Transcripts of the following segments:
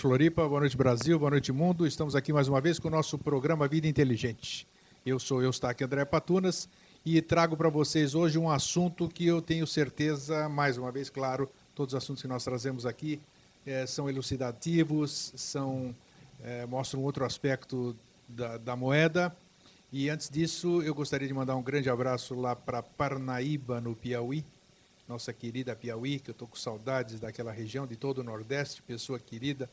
noite, Floripa. Boa noite, Brasil. Boa noite, mundo. Estamos aqui mais uma vez com o nosso programa Vida Inteligente. Eu sou Eustáquio André Patunas e trago para vocês hoje um assunto que eu tenho certeza, mais uma vez, claro, todos os assuntos que nós trazemos aqui eh, são elucidativos, são, eh, mostram outro aspecto da, da moeda. E antes disso, eu gostaria de mandar um grande abraço lá para Parnaíba, no Piauí, nossa querida Piauí, que eu estou com saudades daquela região, de todo o Nordeste, pessoa querida,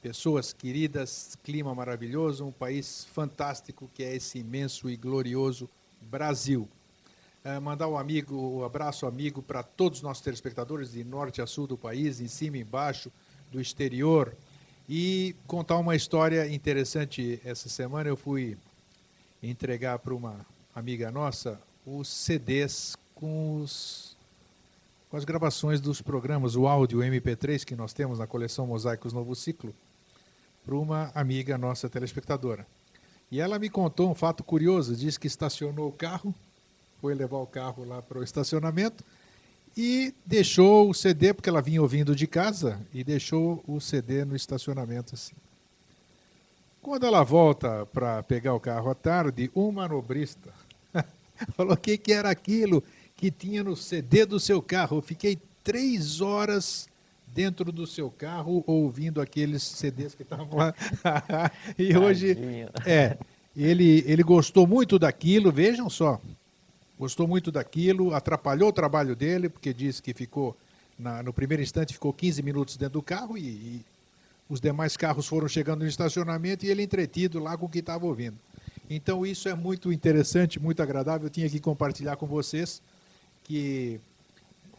pessoas queridas, clima maravilhoso, um país fantástico que é esse imenso e glorioso Brasil. É, mandar um amigo, um abraço amigo para todos os nossos telespectadores de norte a sul do país, em cima e embaixo, do exterior. E contar uma história interessante. Essa semana eu fui entregar para uma amiga nossa os CDs com os com as gravações dos programas, o áudio MP3 que nós temos na coleção Mosaicos Novo Ciclo, para uma amiga nossa telespectadora. E ela me contou um fato curioso, disse que estacionou o carro, foi levar o carro lá para o estacionamento e deixou o CD, porque ela vinha ouvindo de casa, e deixou o CD no estacionamento assim. Quando ela volta para pegar o carro à tarde, um manobrista falou: o que, que era aquilo? Que tinha no CD do seu carro. Eu fiquei três horas dentro do seu carro ouvindo aqueles CDs que estavam lá. e hoje, é, ele, ele gostou muito daquilo, vejam só, gostou muito daquilo, atrapalhou o trabalho dele, porque disse que ficou, na, no primeiro instante, ficou 15 minutos dentro do carro e, e os demais carros foram chegando no estacionamento e ele entretido lá com o que estava ouvindo. Então isso é muito interessante, muito agradável, eu tinha que compartilhar com vocês que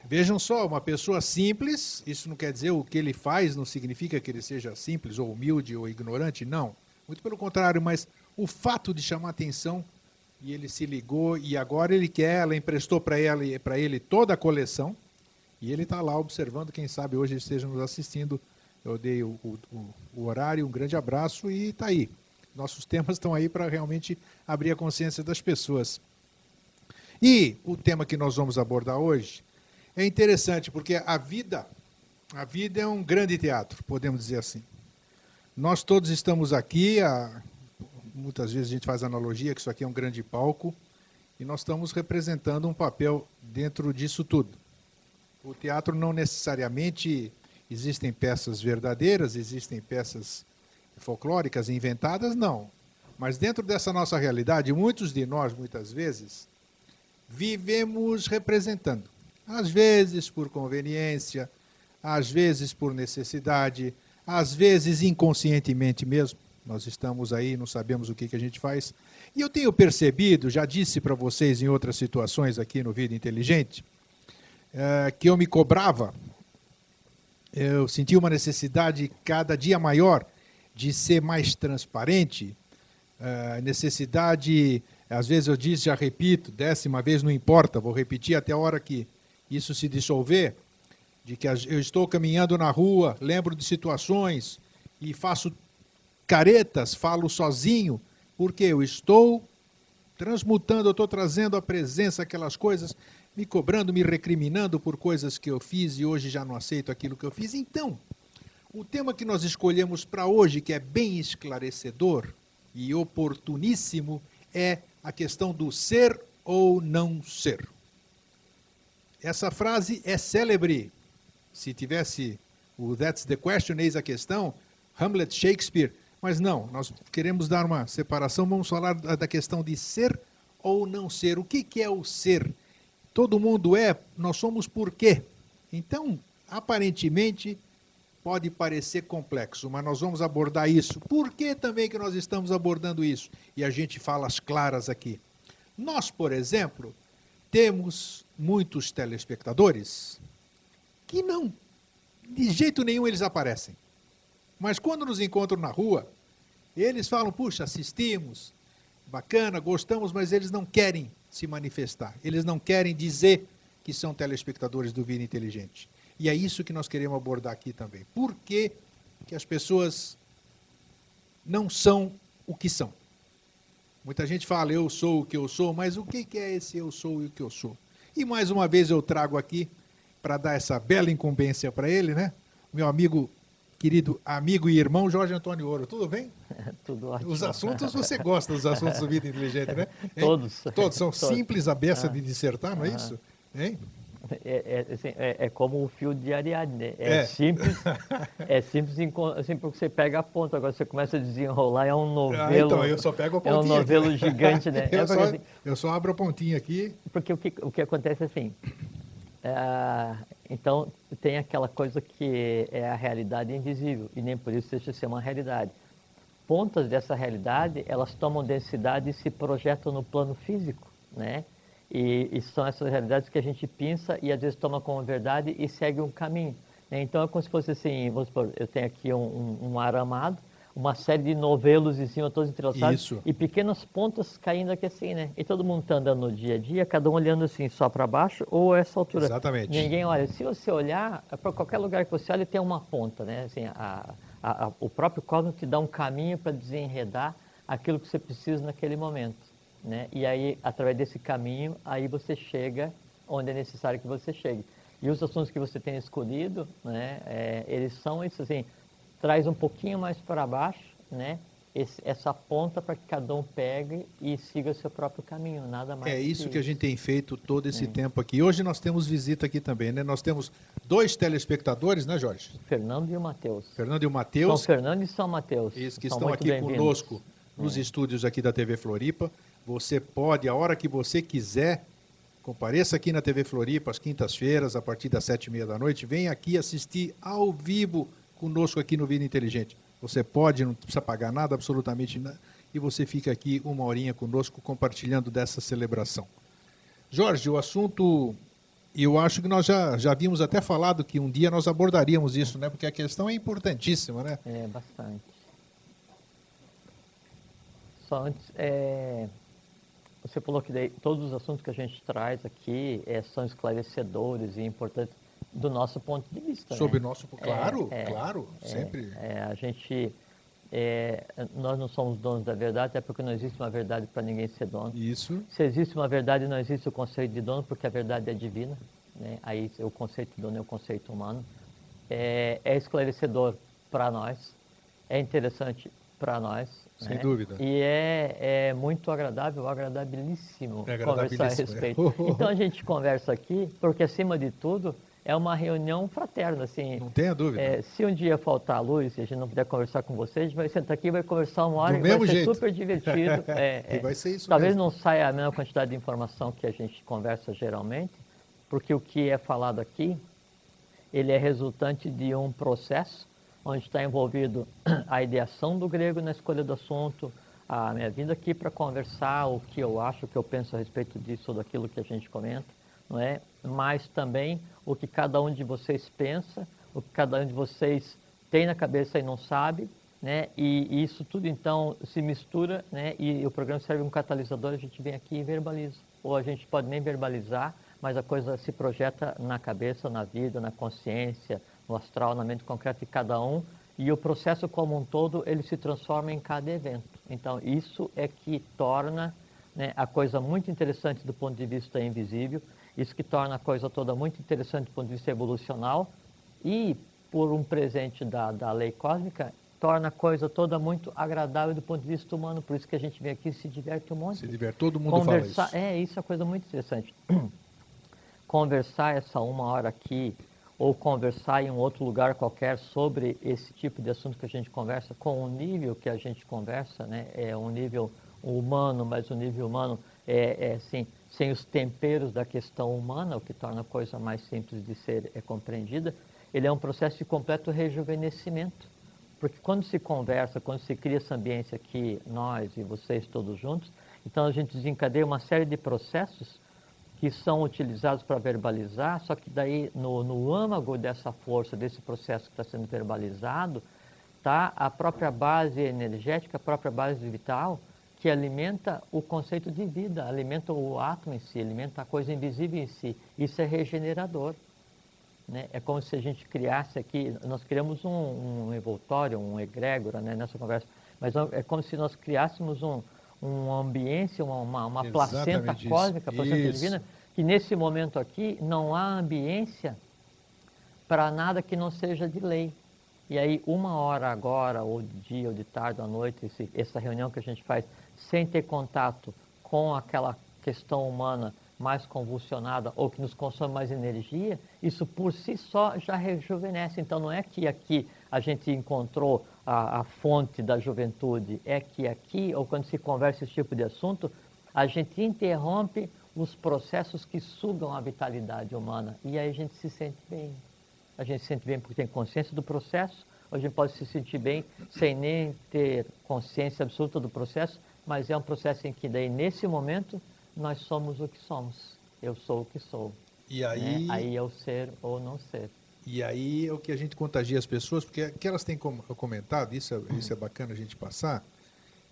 vejam só, uma pessoa simples, isso não quer dizer o que ele faz, não significa que ele seja simples ou humilde ou ignorante, não. Muito pelo contrário, mas o fato de chamar atenção e ele se ligou e agora ele quer, ela emprestou para ele, para ele toda a coleção e ele está lá observando, quem sabe hoje esteja nos assistindo. Eu dei o, o, o horário, um grande abraço e está aí. Nossos temas estão aí para realmente abrir a consciência das pessoas. E o tema que nós vamos abordar hoje é interessante porque a vida, a vida é um grande teatro, podemos dizer assim. Nós todos estamos aqui, a, muitas vezes a gente faz analogia que isso aqui é um grande palco e nós estamos representando um papel dentro disso tudo. O teatro não necessariamente existem peças verdadeiras, existem peças folclóricas inventadas, não. Mas dentro dessa nossa realidade, muitos de nós, muitas vezes, vivemos representando. Às vezes por conveniência, às vezes por necessidade, às vezes inconscientemente mesmo. Nós estamos aí, não sabemos o que, que a gente faz. E eu tenho percebido, já disse para vocês em outras situações aqui no Vida Inteligente, é, que eu me cobrava, eu sentia uma necessidade cada dia maior de ser mais transparente, é, necessidade às vezes eu disse, já repito, décima vez não importa, vou repetir até a hora que isso se dissolver, de que eu estou caminhando na rua, lembro de situações e faço caretas, falo sozinho, porque eu estou transmutando, eu estou trazendo à presença aquelas coisas, me cobrando, me recriminando por coisas que eu fiz e hoje já não aceito aquilo que eu fiz. Então, o tema que nós escolhemos para hoje, que é bem esclarecedor e oportuníssimo, é a questão do ser ou não ser. Essa frase é célebre. Se tivesse o That's the Question, eis a questão, Hamlet Shakespeare Mas não, nós queremos dar uma separação, vamos falar da questão de ser ou não ser. O que, que é o ser? Todo mundo é, nós somos por quê? Então, aparentemente, pode parecer complexo, mas nós vamos abordar isso. Por que também que nós estamos abordando isso? E a gente fala as claras aqui. Nós, por exemplo, temos muitos telespectadores que não, de jeito nenhum eles aparecem. Mas quando nos encontram na rua, eles falam: puxa, assistimos, bacana, gostamos, mas eles não querem se manifestar. Eles não querem dizer que são telespectadores do Vida Inteligente. E é isso que nós queremos abordar aqui também. Por que, que as pessoas não são o que são? Muita gente fala, eu sou o que eu sou, mas o que é esse eu sou e o que eu sou? E mais uma vez eu trago aqui, para dar essa bela incumbência para ele, né? Meu amigo, querido amigo e irmão Jorge Antônio Ouro. Tudo bem? Tudo ótimo. Os assuntos, você gosta dos assuntos do Vida Inteligente, né? Hein? Todos. Todos. São Todos. simples a beça ah. de dissertar, não é ah. isso? Hein? É, é, assim, é, é, como o fio de Ariadne, né? É, é. simples, é simples assim, porque você pega a ponta, agora você começa a desenrolar, é um novelo. Ah, então, eu só pego a pontinha. É um novelo aqui. gigante, né? eu, é só, assim, eu só abro a pontinha aqui. Porque o que, o que acontece assim, é, então tem aquela coisa que é a realidade invisível, e nem por isso deixa de ser uma realidade. Pontas dessa realidade, elas tomam densidade e se projetam no plano físico, né? E, e, são essas realidades que a gente pensa e às vezes toma como verdade e segue um caminho. Né? Então é como se fosse assim, vamos supor, eu tenho aqui um, um, um aramado, uma série de novelos em cima, todos entrelaçados, Isso. e pequenas pontas caindo aqui assim, né? E todo mundo está andando no dia a dia, cada um olhando assim só para baixo ou essa altura. Exatamente. Ninguém olha. Se você olhar, para qualquer lugar que você olha tem uma ponta, né? Assim, a, a, a, o próprio cosmos te dá um caminho para desenredar aquilo que você precisa naquele momento. Né? E aí, através desse caminho, aí você chega onde é necessário que você chegue. E os assuntos que você tem escolhido, né, é, eles são isso assim, traz um pouquinho mais para baixo, né, esse, essa ponta para que cada um pegue e siga o seu próprio caminho, nada mais. É isso que, que a gente tem feito todo esse é. tempo aqui. Hoje nós temos visita aqui também, né? Nós temos dois telespectadores, né, Jorge? Fernando e o Matheus. Fernando e o Matheus. São Fernando e São Mateus. Isso, que estão aqui conosco nos é. estúdios aqui da TV Floripa. Você pode, a hora que você quiser, compareça aqui na TV Floripa às quintas-feiras, a partir das sete e meia da noite. Venha aqui assistir ao vivo conosco aqui no Vida Inteligente. Você pode, não precisa pagar nada, absolutamente nada, e você fica aqui uma horinha conosco compartilhando dessa celebração. Jorge, o assunto, eu acho que nós já, já havíamos até falado que um dia nós abordaríamos isso, né? Porque a questão é importantíssima, né? É, bastante. Só antes, é, você falou que daí, todos os assuntos que a gente traz aqui é, são esclarecedores e importantes do nosso ponto de vista. Sobre né? o nosso, claro, é, claro, é, sempre. É, a gente, é, nós não somos donos da verdade, é porque não existe uma verdade para ninguém ser dono. Isso. Se existe uma verdade, não existe o conceito de dono, porque a verdade é divina. Né? Aí o conceito de dono é o conceito humano. É, é esclarecedor para nós, é interessante para nós, sem né? dúvida. E é, é muito agradável, agradabilíssimo, é conversar a é. respeito. Então a gente conversa aqui, porque acima de tudo é uma reunião fraterna, assim. Não tenha dúvida. É, se um dia faltar a luz e a gente não puder conversar com vocês, a gente vai sentar aqui e vai conversar uma hora Do e vai ser jeito. super divertido. É, e vai ser isso Talvez mesmo. não saia a mesma quantidade de informação que a gente conversa geralmente, porque o que é falado aqui, ele é resultante de um processo onde está envolvido a ideação do grego na escolha do assunto, a minha vinda aqui para conversar o que eu acho, o que eu penso a respeito disso ou daquilo que a gente comenta, não é? Mas também o que cada um de vocês pensa, o que cada um de vocês tem na cabeça e não sabe, né? E, e isso tudo então se mistura, né? E o programa serve como catalisador, a gente vem aqui e verbaliza. Ou a gente pode nem verbalizar, mas a coisa se projeta na cabeça, na vida, na consciência, no astral, na mente concreta de cada um, e o processo como um todo, ele se transforma em cada evento. Então, isso é que torna né, a coisa muito interessante do ponto de vista invisível, isso que torna a coisa toda muito interessante do ponto de vista evolucional, e, por um presente da, da lei cósmica, torna a coisa toda muito agradável do ponto de vista humano. Por isso que a gente vem aqui e se diverte um monte. Se diverte, todo mundo Conversar, fala isso. É, isso é coisa muito interessante. Conversar essa uma hora aqui, ou conversar em um outro lugar qualquer sobre esse tipo de assunto que a gente conversa, com o nível que a gente conversa, né? é um nível humano, mas o nível humano é, é assim, sem os temperos da questão humana, o que torna a coisa mais simples de ser é compreendida, ele é um processo de completo rejuvenescimento. Porque quando se conversa, quando se cria essa ambiência aqui, nós e vocês todos juntos, então a gente desencadeia uma série de processos que são utilizados para verbalizar, só que daí no, no âmago dessa força, desse processo que está sendo verbalizado, está a própria base energética, a própria base vital, que alimenta o conceito de vida, alimenta o átomo em si, alimenta a coisa invisível em si. Isso é regenerador. Né? É como se a gente criasse aqui, nós criamos um, um envoltório, um egrégora né, nessa conversa, mas é como se nós criássemos um, uma ambiência, uma, uma, uma placenta isso. cósmica, placenta isso. divina, que nesse momento aqui não há ambiência para nada que não seja de lei. E aí, uma hora agora, ou de dia, ou de tarde, ou à noite, esse, essa reunião que a gente faz, sem ter contato com aquela questão humana mais convulsionada ou que nos consome mais energia, isso por si só já rejuvenesce. Então, não é que aqui a gente encontrou a, a fonte da juventude, é que aqui, ou quando se conversa esse tipo de assunto, a gente interrompe os processos que sugam a vitalidade humana e aí a gente se sente bem. A gente se sente bem porque tem consciência do processo, ou a gente pode se sentir bem sem nem ter consciência absoluta do processo, mas é um processo em que daí nesse momento nós somos o que somos. Eu sou o que sou. E aí, né? aí é o ser ou não ser. E aí é o que a gente contagia as pessoas, porque que elas têm comentado, isso é, isso é bacana a gente passar,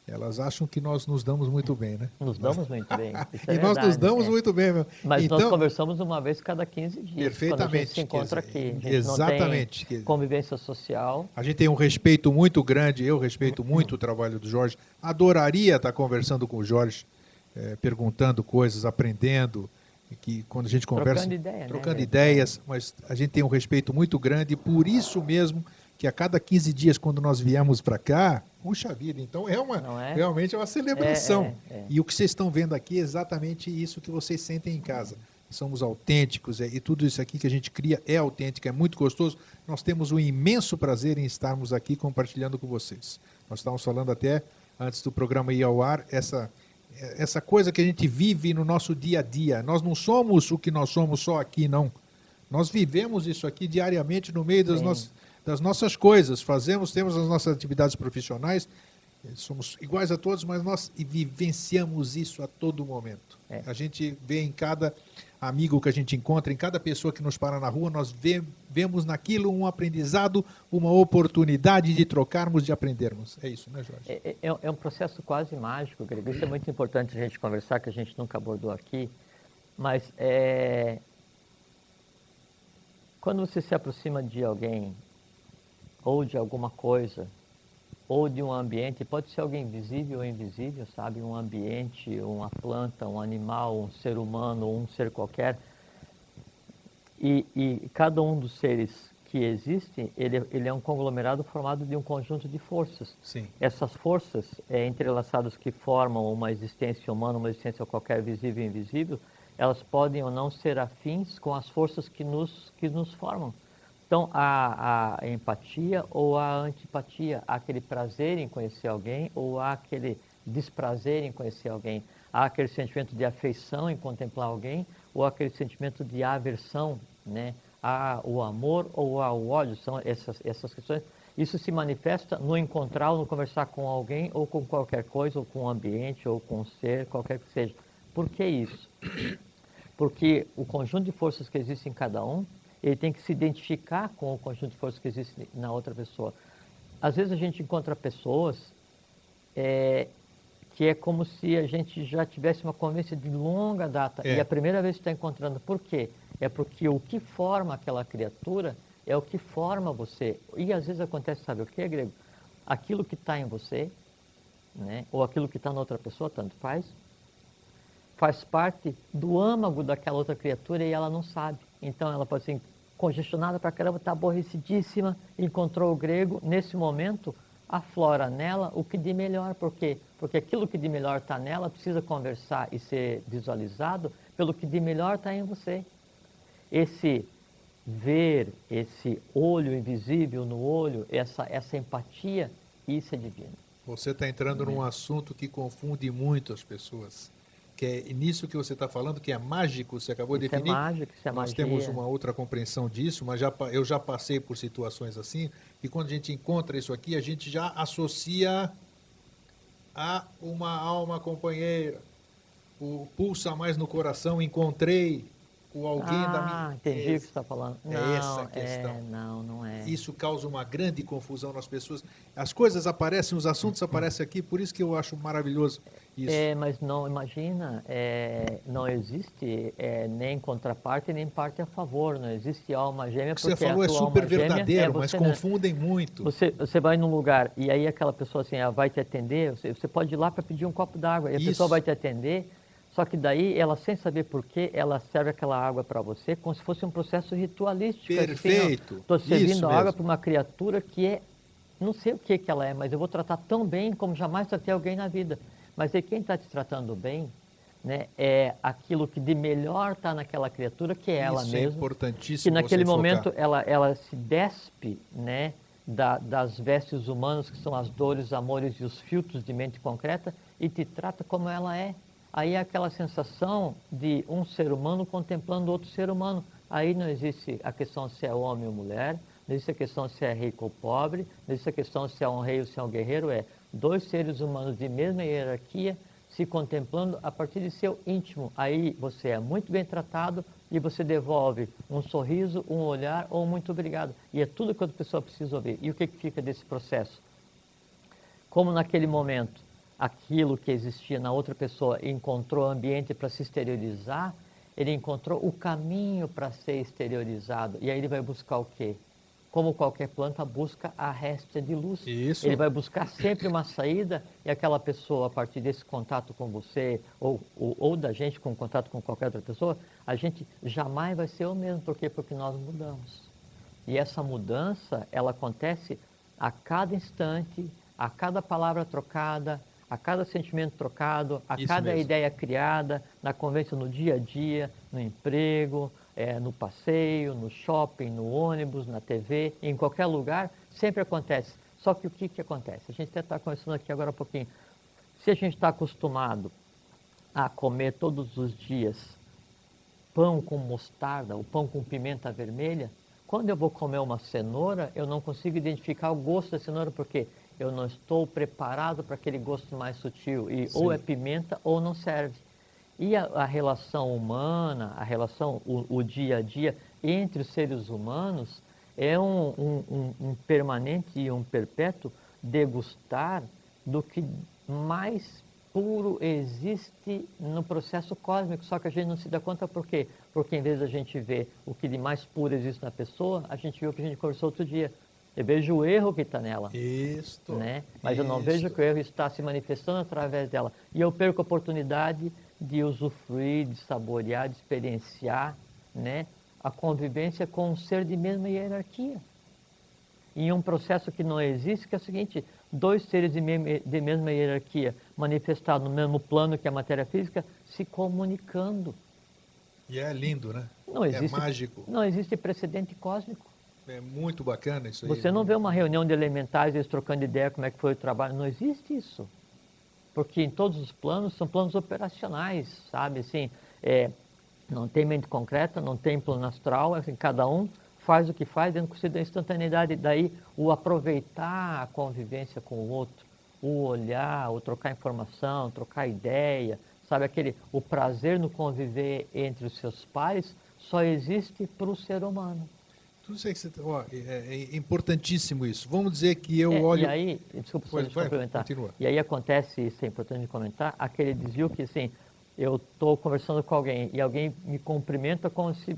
elas acham que nós nos damos muito bem, né? Nos damos muito bem. É e nós nos damos é. muito bem, meu. Mas então, nós conversamos uma vez cada 15 dias. Perfeitamente. Quando a gente se encontra dizer, aqui. Exatamente. Não tem convivência social. A gente tem um respeito muito grande, eu respeito muito o trabalho do Jorge. Adoraria estar conversando com o Jorge é, perguntando coisas, aprendendo, que quando a gente conversa, trocando, ideia, né, trocando né, ideias, mas a gente tem um respeito muito grande, por isso mesmo que a cada 15 dias, quando nós viemos para cá, puxa vida, então é uma, é? realmente é uma celebração. É, é, é, e o que vocês estão vendo aqui é exatamente isso que vocês sentem em casa. Somos autênticos é, e tudo isso aqui que a gente cria é autêntico, é muito gostoso. Nós temos um imenso prazer em estarmos aqui compartilhando com vocês. Nós estávamos falando até antes do programa ir ao ar, essa essa coisa que a gente vive no nosso dia a dia. Nós não somos o que nós somos só aqui, não. Nós vivemos isso aqui diariamente no meio das, nossas, das nossas coisas. Fazemos, temos as nossas atividades profissionais, somos iguais a todos, mas nós vivenciamos isso a todo momento. É. A gente vê em cada amigo que a gente encontra, em cada pessoa que nos para na rua, nós vê, vemos naquilo um aprendizado, uma oportunidade de trocarmos, de aprendermos. É isso, né, Jorge? É, é, é um processo quase mágico, Grego. Isso é muito importante a gente conversar, que a gente nunca abordou aqui. Mas é, quando você se aproxima de alguém ou de alguma coisa ou de um ambiente, pode ser alguém visível ou invisível, sabe? Um ambiente, uma planta, um animal, um ser humano, um ser qualquer. E, e cada um dos seres que existem, ele, ele, é um conglomerado formado de um conjunto de forças. Sim. Essas forças é, entrelaçadas que formam uma existência humana, uma existência qualquer visível e invisível, elas podem ou não ser afins com as forças que nos, que nos formam. Então, a, a empatia ou a antipatia, aquele prazer em conhecer alguém ou aquele desprazer em conhecer alguém, há aquele sentimento de afeição em contemplar alguém ou aquele sentimento de aversão, né? Há o amor ou há o ódio, são essas, essas questões. Isso se manifesta no encontrar ou no conversar com alguém ou com qualquer coisa, ou com o ambiente, ou com o ser, qualquer que seja. Por que isso? Porque o conjunto de forças que existe em cada um ele tem que se identificar com o conjunto de forças que existe na outra pessoa. Às vezes a gente encontra pessoas é, que é como se a gente já tivesse uma convivência de longa data é. e a primeira vez que está encontrando. Por quê? É porque o que forma aquela criatura é o que forma você. E às vezes acontece, sabe o que, Grego? Aquilo que está em você, né, ou aquilo que está na outra pessoa, tanto faz, faz parte do âmago daquela outra criatura e ela não sabe. Então ela pode ser congestionada para caramba, está aborrecidíssima, encontrou o grego, nesse momento aflora nela o que de melhor. Por quê? Porque aquilo que de melhor está nela precisa conversar e ser visualizado pelo que de melhor está em você. Esse ver esse olho invisível no olho, essa, essa empatia, isso é divino. Você está entrando num assunto que confunde muito as pessoas. Que é nisso que você está falando, que é mágico, você acabou de Isso é definir. mágico, isso é Nós magia. temos uma outra compreensão disso, mas já, eu já passei por situações assim, que quando a gente encontra isso aqui, a gente já associa a uma alma companheira. O pulsa mais no coração, encontrei o alguém da ah, minha. entendi o que É, você está falando. é não, essa a questão. É, não, não é. Isso causa uma grande confusão nas pessoas. As coisas aparecem, os assuntos aparecem aqui, por isso que eu acho maravilhoso isso. É, mas não, imagina, é, não existe é, nem contraparte nem parte a favor, não existe alma gêmea o que você porque a falou é super gêmea verdadeiro, é mas você mesmo. confundem muito. Você, você vai num lugar e aí aquela pessoa assim, ela vai te atender, você, você pode ir lá para pedir um copo d'água e a Isso. pessoa vai te atender, só que daí ela, sem saber porquê, ela serve aquela água para você como se fosse um processo ritualístico. Perfeito. Estou servindo Isso água mesmo. para uma criatura que é, não sei o que, que ela é, mas eu vou tratar tão bem como jamais tratei alguém na vida. Mas aí quem está te tratando bem né, é aquilo que de melhor está naquela criatura, que é ela isso é mesma que importantíssimo. naquele você momento ela, ela se despe né, da- das vestes humanas, que são as dores, amores e os filtros de mente concreta, e te trata como ela é. Aí é aquela sensação de um ser humano contemplando outro ser humano. Aí não existe a questão se é homem ou mulher, não existe a questão se é rico ou pobre, não existe a questão se é um rei ou se é um guerreiro, é dois seres humanos de mesma hierarquia se contemplando a partir de seu íntimo. Aí você é muito bem tratado e você devolve um sorriso, um olhar ou um muito obrigado. E é tudo que a pessoa precisa ouvir. E o que, que fica desse processo? Como naquele momento aquilo que existia na outra pessoa encontrou ambiente para se exteriorizar, ele encontrou o caminho para ser exteriorizado. E aí ele vai buscar o quê? Como qualquer planta busca a réstia de luz. Isso. Ele vai buscar sempre uma saída e aquela pessoa, a partir desse contato com você ou, ou, ou da gente com contato com qualquer outra pessoa, a gente jamais vai ser o mesmo. Por quê? Porque nós mudamos. E essa mudança, ela acontece a cada instante, a cada palavra trocada, a cada sentimento trocado, a Isso cada mesmo. ideia criada, na conversa no dia a dia, no emprego, eh, no passeio, no shopping, no ônibus, na TV, em qualquer lugar, sempre acontece. Só que o que, que acontece? A gente até está conversando aqui agora há pouquinho. Se a gente está acostumado a comer todos os dias pão com mostarda, o pão com pimenta vermelha, quando eu vou comer uma cenoura, eu não consigo identificar o gosto da cenoura porque eu não estou preparado para aquele gosto mais sutil e ou Sim. é pimenta ou não serve. E a, a relação humana, a relação, o, o dia a dia entre os seres humanos é um, um- um- um permanente e um perpétuo degustar do que mais puro existe no processo cósmico, só que a gente não se dá conta por quê? Porque em vez da gente ver o que de mais puro existe na pessoa, a gente vê o que a gente conversou outro dia. Eu vejo o erro que está nela Isto. né? Mas eu não vejo isto. que o erro está se manifestando através dela. E eu perco a oportunidade de usufruir, de saborear, de experienciar, né? A convivência com um ser de mesma hierarquia. Em um processo que não existe, que é o seguinte, dois seres de, me- de mesma hierarquia, manifestados no mesmo plano que a matéria física, se comunicando. E é lindo, né? Não existe, É mágico. não existe precedente cósmico. É muito bacana isso aí. Você não vê uma reunião de elementares, eles trocando ideia como é que foi o trabalho. Não existe isso. Porque em todos os planos são planos operacionais, sabe? Assim, é, não tem mente concreta, não tem plano astral, assim, cada um faz o que faz dentro da instantaneidade. Daí o aproveitar a convivência com o outro, o olhar, o trocar informação, trocar ideia, sabe? Aquele, o prazer no conviver entre os seus pares só existe para o ser humano. Tudo isso aí que você, ó, é, é importantíssimo isso. Vamos dizer que eu É, olho. E aí, desculpa, Pois, vai, complementar. continua. E aí acontece, isso é importante de comentar, aquele desvio que assim, eu estou conversando com alguém e alguém me cumprimenta como se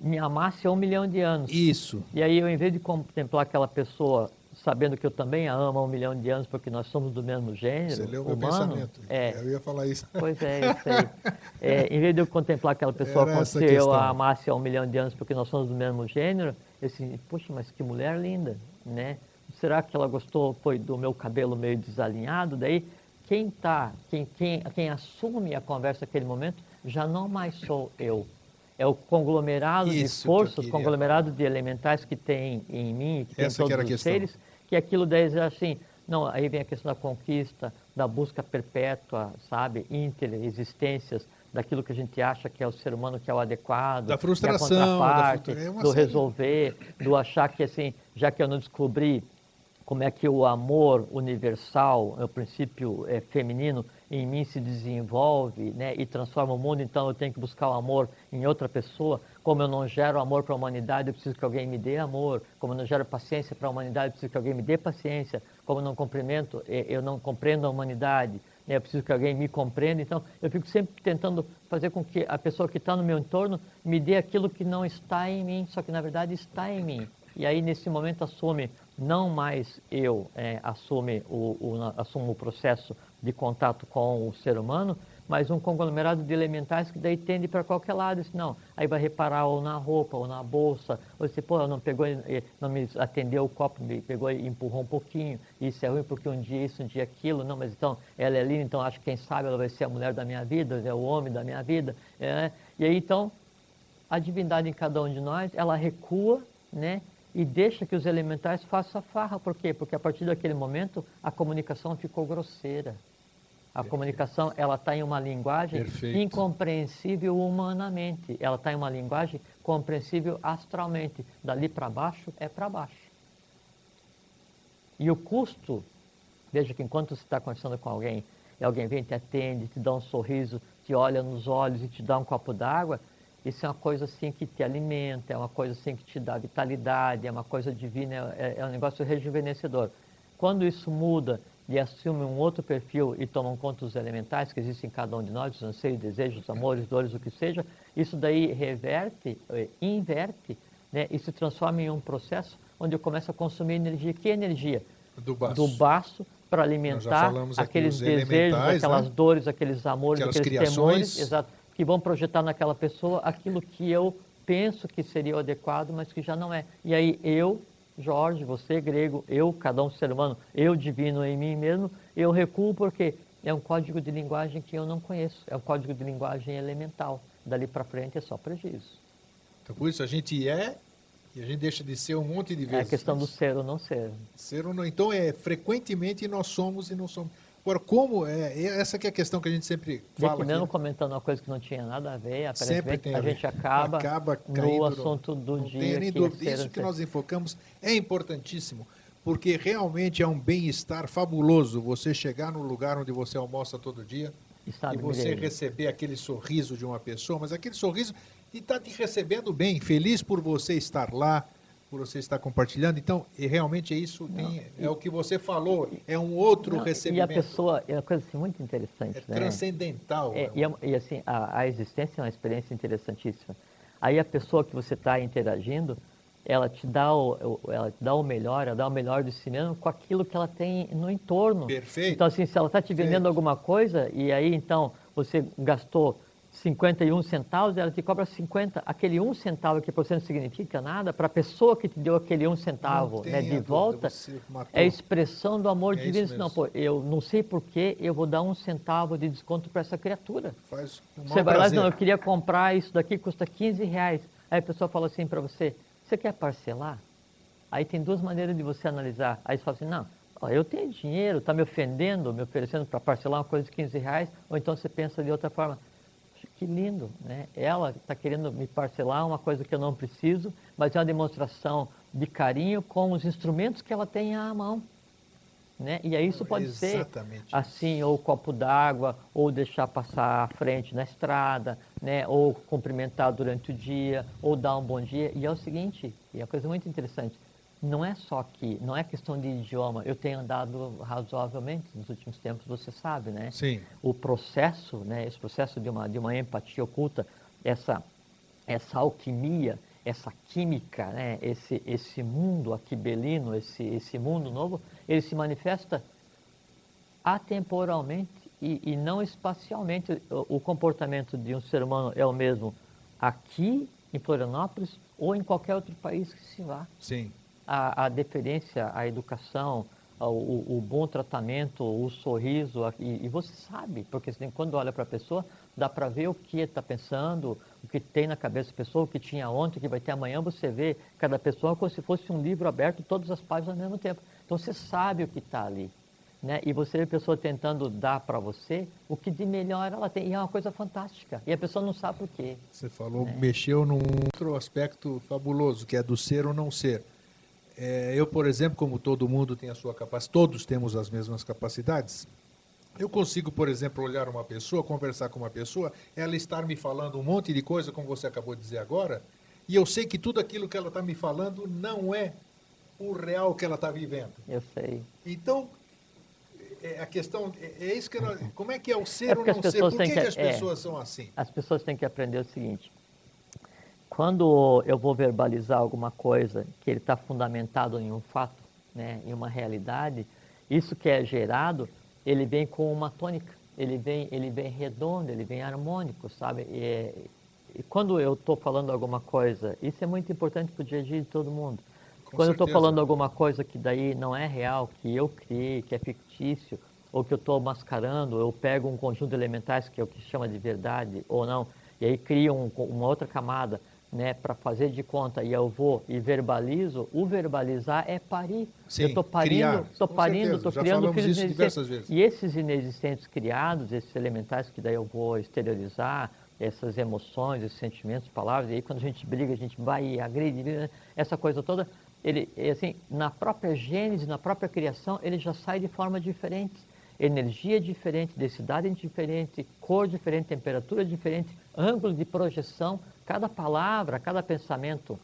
me amasse há um milhão de anos. Isso. E aí eu, em vez de contemplar aquela pessoa sabendo que eu também a amo há um milhão de anos porque nós somos do mesmo gênero Você leu meu humano, pensamento. é, Eu ia falar isso. Pois é, isso aí. É, em vez de eu contemplar aquela pessoa Era como se a eu questão. a amasse há um milhão de anos porque nós somos do mesmo gênero, eu assim, poxa, mas que mulher linda, né? Será que ela gostou foi do meu cabelo meio desalinhado? Daí, quem tá, quem, quem, quem assume a conversa naquele momento já não mais sou eu. é o conglomerado Isso de que forças, conglomerado de elementais que tem em mim, que tem em Essa que todos a os questão. seres, que aquilo daí é assim, não, aí vem a questão da conquista, da busca perpétua, sabe, inter-existências, daquilo que a gente acha que é o ser humano que é o adequado, Da frustração, é a da contraparte, frustração, é do resolver, do achar que assim, já que eu não descobri como é que o amor universal, o princípio é, feminino, em mim se desenvolve né, e transforma o mundo, então eu tenho que buscar o amor em outra pessoa. Como eu não gero amor para a humanidade, eu preciso que alguém me dê amor. Como eu não gero paciência para a humanidade, eu preciso que alguém me dê paciência. Como eu não cumprimento, eu não compreendo a humanidade, né, eu preciso que alguém me compreenda. Então, eu fico sempre tentando fazer com que a pessoa que está no meu entorno me dê aquilo que não está em mim, só que na verdade está em mim. E aí, nesse momento, assume não mais eu é, assume o, o, assumo o processo de contato com o ser humano, mas um conglomerado de elementais que daí tende para qualquer lado. Isso não, aí vai reparar ou na roupa, ou na bolsa, ou você, pô, não pegou, eh, não me atendeu o copo, me pegou e empurrou um pouquinho, isso é ruim porque um dia isso, um dia aquilo, não, mas então ela é linda, então acho que quem sabe ela vai ser a mulher da minha vida, é o homem da minha vida, é, e aí então a divindade em cada um de nós, ela recua, né? E deixa que os elementais façam a farra. Por quê? Porque a partir daquele momento a comunicação ficou grosseira. A comunicação, ela está em uma linguagem Perfeito. incompreensível humanamente. Ela está em uma linguagem compreensível astralmente. Dali para baixo é para baixo. E o custo, veja que enquanto você está conversando com alguém, e alguém vem, te atende, te dá um sorriso, te olha nos olhos e te dá um copo d'água, isso é uma coisa assim que te alimenta, é uma coisa assim que te dá vitalidade, é uma coisa divina, é, é um negócio rejuvenescedor. Quando isso muda e assume um outro perfil e tomam conta dos elementais que existem em cada um de nós, os anseios, desejos, amores, dores, o que seja, isso daí reverte, eh, inverte, né, e se transforma em um processo onde eu começo a consumir energia. Que energia? Do baço. do baço para alimentar aqueles os desejos, aquelas né? dores, aqueles amores, Aquelas aqueles criações. temores, exato, que vão projetar naquela pessoa aquilo que eu penso que seria o adequado, mas que já não é. E aí eu, Jorge, você grego, eu, cada um ser humano, eu divino em mim mesmo, eu recuo porque é um código de linguagem que eu não conheço, é um código de linguagem elemental. Dali para frente é só prejuízo. Então, por isso a gente é e a gente deixa de ser um monte de É a vezes. questão do ser ou não ser. ser ou não. Então, é frequentemente nós somos e não somos. Agora, como é, é essa que é a questão que a gente sempre fala aqui, mesmo comentando uma coisa que não tinha nada a ver, Sempre tem a, a gente acaba, Acaba no assunto do não dia. tenha nem dúvida. Isso que nós enfocamos é importantíssimo, porque realmente é um bem-estar fabuloso você chegar no lugar onde você almoça todo dia e você receber aquele sorriso de uma pessoa, mas aquele sorriso e está te recebendo bem, feliz por você estar lá, por você estar compartilhando. Então, e realmente é isso, tem, é o que você falou, é um outro Não, e a recebimento. pessoa, é uma coisa assim, muito interessante. é né? transcendental. É, né? e, é- e, assim, a, a existência é uma experiência interessantíssima. Aí a pessoa que você está interagindo, ela te, dá o, ela te dá o melhor, ela dá o melhor de si mesmo com aquilo que ela tem no entorno. Perfeito. Então, assim, se ela está te vendendo Perfeito. alguma coisa e aí, então, você gastou 51 centavos, ela te cobra 50. Aquele um centavo que para você não significa nada, para a pessoa que te deu aquele um centavo né, de volta, é expressão do amor É divino. Não, pô, eu não sei por que eu vou dar um centavo de desconto para essa criatura. Faz um Você vai lá e prazer. não, eu queria comprar isso daqui, custa 15 reais. Aí a pessoa fala assim para você, você quer parcelar? Aí tem duas maneiras de você analisar. Aí você fala assim, não, eu tenho dinheiro, está me ofendendo, me oferecendo para parcelar uma coisa de 15 reais, ou então você pensa de outra forma, "Poxa, que lindo, né? Ela está querendo me parcelar uma coisa que eu não preciso, mas é uma demonstração de carinho com os instrumentos que ela tem à mão. Né? E aí isso pode ser Exatamente. assim, ou copo d'água, ou deixar passar à frente na estrada, né? ou cumprimentar durante o dia, ou dar um bom dia. E é o seguinte, e é uma coisa muito interessante, não é só que, não é questão de idioma. Eu tenho andado razoavelmente nos últimos tempos, você sabe, né? Sim. o processo, né, esse processo de uma, de uma empatia oculta, essa, essa alquimia, essa química, né, esse, esse mundo aquibelino, esse, esse mundo novo, ele se manifesta atemporalmente e, e não espacialmente. O, o comportamento de um ser humano é o mesmo aqui em Florianópolis ou em qualquer outro país que se vá Sim. A, a deferência, a educação, o, o bom tratamento, o sorriso, e, e você sabe, porque assim, quando olha para a pessoa, dá para ver o que está pensando, o que tem na cabeça da pessoa, o que tinha ontem, o que vai ter amanhã, você vê cada pessoa como se fosse um livro aberto, todas as páginas ao mesmo tempo. Então você sabe o que está ali. Né? E você vê a pessoa tentando dar para você o que de melhor ela tem. E é uma coisa fantástica. E a pessoa não sabe por quê. Você falou, né? mexeu num outro aspecto fabuloso, que é do ser ou não ser. É, eu, por exemplo, como todo mundo tem a sua capacidade, todos temos as mesmas capacidades. Eu consigo, por exemplo, olhar uma pessoa, conversar com uma pessoa, ela estar me falando um monte de coisa, como você acabou de dizer agora, e eu sei que tudo aquilo que ela está me falando não é o real que ela está vivendo. Eu sei. Então, é, a questão é, é isso que como é que é o ser é ou não ser? Por que, que, que as é, pessoas são assim? As pessoas têm que aprender o seguinte: quando eu vou verbalizar alguma coisa que ele está fundamentado em um fato, né, em uma realidade, isso que é gerado, ele vem com uma tônica, ele vem, ele vem redondo, ele vem harmônico, sabe? E, e quando eu estou falando alguma coisa, isso é muito importante para o dia a dia de todo mundo. Com quando certeza. eu estou falando alguma coisa que daí não é real, que eu criei, que é fictício, ou que eu estou mascarando, eu pego um conjunto de elementais que é o que chama de verdade ou não, e aí crio um, uma outra camada né, para fazer de conta e eu vou e verbalizo, o verbalizar é parir. Sim, eu estou parindo, estou parindo, estou criando filhos inexistentes. E esses inexistentes criados, esses elementais que daí eu vou exteriorizar, essas emoções, esses sentimentos, palavras, e aí quando a gente briga, a gente vai e agride, né, essa coisa toda, ele, assim, na própria gênese, na própria criação, ele já sai de forma diferente. Energia diferente, densidade diferente, cor diferente, temperatura diferente, ângulo de projeção, cada palavra, cada pensamento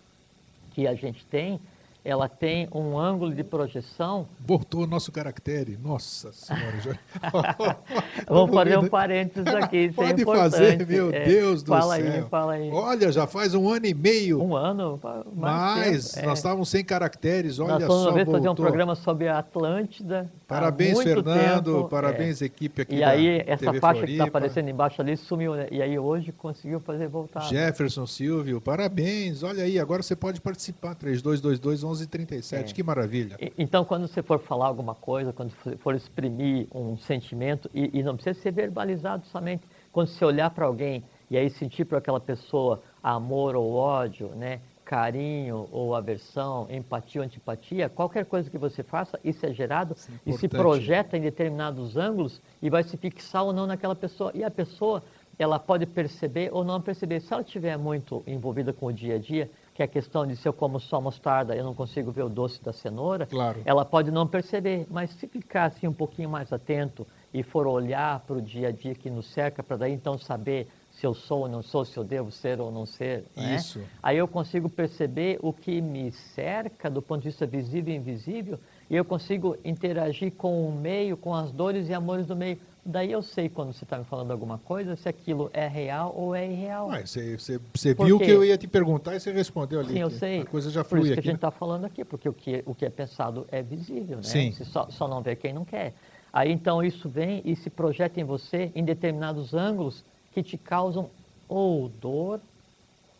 que a gente tem, ela tem um ângulo de projeção. Voltou o nosso caractere, nossa senhora. Já... Vamos fazer um parênteses aqui, isso é Pode é fazer, meu é, Deus do fala céu. Aí, fala aí. Olha, já faz um ano e meio. Um ano? Mas nós estávamos sem caracteres, olha nós só. Nós vamos fazer um programa sobre a Atlântida. Parabéns, Fernando, tempo, parabéns, é. equipe aqui E aí, essa TV faixa Floripa. que está aparecendo embaixo ali sumiu, né? E aí hoje conseguiu fazer voltar. Jefferson Silvio, parabéns, olha aí, agora você pode participar, 3222 1137, é. que maravilha. E, então, quando você for falar alguma coisa, quando for exprimir um sentimento, e, e não precisa ser verbalizado somente, quando você olhar para alguém e aí sentir para aquela pessoa amor ou ódio, né? Carinho ou aversão, empatia ou antipatia, qualquer coisa que você faça, isso é gerado isso é e se projeta em determinados ângulos e vai se fixar ou não naquela pessoa. E a pessoa, ela pode perceber ou não perceber. Se ela estiver muito envolvida com o dia a dia, que é a questão de se eu como só mostarda, eu não consigo ver o doce da cenoura, claro. ela pode não perceber. Mas se ficar assim um pouquinho mais atento e for olhar para o dia a dia que nos cerca, para daí então saber se eu sou ou não sou, se eu devo ser ou não ser. Né? Isso. Aí eu consigo perceber o que me cerca do ponto de vista visível e invisível e eu consigo interagir com o meio, com as dores e amores do meio. Daí eu sei quando você está me falando alguma coisa, se aquilo é real ou é irreal. Ah, você, você, você viu que eu ia te perguntar e você respondeu ali. Sim, eu sei. A coisa já flui Por isso aqui, que a gente está né? falando aqui, porque o que, o que é pensado é visível, né? Sim. Você só, só não vê quem não quer. Aí então isso vem e se projeta em você em determinados ângulos que te causam ou dor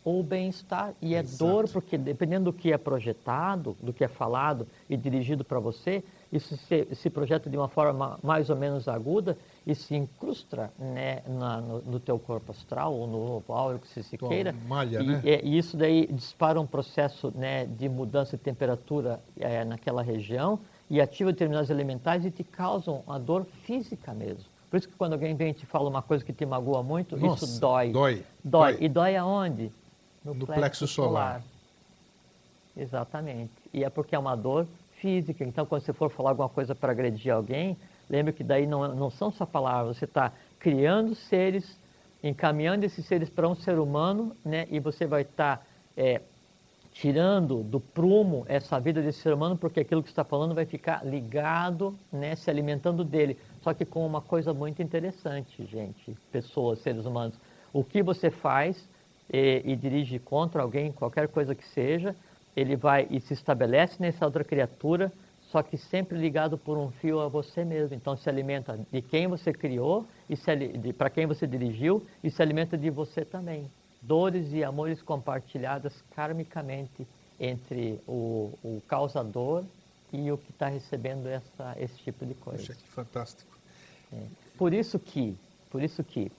ou bem-estar. E é Exato. dor porque, dependendo do que é projetado, do que é falado e dirigido para você, isso se, se, projeta de uma forma mais ou menos aguda e se incrusta né, na, no, no, teu corpo astral ou no áureo que você se Tua queira. Malha, e, né? é, e, isso daí dispara um processo né, de mudança de temperatura é, naquela região e ativa determinados elementais e te causam a dor física mesmo. Por isso que quando alguém vem e te fala uma coisa que te magoa muito, Nossa, isso dói. Dói. Dói. dói. E dói aonde? No, no plexo, plexo solar. solar. Exatamente. E é porque é uma dor física. Então, quando você for falar alguma coisa para agredir alguém, lembre que daí não, não são só palavras, você está criando seres, encaminhando esses seres para um ser humano, né? e você vai estar tá, é, tirando do prumo essa vida desse ser humano, porque aquilo que está falando vai ficar ligado, né, se alimentando dele. Só que com uma coisa muito interessante, gente, pessoas, seres humanos. O que você faz e, e dirige contra alguém, qualquer coisa que seja, ele vai e se estabelece nessa outra criatura, só que sempre ligado por um fio a você mesmo. Então se alimenta de quem você criou e para quem você dirigiu e se alimenta de você também dores e amores compartilhadas karmicamente entre o, o causador e o que está recebendo essa, esse tipo de coisa. Poxa, que fantástico. É. Por isso que, por isso que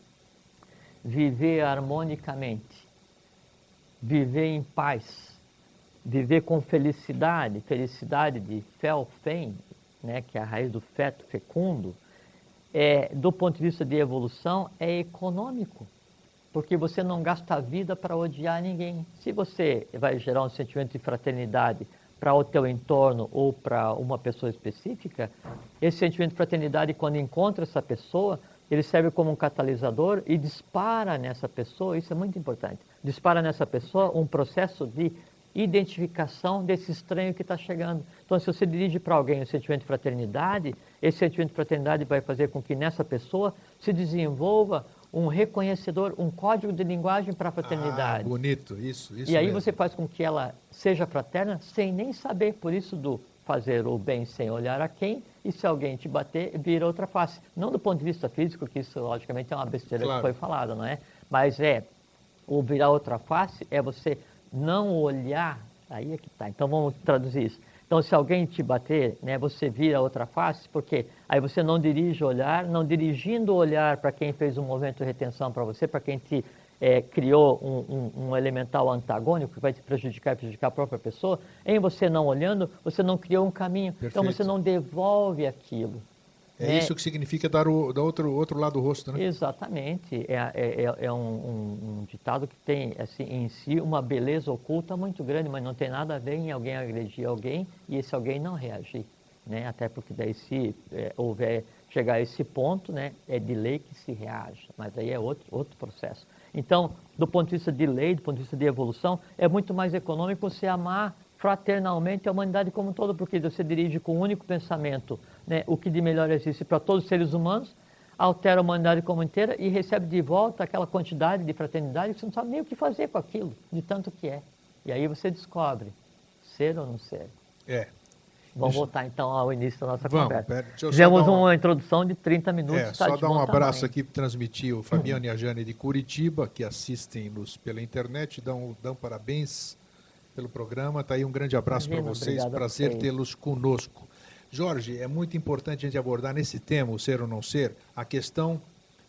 viver harmonicamente viver em paz, viver com felicidade, felicidade de felfen, né, que é a raiz do feto fecundo, é, do ponto de vista de evolução, é econômico, porque você não gasta a vida para odiar ninguém. Se você vai gerar um sentimento de fraternidade para o teu entorno ou para uma pessoa específica, esse sentimento de fraternidade, quando encontra essa pessoa, ele serve como um catalisador e dispara nessa pessoa, isso é muito importante, dispara nessa pessoa um processo de identificação desse estranho que está chegando. Então, se você dirige para alguém o sentimento de fraternidade, esse sentimento de fraternidade vai fazer com que nessa pessoa se desenvolva um reconhecedor, um código de linguagem para a fraternidade. Ah, bonito, isso, isso. E aí mesmo. você faz com que ela seja fraterna sem nem saber, por isso do fazer o bem sem olhar a quem, e se alguém te bater, vira outra face. Não do ponto de vista físico, que isso logicamente é uma besteira claro. que foi falada, não é? Mas é, o virar outra face é você não olhar, aí é que está. Então vamos traduzir isso. Então, se alguém te bater, né, você vira outra face, porque aí você não dirige o olhar, não dirigindo o olhar para quem fez um movimento de retenção para você, para quem te é, criou um, um, um, elemental antagônico que vai te prejudicar e prejudicar a própria pessoa, em você não olhando, você não criou um caminho. Perfeito. Então, você não devolve aquilo. É né? isso que significa dar o dar outro, outro lado do rosto, né? Exatamente. É, é, é um, um, um, ditado que tem assim, em si uma beleza oculta muito grande, mas não tem nada a ver em alguém agredir alguém e esse alguém não reagir. Né? Até porque daí se é, houver chegar a esse ponto, né, é de lei que se reage, mas aí é outro, outro processo. Então, do ponto de vista de lei, do ponto de vista de evolução, é muito mais econômico você amar fraternalmente a humanidade como um todo, porque você dirige com um único pensamento né, o que de melhor existe para todos os seres humanos, altera a humanidade como inteira e recebe de volta aquela quantidade de fraternidade que você não sabe nem o que fazer com aquilo, de tanto que é. E aí você descobre, ser ou não ser. É. Vamos voltar então ao início da nossa Vamos, conversa. Pera, Fizemos uma... uma introdução de 30 minutos. É, tá só dar um abraço tamanho. aqui para transmitir o Fabiano e a Jane de Curitiba, que assistem-nos pela internet, dão, dão parabéns pelo programa. Tá aí um grande abraço para vocês, prazer tê-los conosco. Jorge, é muito importante a gente abordar nesse tema, o ser ou não ser, a questão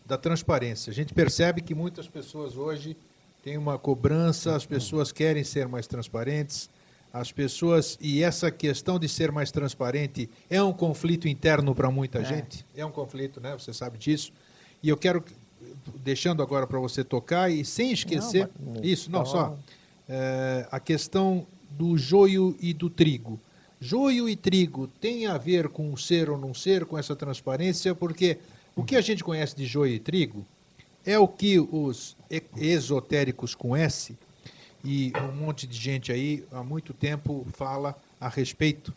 da transparência. A gente percebe que muitas pessoas hoje têm uma cobrança, as pessoas querem ser mais transparentes, as pessoas e essa questão de ser mais transparente é um conflito interno para muita é. gente, é um conflito, né? Você sabe disso. E eu quero deixando agora para você tocar e sem esquecer não, isso, não só é, a questão do joio e do trigo. Joio e trigo tem a ver com ser ou não ser, com essa transparência, porque o que a gente conhece de joio e trigo é o que os esotéricos com S e um monte de gente aí há muito tempo fala a respeito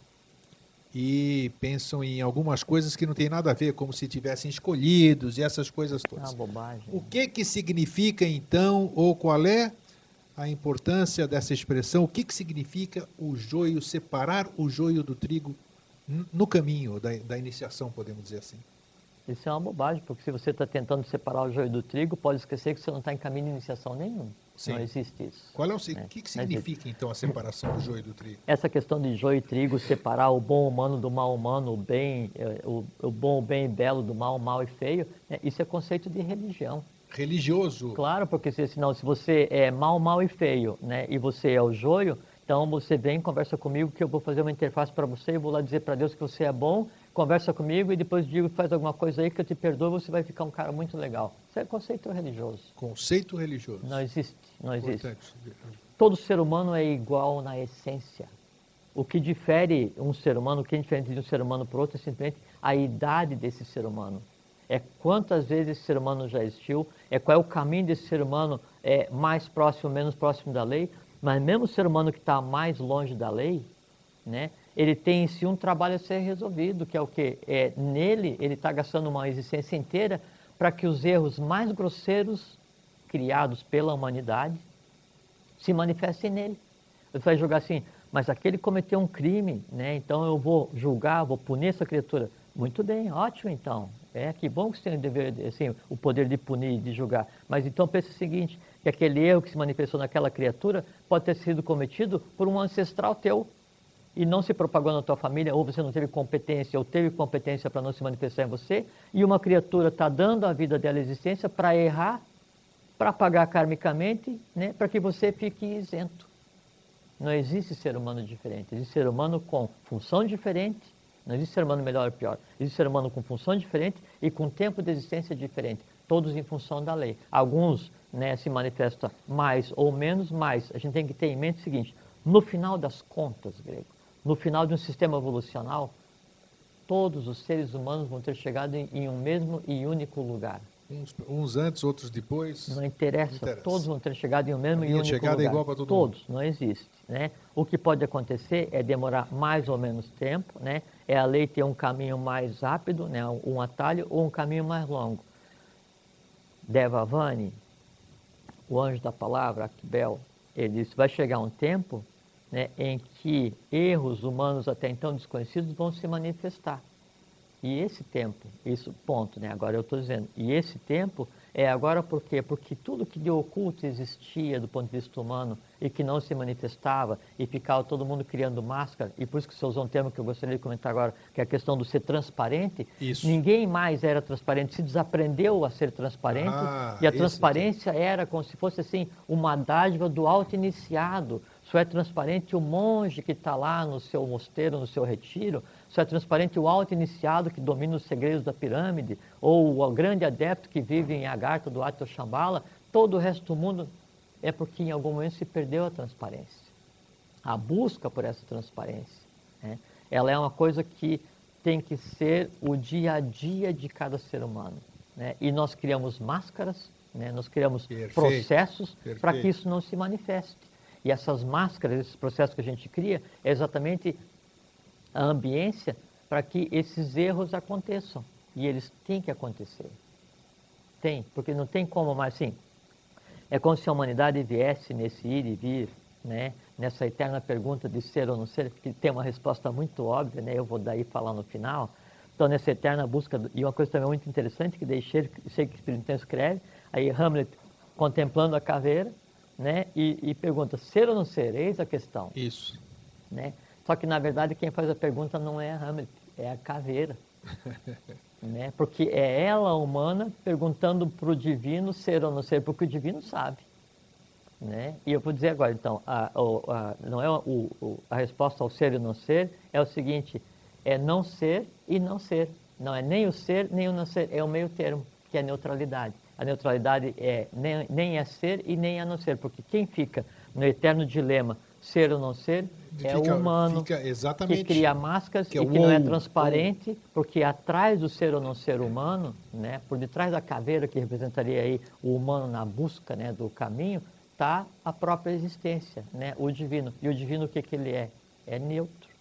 e pensam em algumas coisas que não tem nada a ver, como se tivessem escolhidos e essas coisas todas. Ah, bobagem. O que que significa então, ou qual é a importância dessa expressão, o que, que significa o joio, separar o joio do trigo no caminho da, da iniciação, podemos dizer assim? Isso é uma bobagem, porque se você está tentando separar o joio do trigo, pode esquecer que você não está em caminho de iniciação nenhum. Sim. Não existe isso. Qual é o é, que, que significa então a separação do joio do trigo? Essa questão de joio e trigo, separar o bom humano do mal humano, o bem, eh, o, o bom, o bem e belo do mal, o mal e feio, né? isso é conceito de religião religioso. Claro, porque se, senão, se você é mal, mal e feio, né, e você é o joio, então você vem, conversa comigo que eu vou fazer uma interface para você, eu vou lá dizer para Deus que você é bom, conversa comigo e depois digo que faz alguma coisa aí que eu te perdoo, você vai ficar um cara muito legal. Isso é conceito religioso. Conceito religioso. Não existe, não existe. Importante. Todo ser humano é igual na essência. O que difere um ser humano, o que é diferente de um ser humano para outro é simplesmente a idade desse ser humano é quantas vezes esse ser humano já existiu, é qual é o caminho desse ser humano é, mais próximo, menos próximo da lei, mas mesmo o ser humano que está mais longe da lei, né, ele tem em si um trabalho a ser resolvido, que é o que? É, nele, ele está gastando uma existência inteira para que os erros mais grosseiros criados pela humanidade se manifestem nele. Você vai julgar assim, mas aquele cometeu um crime, né? então eu vou julgar, vou punir essa criatura. Muito bem, ótimo então. É, que bom que você tem o, dever, assim, o poder de punir, de julgar. Mas então pense o seguinte, que aquele erro que se manifestou naquela criatura pode ter sido cometido por um ancestral teu e não se propagou na tua família, ou você não teve competência, ou teve competência para não se manifestar em você, e uma criatura está dando a vida dela existência para errar para pagar karmicamente, né, para que você fique isento. Não existe ser humano diferente, existe ser humano com função diferente, não existe ser humano melhor ou pior, existe ser humano com função diferente e com tempo de existência diferente, todos em função da lei. Alguns né, se manifestam mais ou menos, mas a gente tem que ter em mente o seguinte, no final das contas, grego, no final de um sistema evolucional, todos os seres humanos vão ter chegado em, em um mesmo e único lugar. Uns, uns, antes, outros depois. Não interessa, não interessa, todos vão ter chegado em um mesmo e único chegada lugar. É igual para todo todos, mundo. não existe. Né? O que pode acontecer é demorar mais ou menos tempo, né? é a lei ter um caminho mais rápido, né? um atalho, ou um caminho mais longo. Devavani, o anjo da palavra, Akbel, ele disse, vai chegar um tempo né, em que erros humanos até então desconhecidos vão se manifestar. E esse tempo, isso ponto, né? Agora eu estou dizendo, e esse tempo é agora por quê? Porque tudo que de oculto existia do ponto de vista humano e que não se manifestava e ficava todo mundo criando máscara, e por isso que você usou um termo que eu gostaria de comentar agora, que é a questão do ser transparente. Isso. Ninguém mais era transparente, se desaprendeu a ser transparente Ah, e a transparência era como se fosse assim uma dádiva do auto-iniciado. Só é transparente o monge que está lá no seu mosteiro, no seu retiro, só é transparente o auto-iniciado que domina os segredos da pirâmide, ou o grande adepto que vive em Agartha do Atto Shambhala, todo o resto do mundo é porque em algum momento se perdeu a transparência. A busca por essa transparência, né? ela é uma coisa que tem que ser o dia a dia de cada ser humano. Né? E nós criamos máscaras, né? nós criamos Perfeito, processos para que isso não se manifeste. E essas máscaras, esses processos que a gente cria, é exatamente a ambiência para que esses erros aconteçam. E eles têm que acontecer. Tem, porque não tem como mais assim. É como se a humanidade viesse nesse ir e vir, né? nessa eterna pergunta de ser ou não ser, que tem uma resposta muito óbvia, né? eu vou daí falar no final. Então, nessa eterna busca, e uma coisa também muito interessante que deixei, Shakespeare escreve, aí Hamlet contemplando a caveira, né? E, e, pergunta, ser ou não ser? Eis a questão. Isso. Né? Só que, na verdade, quem faz a pergunta não é a Hamlet, é a caveira. né? Porque é ela, humana, perguntando para o divino ser ou não ser, porque o divino sabe. Né? E eu vou dizer agora, então, a, a, não é o, o, a resposta ao ser e não ser, é o seguinte, é não ser e não ser. Não é nem o ser, nem o não ser, é o meio termo, que é a neutralidade. A neutralidade é nem, nem é ser e nem é não ser, porque quem fica no eterno dilema ser ou não ser é Fica- o humano fica exatamente. que cria máscaras Que é e que não é transparente, porque atrás do ser ou não ser humano, né, por detrás da caveira que representaria aí o humano na busca né, do caminho, está a própria existência, né, o divino. E o divino o que, que ele é? É neutro.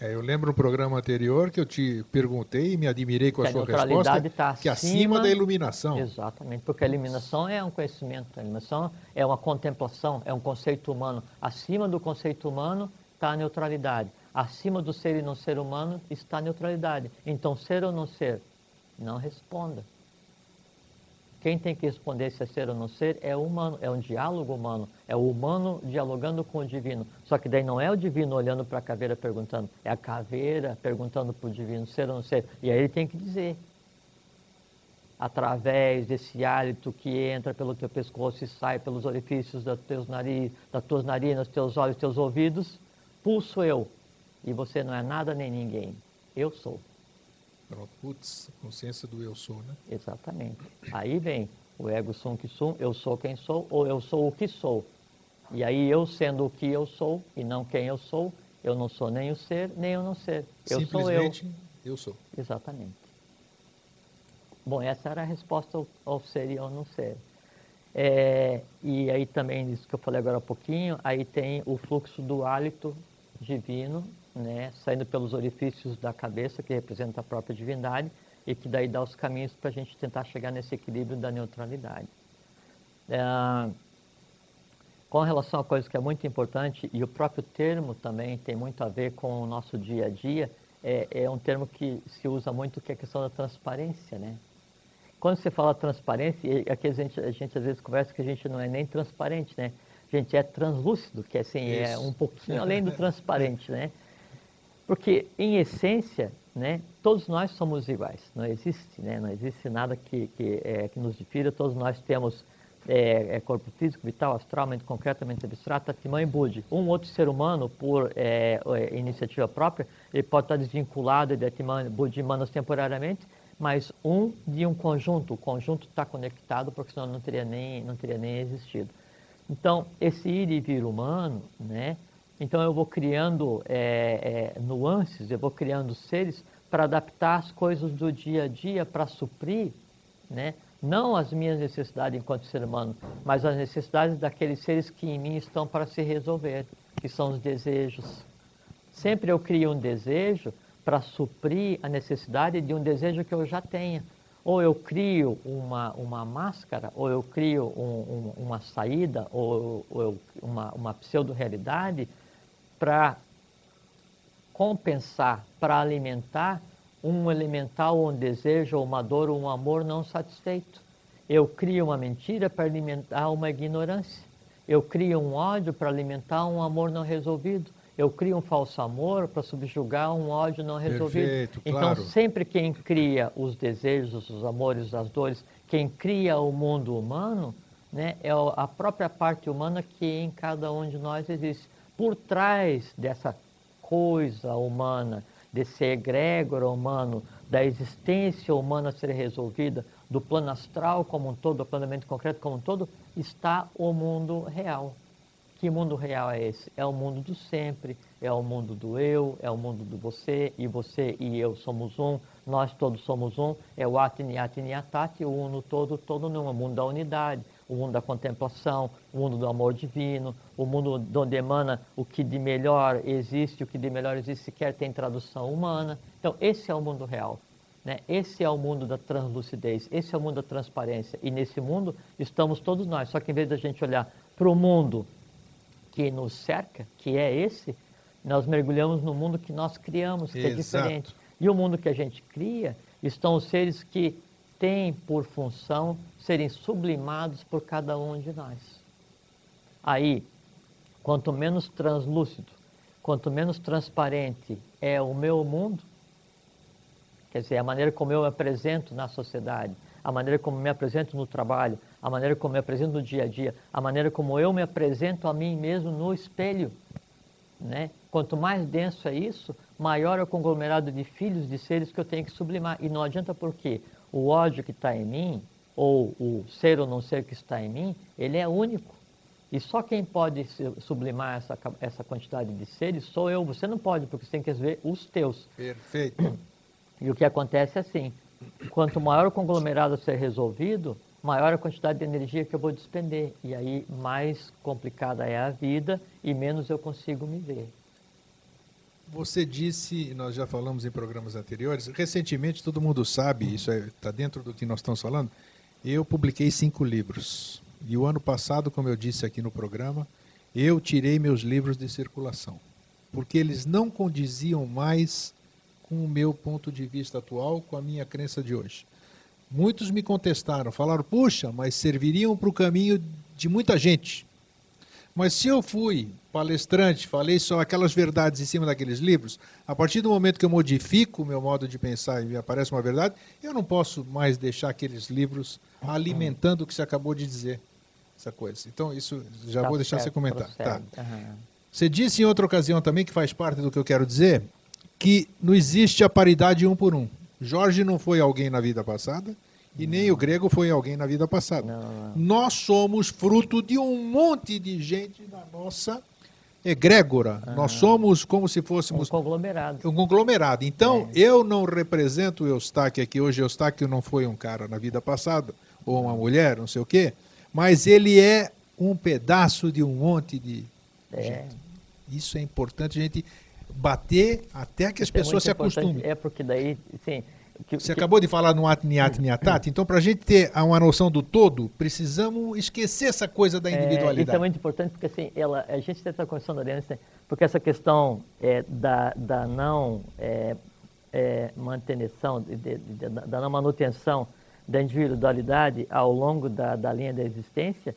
É, eu lembro no programa anterior que eu te perguntei e me admirei com Que a a sua neutralidade resposta, tá que acima acima- da iluminação. Exatamente, porque a eliminação é um conhecimento, a eliminação é uma contemplação, é um conceito humano. Acima do conceito humano está a neutralidade. Acima do ser e não ser humano está a neutralidade. Então, ser ou não ser? Não responda. Quem tem que responder se é ser ou não ser é humano, é um diálogo humano, é o humano dialogando com o divino. Só que daí não é o divino olhando para a caveira perguntando, é a caveira perguntando para o divino ser ou não ser. E aí ele tem que dizer, através desse hálito que entra pelo teu pescoço e sai pelos orifícios dos teus nariz, das tuas narinas, teus olhos, teus ouvidos, pulso eu. E você não é nada nem ninguém. Eu sou. Pronto, Putz, consciência do eu sou, né? Exatamente. Aí vem o ego sum que sum, eu sou quem sou, ou eu sou o que sou. E aí eu sendo o que eu sou e não quem eu sou, eu não sou nem o ser, nem o não ser. Eu sou eu. Simplesmente eu sou. Exatamente. Bom, essa era a resposta ao, ao ser e ao não ser. É, e aí também, isso que eu falei agora há pouquinho, aí tem o fluxo do hálito divino, né, saindo pelos orifícios da cabeça, que representa a própria divindade, e que daí dá os caminhos para a gente tentar chegar nesse equilíbrio da neutralidade. É, com relação a coisa que é muito importante, e o próprio termo também tem muito a ver com o nosso dia a dia, é, é um termo que se usa muito, que é a questão da transparência, né? Quando você fala transparência, aqui a gente, a gente às vezes conversa que a gente não é nem transparente, né? A gente é translúcido, que assim, é um pouquinho além do transparente, né? Porque, em essência, né, todos nós somos iguais. Não existe, né, não existe nada que, que, é, que nos difira. Todos nós temos é, é, corpo físico, vital, astral, mente concreta, mente abstrata, Atman e Budi. Um outro ser humano, por é, é, iniciativa própria, ele pode estar desvinculado de Atman, Budi, Manas temporariamente, mas um de um conjunto. O conjunto está conectado, porque senão não teria nem, não teria nem existido. Então, esse ir e vir humano, né? Então eu vou criando é, é, nuances, eu vou criando seres para adaptar as coisas do dia a dia, para suprir, né? não as minhas necessidades enquanto ser humano, mas as necessidades daqueles seres que em mim estão para se resolver, que são os desejos. Sempre eu crio um desejo para suprir a necessidade de um desejo que eu já tenha. Ou eu crio uma, uma máscara, ou eu crio um, um, uma saída, ou, ou eu, uma, uma pseudo-realidade para compensar, para alimentar um elemental, um desejo, uma dor, um amor não satisfeito. Eu crio uma mentira para alimentar uma ignorância. Eu crio um ódio para alimentar um amor não resolvido. Eu crio um falso amor para subjugar um ódio não resolvido. Perfeito, então, claro. sempre quem cria os desejos, os amores, as dores, quem cria o mundo humano, né, é a própria parte humana que em cada um de nós existe. Por trás dessa coisa humana, desse egrégor humano, da existência humana ser resolvida, do plano astral como um todo, do planejamento concreto como um todo, está o mundo real. Que mundo real é esse? É o mundo do sempre, é o mundo do eu, é o mundo do você, e você e eu somos um, nós todos somos um, é o Atini Atini Atati, o uno todo, todo num, o mundo da unidade o mundo da contemplação, o mundo do amor divino, o mundo onde emana o que de melhor existe, o que de melhor existe sequer tem tradução humana. Então, esse é o mundo real. Né? Esse é o mundo da translucidez, esse é o mundo da transparência. E nesse mundo estamos todos nós. Só que em vez da gente olhar para o mundo que nos cerca, que é esse, nós mergulhamos no mundo que nós criamos, que é Exato. é diferente. E o mundo que a gente cria estão os seres que têm por função serem sublimados por cada um de nós. Aí, quanto menos translúcido, quanto menos transparente é o meu mundo, quer dizer, a maneira como eu me apresento na sociedade, a maneira como me apresento no trabalho, a maneira como me apresento no dia a dia, a maneira como eu me apresento a mim mesmo no espelho. Né? Quanto mais denso é isso, maior é o conglomerado de filhos, de seres que eu tenho que sublimar. E não adianta porque o ódio que está em mim, ou o ser ou não ser que está em mim, ele é único. E só quem pode sublimar essa, essa quantidade de seres sou eu. Você não pode, porque você tem que ver os teus. Perfeito. E o que acontece é assim: quanto maior o conglomerado ser resolvido, maior a quantidade de energia que eu vou despender. E aí mais complicada é a vida e menos eu consigo me ver. Você disse, nós já falamos em programas anteriores, recentemente todo mundo sabe, isso está é, dentro do que nós estamos falando, eu publiquei cinco livros. E o ano passado, como eu disse aqui no programa, eu tirei meus livros de circulação, porque eles não condiziam mais com o meu ponto de vista atual, com a minha crença de hoje. Muitos me contestaram, falaram, puxa, mas serviriam para o caminho de muita gente. Mas se eu fui palestrante, falei só aquelas verdades em cima daqueles livros, a partir do momento que eu modifico o meu modo de pensar e me aparece uma verdade, eu não posso mais deixar aqueles livros alimentando o que você acabou de dizer, essa coisa. Então, isso já tá vou deixar certo, você comentar. Tá. Uhum. Você disse em outra ocasião também, que faz parte do que eu quero dizer, que não existe a paridade um por um. Jorge não foi alguém na vida passada, e nem o grego foi alguém na vida passada. Não, não. Nós somos fruto de um monte de gente na nossa egrégora. Ah, Nós somos como se fôssemos. Um conglomerado. Um conglomerado. Então, é. eu não represento o Eustáquio aqui. Hoje, Eustáquio não foi um cara na vida passada, ou uma mulher, não sei o quê, mas ele é um pedaço de um monte de é. gente. Isso é importante a gente bater até que as Isso é pessoas é se acostumem. É porque daí, sim, que, Você que... acabou de falar no Atniat Niatat, então para a gente ter uma noção do todo, precisamos esquecer essa coisa da individualidade. É, isso é muito importante porque assim, ela, a gente está conversando ali, né, porque essa questão é, da, da não é, é, manutenção, de, de, de, da não manutenção da individualidade ao longo da, da linha da existência,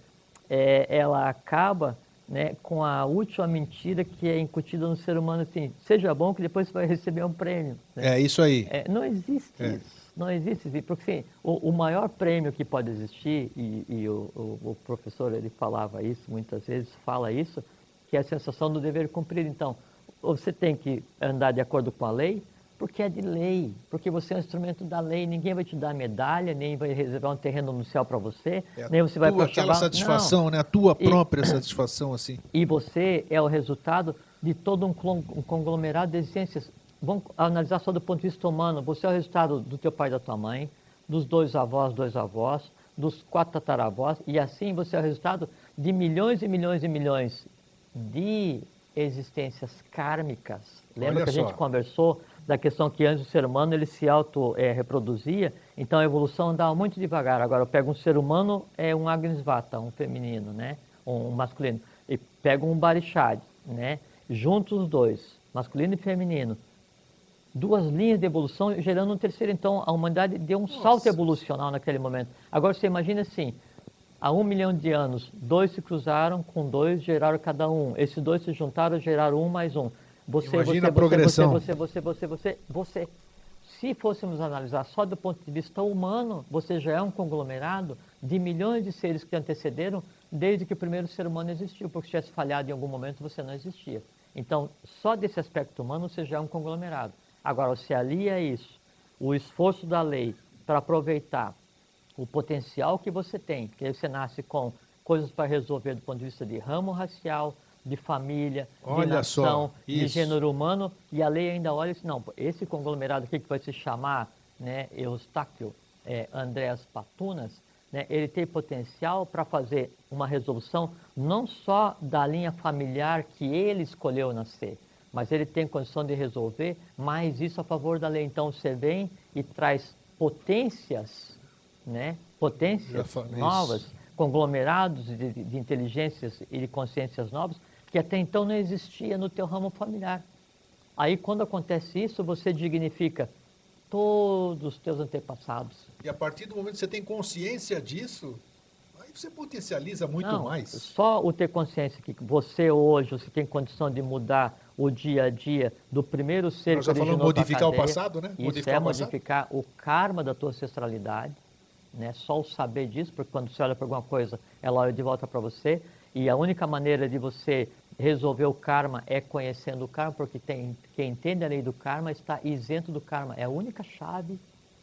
é, ela acaba né, com a última mentira que é incutida no ser humano assim, seja bom que depois você vai receber um prêmio. Né? É isso aí. É, não existe é. isso. Não existe, porque assim, o, o, maior prêmio que pode existir, e, e o, o, o, professor ele falava isso muitas vezes, fala isso, que é a sensação do dever cumprido. Então, você tem que andar de acordo com a lei, porque é de lei, porque você é um instrumento da lei, ninguém vai te dar medalha, nem vai reservar um terreno no céu para você, é nem você vai tua, aquela satisfação, Não. né? A tua própria e, satisfação assim. E você é o resultado de todo um, conglomerado de existências. Vamos analisar só do ponto de vista humano. Você é o resultado do teu pai e da tua mãe, dos dois avós, dois avós, dos quatro tataravós, e assim você é o resultado de milhões e milhões e milhões de existências kármicas. Lembra Olha que a só. gente conversou da questão que antes o ser humano ele se auto-reproduzia, é, então a evolução andava muito devagar. Agora eu pego um ser humano, é um Agnisvata, um feminino, né? um masculino, e pego um Barishad, né? juntos os dois, masculino e feminino, duas linhas de evolução gerando um terceiro. Então a humanidade deu um Nossa. salto evolucional naquele momento. Agora você imagina assim, há um milhão de anos, dois se cruzaram com dois, geraram cada um. Esses dois se juntaram, geraram um mais um. Você, Imagina você, a progressão. Você, você, você, você, você, Se fôssemos analisar só do ponto de vista humano, você já é um conglomerado de milhões de seres que antecederam desde que o primeiro ser humano existiu, porque se tivesse falhado em algum momento você não existia. Então, só desse aspecto humano você já é um conglomerado. Agora, se alia a isso o esforço da lei para aproveitar o potencial que você tem, que você nasce com coisas para resolver do ponto de vista de ramo racial, de família, olha de nação, de gênero humano, e a lei ainda olha assim, não, esse conglomerado aqui que vai se chamar né, Eustáquio é, Andréas Patunas, né, ele tem potencial para fazer uma resolução não só da linha familiar que ele escolheu nascer, mas ele tem condição de resolver mais isso a favor da lei. Então você vem e traz potências, né, potências novas, conglomerados de, de inteligências e de consciências novas, que até então não existia no teu ramo familiar. Aí quando acontece isso, você dignifica todos os teus antepassados. E a partir do momento que você tem consciência disso, aí você potencializa muito não, mais. Só o ter consciência que você hoje você tem condição de mudar o dia a dia do primeiro ser Nós já falamos modificar cadeia, o passado, né? Isso modificar é modificar o karma da tua ancestralidade, né? Só o saber disso, porque quando você olha para alguma coisa, ela olha de volta para você. E a única maneira de você resolver o karma é conhecendo o karma, porque tem, quem entende a lei do karma está isento do karma. É a única chave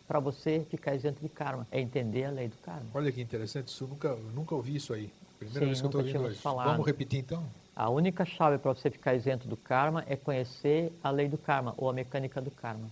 para você ficar isento de karma, é entender a lei do karma. Olha que interessante, isso nunca, nunca ouvi isso aí. Primeira Sim, vez que eu estou ouvindo. Falado. Vamos repetir então? A única chave para você ficar isento do karma é conhecer a lei do karma, ou a mecânica do karma.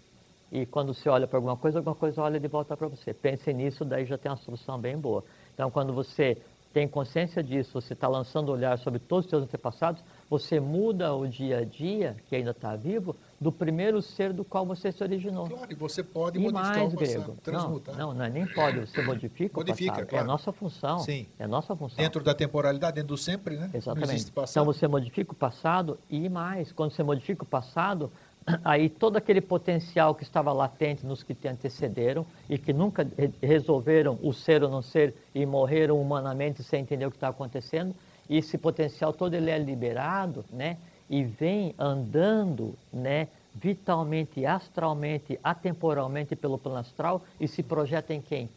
E quando você olha para alguma coisa, alguma coisa olha de volta para você. Pense nisso, daí já tem uma solução bem boa. Então, quando você tem consciência disso, você está lançando olhar sobre todos os seus antepassados, você muda o dia a dia, que ainda está vivo, do primeiro ser do qual você se originou. Claro, e você pode e modificar mais, o passado, grego. transmutar. Não, não, não, é nem pode, você modifica, modifica o passado. Claro. É a nossa função. Sim. É a nossa função. Dentro da temporalidade, dentro do sempre, né? Exatamente. Então você modifica o passado e mais, quando você modifica o passado, aí todo aquele potencial que estava latente nos que te antecederam e que nunca resolveram o ser ou não ser e morreram humanamente sem entender o que está acontecendo, esse potencial todo ele é liberado, né? E vem andando, né? Vitalmente, astralmente, atemporalmente pelo plano astral e se projeta em quem?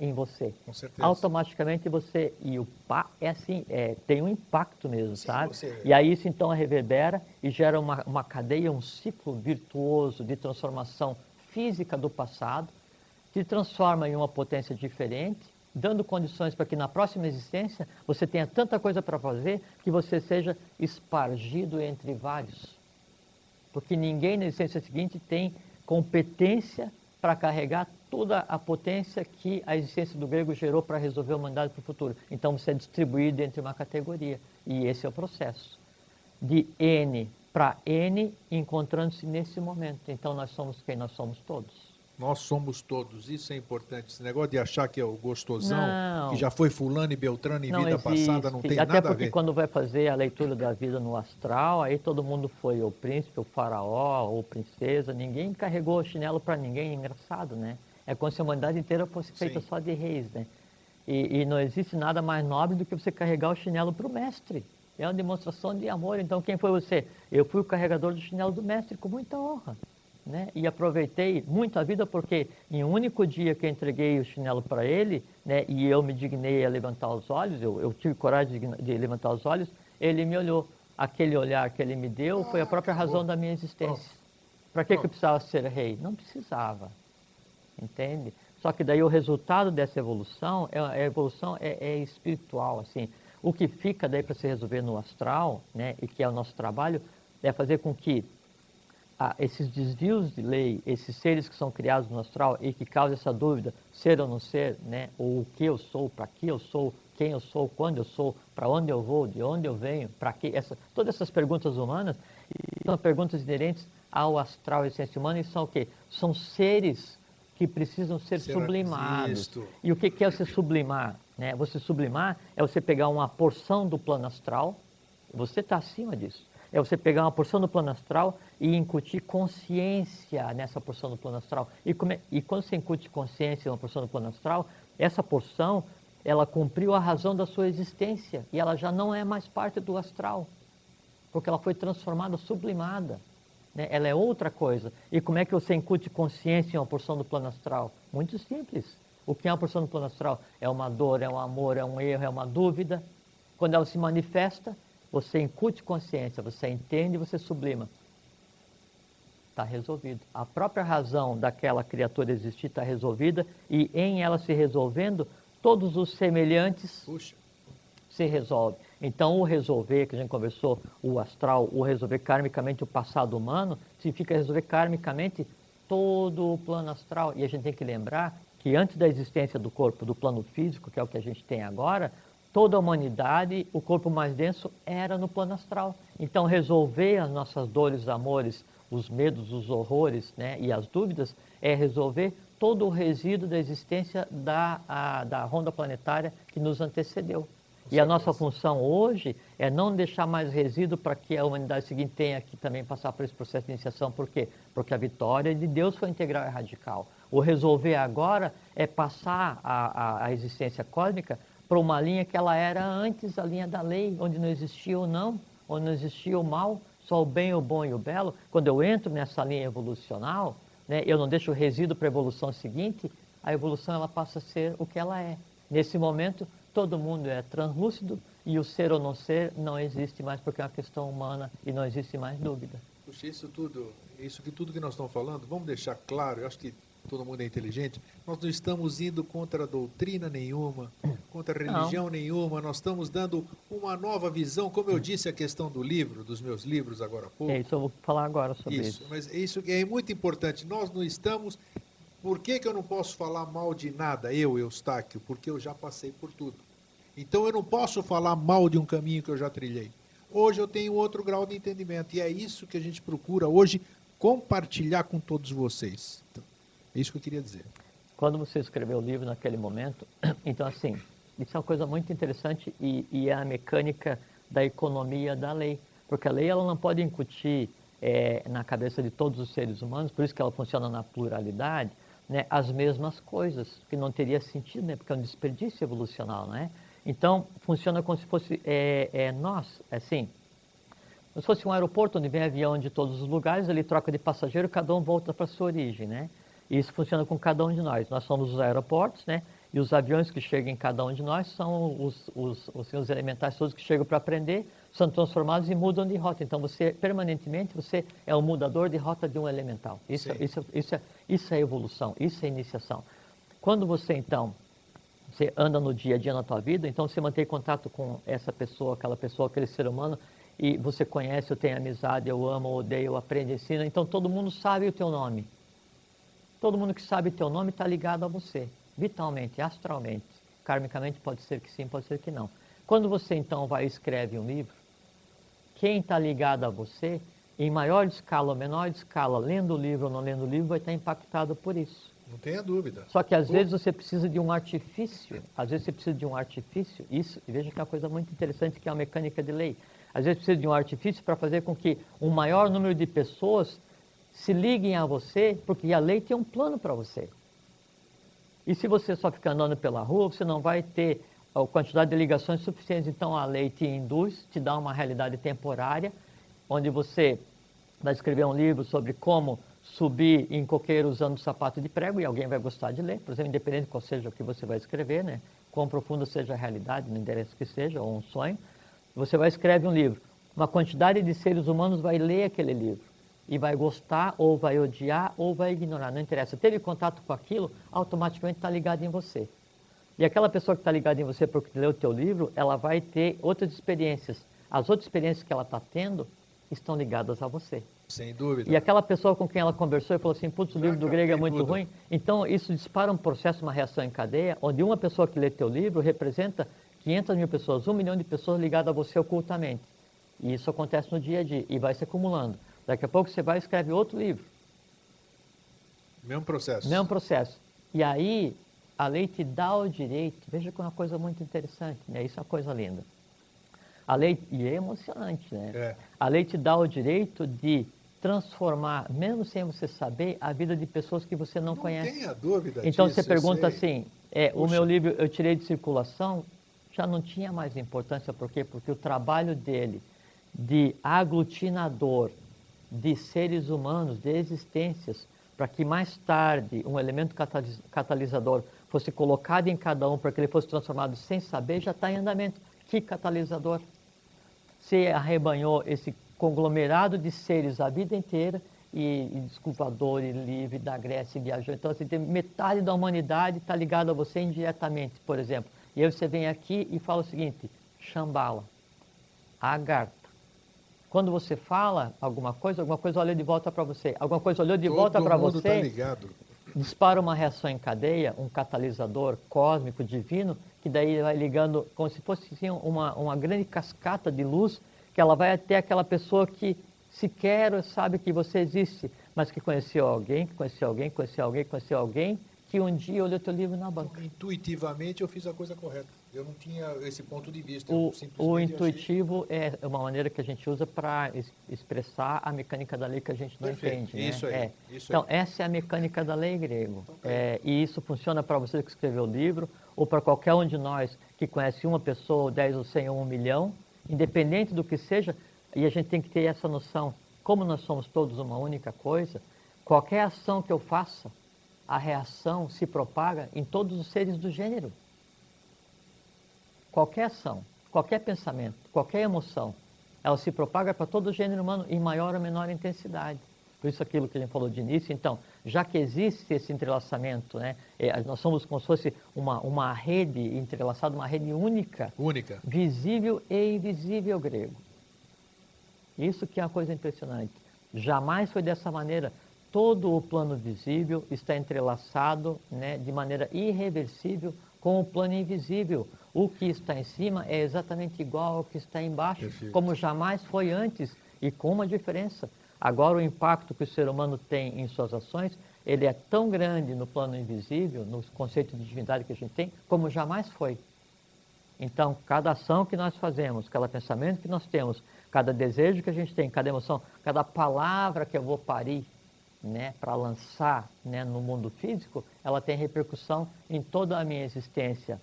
em você. Com certeza. Automaticamente você. E o pá é assim, é, tem um impacto mesmo, Sim, sabe? Você... E aí isso então reverbera e gera uma, uma cadeia, um ciclo virtuoso de transformação física do passado, que transforma em uma potência diferente, dando condições para que na próxima existência você tenha tanta coisa para fazer que você seja espargido entre vários. Porque ninguém na existência seguinte tem competência para carregar toda a potência que a existência do grego gerou para resolver o mandato para o futuro. Então você é distribuído entre uma categoria. E esse é o processo. De N para N, encontrando-se nesse momento. Então nós somos quem nós somos todos. Nós somos todos, isso é importante. Esse negócio de achar que é o gostosão, não, que já foi fulano e beltrano em vida existe. passada, não tem Até nada a ver. Até porque quando vai fazer a leitura da vida no astral, aí todo mundo foi o príncipe, o faraó, ou princesa, ninguém carregou o chinelo para ninguém, é engraçado, né? É como se a humanidade inteira fosse feita Sim. só de reis, né? E, e, não existe nada mais nobre do que você carregar o chinelo para o mestre. É uma demonstração de amor. Então, quem foi você? Eu fui o carregador do chinelo do mestre, com muita honra. Né? E aproveitei muito a vida porque em um único dia que eu entreguei o chinelo para ele, né? E eu me dignei a levantar os olhos, eu, eu tive coragem de, de, levantar os olhos, ele me olhou. Aquele olhar que ele me deu foi a própria razão da minha existência. Para que, que eu precisava ser rei? Não precisava, entende? Só que daí o resultado dessa evolução, é, a evolução é, é espiritual, assim. O que fica daí para se resolver no astral, né? E que é o nosso trabalho, é fazer com que ah, esses desvios de lei, esses seres que são criados no astral e que causam essa dúvida, ser ou não ser, né? ou o que eu sou, para que eu sou, quem eu sou, quando eu sou, para onde eu vou, de onde eu venho, para que, essa, todas essas perguntas humanas são perguntas inerentes ao astral e essência humana e são o quê? São seres que precisam ser Será sublimados. E o que, que é você sublimar? Né? Você sublimar é você pegar uma porção do plano astral, você está acima disso é você pegar uma porção do plano astral e incutir consciência nessa porção do plano astral. E, come, e quando você incute consciência em uma porção do plano astral, essa porção, ela cumpriu a razão da sua existência e ela já não é mais parte do astral, porque ela foi transformada, sublimada. Né? Ela é outra coisa. E como é que você incute consciência em uma porção do plano astral? Muito simples. O que é uma porção do plano astral? É uma dor, é um amor, é um erro, é uma dúvida. Quando ela se manifesta, você incute consciência, você entende e você sublima. Está resolvido. A própria razão daquela criatura existir está resolvida e em ela se resolvendo, todos os semelhantes Puxa. se resolvem. Então, o resolver, que a gente conversou, o astral, o resolver karmicamente o passado humano, significa resolver karmicamente todo o plano astral. E a gente tem que lembrar que antes da existência do corpo, do plano físico, que é o que a gente tem agora, toda a humanidade, o corpo mais denso era no plano astral. Então, resolver as nossas dores, amores, os medos, os horrores né, e as dúvidas é resolver todo o resíduo da existência da, a, da ronda planetária que nos antecedeu. E a nossa função hoje é não deixar mais resíduo para que a humanidade seguinte tenha que também passar por esse processo de iniciação. Por quê? Porque a vitória de Deus foi integral e radical. O resolver agora é passar a, a, a existência cósmica para uma linha que ela era antes a linha da lei, onde não existia o não, onde não existia o mal, só o bem, o bom e o belo. Quando eu entro nessa linha evolucional, né, eu não deixo resíduo para a evolução seguinte, a evolução ela passa a ser o que ela é. Nesse momento, todo mundo é translúcido e o ser ou não ser não existe mais porque é uma questão humana e não existe mais dúvida. Puxa, isso tudo, isso que tudo que nós estamos falando, vamos deixar claro, eu acho que todo mundo é inteligente, nós não estamos indo contra doutrina nenhuma, contra religião não. nenhuma, nós estamos dando uma nova visão, como eu disse a questão do livro, dos meus livros agora há pouco. É isso, eu vou falar agora sobre isso. isso. Mas isso é muito importante, nós não estamos... Por que, que eu não posso falar mal de nada, eu, Eustáquio? Porque eu já passei por tudo. Então eu não posso falar mal de um caminho que eu já trilhei. Hoje eu tenho outro grau de entendimento e é isso que a gente procura hoje compartilhar com todos vocês. É isso que eu queria dizer. Quando você escreveu o livro naquele momento, então assim, isso é uma coisa muito interessante e, e é a mecânica da economia da lei. Porque a lei ela não pode incutir é, na cabeça de todos os seres humanos, por isso que ela funciona na pluralidade, né, as mesmas coisas, que não teria sentido, né, porque é um desperdício evolucional, né? Então, funciona como se fosse é, é, nós, assim, como se fosse um aeroporto onde vem avião de todos os lugares, ele troca de passageiro, cada um volta para sua origem, né? E isso funciona com cada um de nós. Nós somos os aeroportos, né? E os aviões que chegam em cada um de nós são os, os, os, os elementais todos que chegam para aprender, são transformados e mudam de rota. Então, você, permanentemente, você é o mudador de rota de um elemental. Isso, isso, isso, é, isso é evolução, isso é iniciação. Quando você, então, você anda no dia a dia na tua vida, então você mantém contato com essa pessoa, aquela pessoa, aquele ser humano, e você conhece, eu tenho amizade, eu amo, eu odeio, eu aprendo, ensino, então todo mundo sabe o teu nome. Todo mundo que sabe teu nome está ligado a você, vitalmente, astralmente. Karmicamente pode ser que sim, pode ser que não. Quando você então vai e escreve um livro, quem está ligado a você, em maior escala ou menor escala, lendo o livro ou não lendo o livro, vai estar impactado por isso. Não tenha dúvida. Só que às vezes você precisa de um artifício, às vezes você precisa de um artifício, isso, e veja que é uma coisa muito interessante que é a mecânica de lei. Às vezes precisa de um artifício para fazer com que um maior número de pessoas se liguem a você, porque a lei tem um plano para você. E se você só ficar andando pela rua, você não vai ter a quantidade de ligações suficientes. Então a lei te induz, te dá uma realidade temporária, onde você vai escrever um livro sobre como subir em coqueiro usando sapato de prego e alguém vai gostar de ler, por exemplo, independente qual seja o que você vai escrever, né? Quão profundo seja a realidade, não interessa que seja, ou um sonho, você vai escrever um livro. Uma quantidade de seres humanos vai ler aquele livro e vai gostar, ou vai odiar, ou vai ignorar, não interessa. Teve contato com aquilo, automaticamente está ligado em você. E aquela pessoa que está ligada em você porque leu o teu livro, ela vai ter outras experiências. As outras experiências que ela está tendo estão ligadas a você. Sem dúvida. E aquela pessoa com quem ela conversou e falou assim, putz, o livro do grego é muito tudo. ruim. Então, isso dispara um processo, uma reação em cadeia, onde uma pessoa que lê teu livro representa 500 mil pessoas, um milhão de pessoas ligadas a você ocultamente. E isso acontece no dia a dia e vai se acumulando. Daqui a pouco você vai e escreve outro livro. Mesmo processo. Mesmo processo. E aí, a lei te dá o direito, veja que é uma coisa muito interessante, né? Isso é uma coisa linda. A lei, e é emocionante, né? É. A lei te dá o direito de transformar, mesmo sem você saber, a vida de pessoas que você não, não conhece. Não tenha dúvida Então disso, você pergunta assim, é, o meu livro eu tirei de circulação, já não tinha mais importância, por quê? Porque o trabalho dele de aglutinador de seres humanos, de existências, para que mais tarde um elemento catalisador fosse colocado em cada um para que ele fosse transformado sem saber, já está em andamento. Que catalisador? Se arrebanhou esse conglomerado de seres a vida inteira e, e desculpador e livre da Grécia e viajou. Então, assim, metade da humanidade está ligada a você indiretamente, por exemplo. E aí você vem aqui e fala o seguinte, Shambhala, Agartha. Quando você fala alguma coisa, alguma coisa olhou de volta para você. Alguma coisa olhou de Todo volta para você. Tá ligado. Dispara uma reação em cadeia, um catalisador cósmico divino, que daí vai ligando como se fosse assim, uma, uma grande cascata de luz, que ela vai até aquela pessoa que sequer sabe que você existe, mas que conheceu alguém, que conheceu alguém, conheceu alguém, conheceu alguém, que um dia olhou teu livro na banca. Intuitivamente eu fiz a coisa correta. Eu não tinha esse ponto de vista. O, o intuitivo achei... é uma maneira que a gente usa para expressar a mecânica da lei que a gente não Perfeito. entende. Né? Isso aí. É. Isso então, aí. essa é a mecânica da lei grego. Então, é, e isso funciona para você que escreveu o livro, ou para qualquer um de nós que conhece uma pessoa, dez, ou cem, ou um milhão, independente do que seja, e a gente tem que ter essa noção, como nós somos todos uma única coisa, qualquer ação que eu faça, a reação se propaga em todos os seres do gênero. Qualquer ação, qualquer pensamento, qualquer emoção, ela se propaga para todo o gênero humano em maior ou menor intensidade. Por isso aquilo que a gente falou de início, então, já que existe esse entrelaçamento, né, é, nós somos como se fosse uma, uma rede entrelaçada, uma rede única, única, visível e invisível grego. Isso que é uma coisa impressionante. Jamais foi dessa maneira todo o plano visível está entrelaçado né, de maneira irreversível com o plano invisível. O que está em cima é exatamente igual ao que está embaixo, Perfeito. como jamais foi antes, e com uma diferença. Agora, o impacto que o ser humano tem em suas ações, ele é tão grande no plano invisível, no conceito de divindade que a gente tem, como jamais foi. Então, cada ação que nós fazemos, cada pensamento que nós temos, cada desejo que a gente tem, cada emoção, cada palavra que eu vou parir, né, para lançar né, no mundo físico, ela tem repercussão em toda a minha existência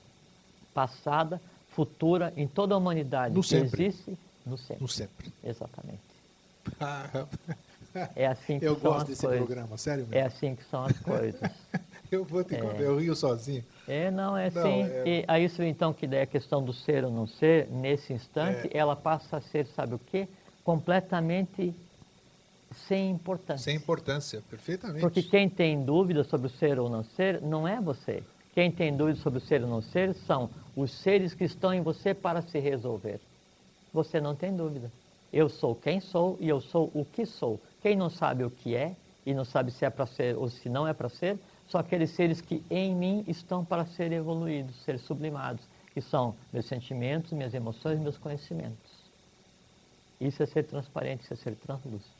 passada, futura, em toda a humanidade no que sempre. existe no sempre. No sempre. Exatamente. é assim que eu são gosto desse coisas. programa, sério mesmo. É assim que são as coisas. eu vou te é. eu rio sozinho. É, não, é assim. É... E a isso então que daí a questão do ser ou não ser, nesse instante, é... ela passa a ser, sabe o quê? Completamente sem importância. Sem importância, perfeitamente. Porque quem tem dúvida sobre o ser ou não ser não é você. Quem tem dúvida sobre o ser ou não ser são os seres que estão em você para se resolver. Você não tem dúvida. Eu sou quem sou e eu sou o que sou. Quem não sabe o que é e não sabe se é para ser ou se não é para ser, são aqueles seres que em mim estão para ser evoluídos, ser sublimados, que são meus sentimentos, minhas emoções, meus conhecimentos. Isso é ser transparente, isso é ser translúcido.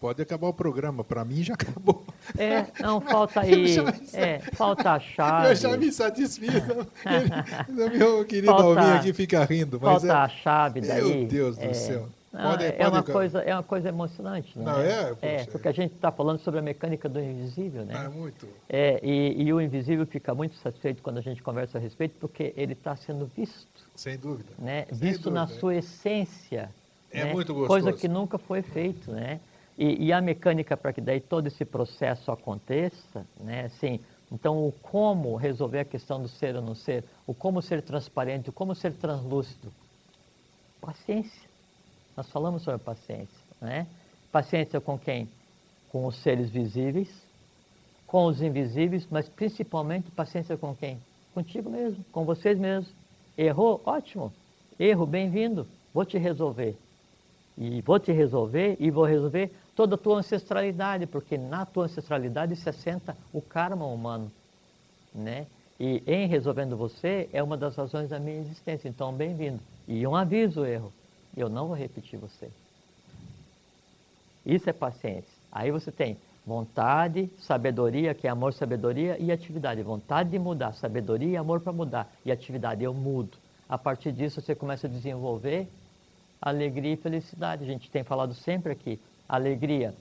Pode acabar o programa, para mim já acabou. É, não, falta aí, é, falta a chave. Eu já me satisfiz. meu querido falta, Alminha aqui fica rindo. Mas falta é, a chave daí. Meu Deus é, do céu. Não, pode, é, pode, uma coisa, é uma coisa emocionante. Né? Não é? É, porque a gente está falando sobre a mecânica do invisível, né? É muito. É, e, e, o invisível fica muito satisfeito quando a gente conversa a respeito, porque ele está sendo visto. Sem dúvida. Né? Sem visto dúvida. na sua essência. É né? muito gostoso. Coisa que nunca foi feito, né? E, e a mecânica para que daí todo esse processo aconteça, né? Assim, então, o como resolver a questão do ser ou não ser, o como ser transparente, o como ser translúcido. Paciência. Nós falamos sobre paciência, né? Paciência com quem? Com os seres visíveis, com os invisíveis, mas principalmente paciência com quem? Contigo mesmo, com vocês mesmos. Errou? Ótimo. Erro, bem-vindo. Vou te resolver. E vou te resolver e vou resolver toda a tua ancestralidade, porque na tua ancestralidade se assenta o karma humano, né? E em resolvendo você é uma das razões da minha existência. Então, bem-vindo. E um aviso, erro. Eu não vou repetir você. Isso é paciência. Aí você tem vontade, sabedoria, que é amor, sabedoria e atividade. Vontade de mudar, sabedoria e amor para mudar. E atividade, eu mudo. A partir disso você começa a desenvolver alegria e felicidade. A gente tem falado sempre aqui, alegria,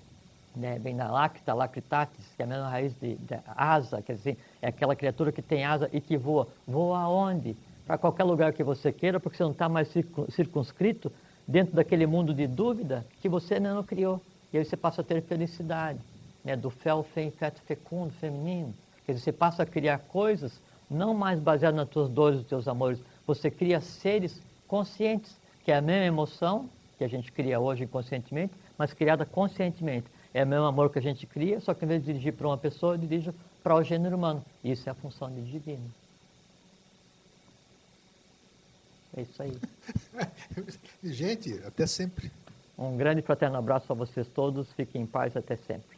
né, vem da lacta, lacritatis, que é a mesma raiz de, de, asa, quer dizer, é aquela criatura que tem asa e que voa. Voa aonde? Para qualquer lugar que você queira, porque você não está mais circunscrito dentro daquele mundo de dúvida que você não criou. E aí você passa a ter felicidade, né, do fel, fem, feto, fecundo, feminino. Quer dizer, você passa a criar coisas não mais baseadas nas tuas dores, nos teus amores. Você cria seres conscientes que é a mesma emoção que a gente cria hoje inconscientemente, mas criada conscientemente. É o mesmo amor que a gente cria, só que em vez de dirigir para uma pessoa, eu dirijo para o gênero humano. Isso é a função de divino. É isso aí. gente, até sempre. Um grande fraterno abraço a vocês todos. Fiquem em paz até sempre.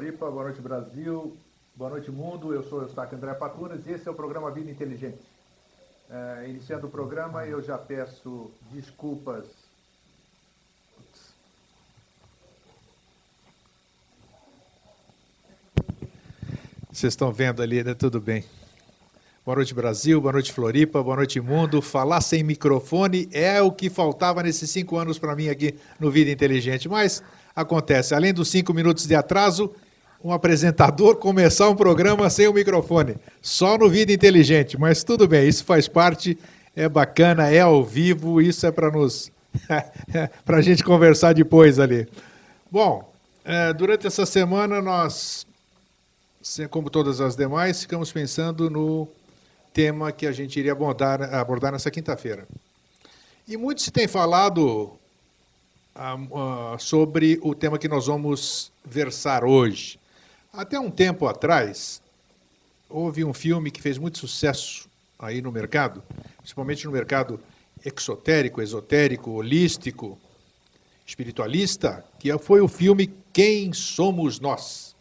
Floripa. Boa noite, Brasil. Boa noite, mundo. Eu sou o Eustáquio André Patunas e esse é o programa Vida Inteligente. É, iniciando o programa, eu já peço desculpas. Vocês estão vendo ali, né? Tudo bem. Boa noite, Brasil. Boa noite, Floripa. Boa noite, mundo. Falar sem microfone é o que faltava nesses cinco anos para mim aqui no Vida Inteligente. Mas acontece. Além dos cinco minutos de atraso, um apresentador começar um programa sem o microfone. Só no Vida Inteligente. Mas tudo bem, isso faz parte, é bacana, é ao vivo, isso é para nos. para a gente conversar depois ali. Bom, é, durante essa semana nós, como todas as demais, ficamos pensando no tema que a gente iria abordar, abordar nessa quinta-feira. E muito se tem falado uh, sobre o tema que nós vamos versar hoje. Até um tempo atrás, houve um filme que fez muito sucesso aí no mercado, principalmente no mercado exotérico, esotérico, holístico, espiritualista, que foi o filme Quem Somos Nós.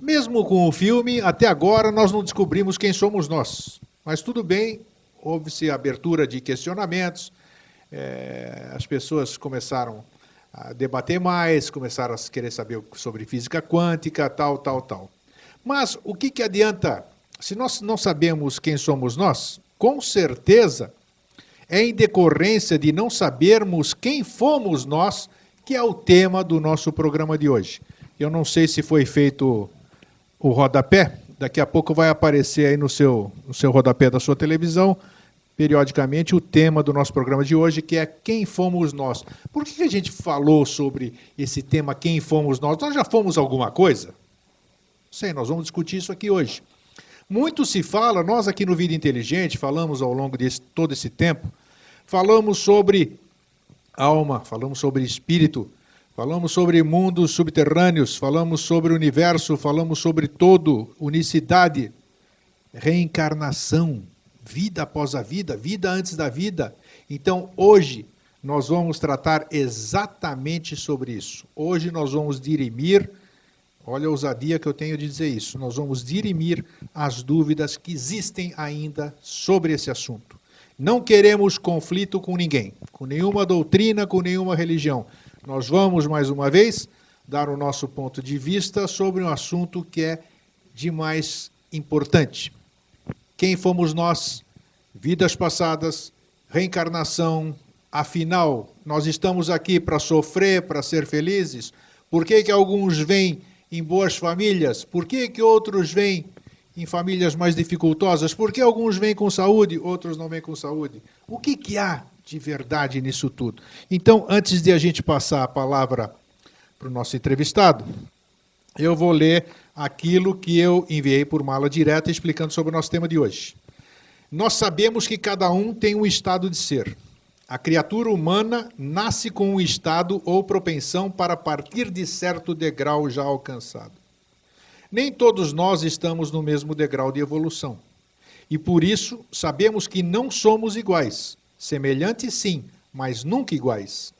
Mesmo com o filme, até agora nós não descobrimos quem somos nós. Mas tudo bem, houve-se abertura de questionamentos, é, as pessoas começaram a debater mais, começaram a querer saber sobre física quântica, tal, tal, tal. Mas o que, que adianta? Se nós não sabemos quem somos nós, com certeza é em decorrência de não sabermos quem fomos nós, que é o tema do nosso programa de hoje. Eu não sei se foi feito o rodapé. Daqui a pouco vai aparecer aí no seu, no seu rodapé da sua televisão, periodicamente, o tema do nosso programa de hoje, que é Quem Fomos Nós. Por que a gente falou sobre esse tema Quem Fomos Nós? Nós já fomos alguma coisa? Sei, nós vamos discutir isso aqui hoje. Muito se fala, nós aqui no Vida Inteligente falamos ao longo de todo esse tempo, falamos sobre alma, falamos sobre espírito, falamos sobre mundos subterrâneos, falamos sobre universo, falamos sobre todo, unicidade, reencarnação, vida após a vida, vida antes da vida. Então, hoje, nós vamos tratar exatamente sobre isso. Hoje nós vamos dirimir Olha a ousadia que eu tenho de dizer isso. Nós vamos dirimir as dúvidas que existem ainda sobre esse assunto. Não queremos conflito com ninguém, com nenhuma doutrina, com nenhuma religião. Nós vamos, mais uma vez, dar o nosso ponto de vista sobre um assunto que é de mais importante. Quem fomos nós? Vidas passadas, reencarnação. Afinal, nós estamos aqui para sofrer, para ser felizes? Por que, que alguns vêm em boas famílias? Por que, que outros vêm em famílias mais dificultosas? Por que alguns vêm com saúde, outros não vêm com saúde? O que, que há de verdade nisso tudo? Então, antes de a gente passar a palavra para o nosso entrevistado, eu vou ler aquilo que eu enviei por mala direta explicando sobre o nosso tema de hoje. Nós sabemos que cada um tem um estado de ser. A criatura humana nasce com um estado ou propensão para partir de certo degrau já alcançado. Nem todos nós estamos no mesmo degrau de evolução. E por isso sabemos que não somos iguais. Semelhantes, sim, mas nunca iguais.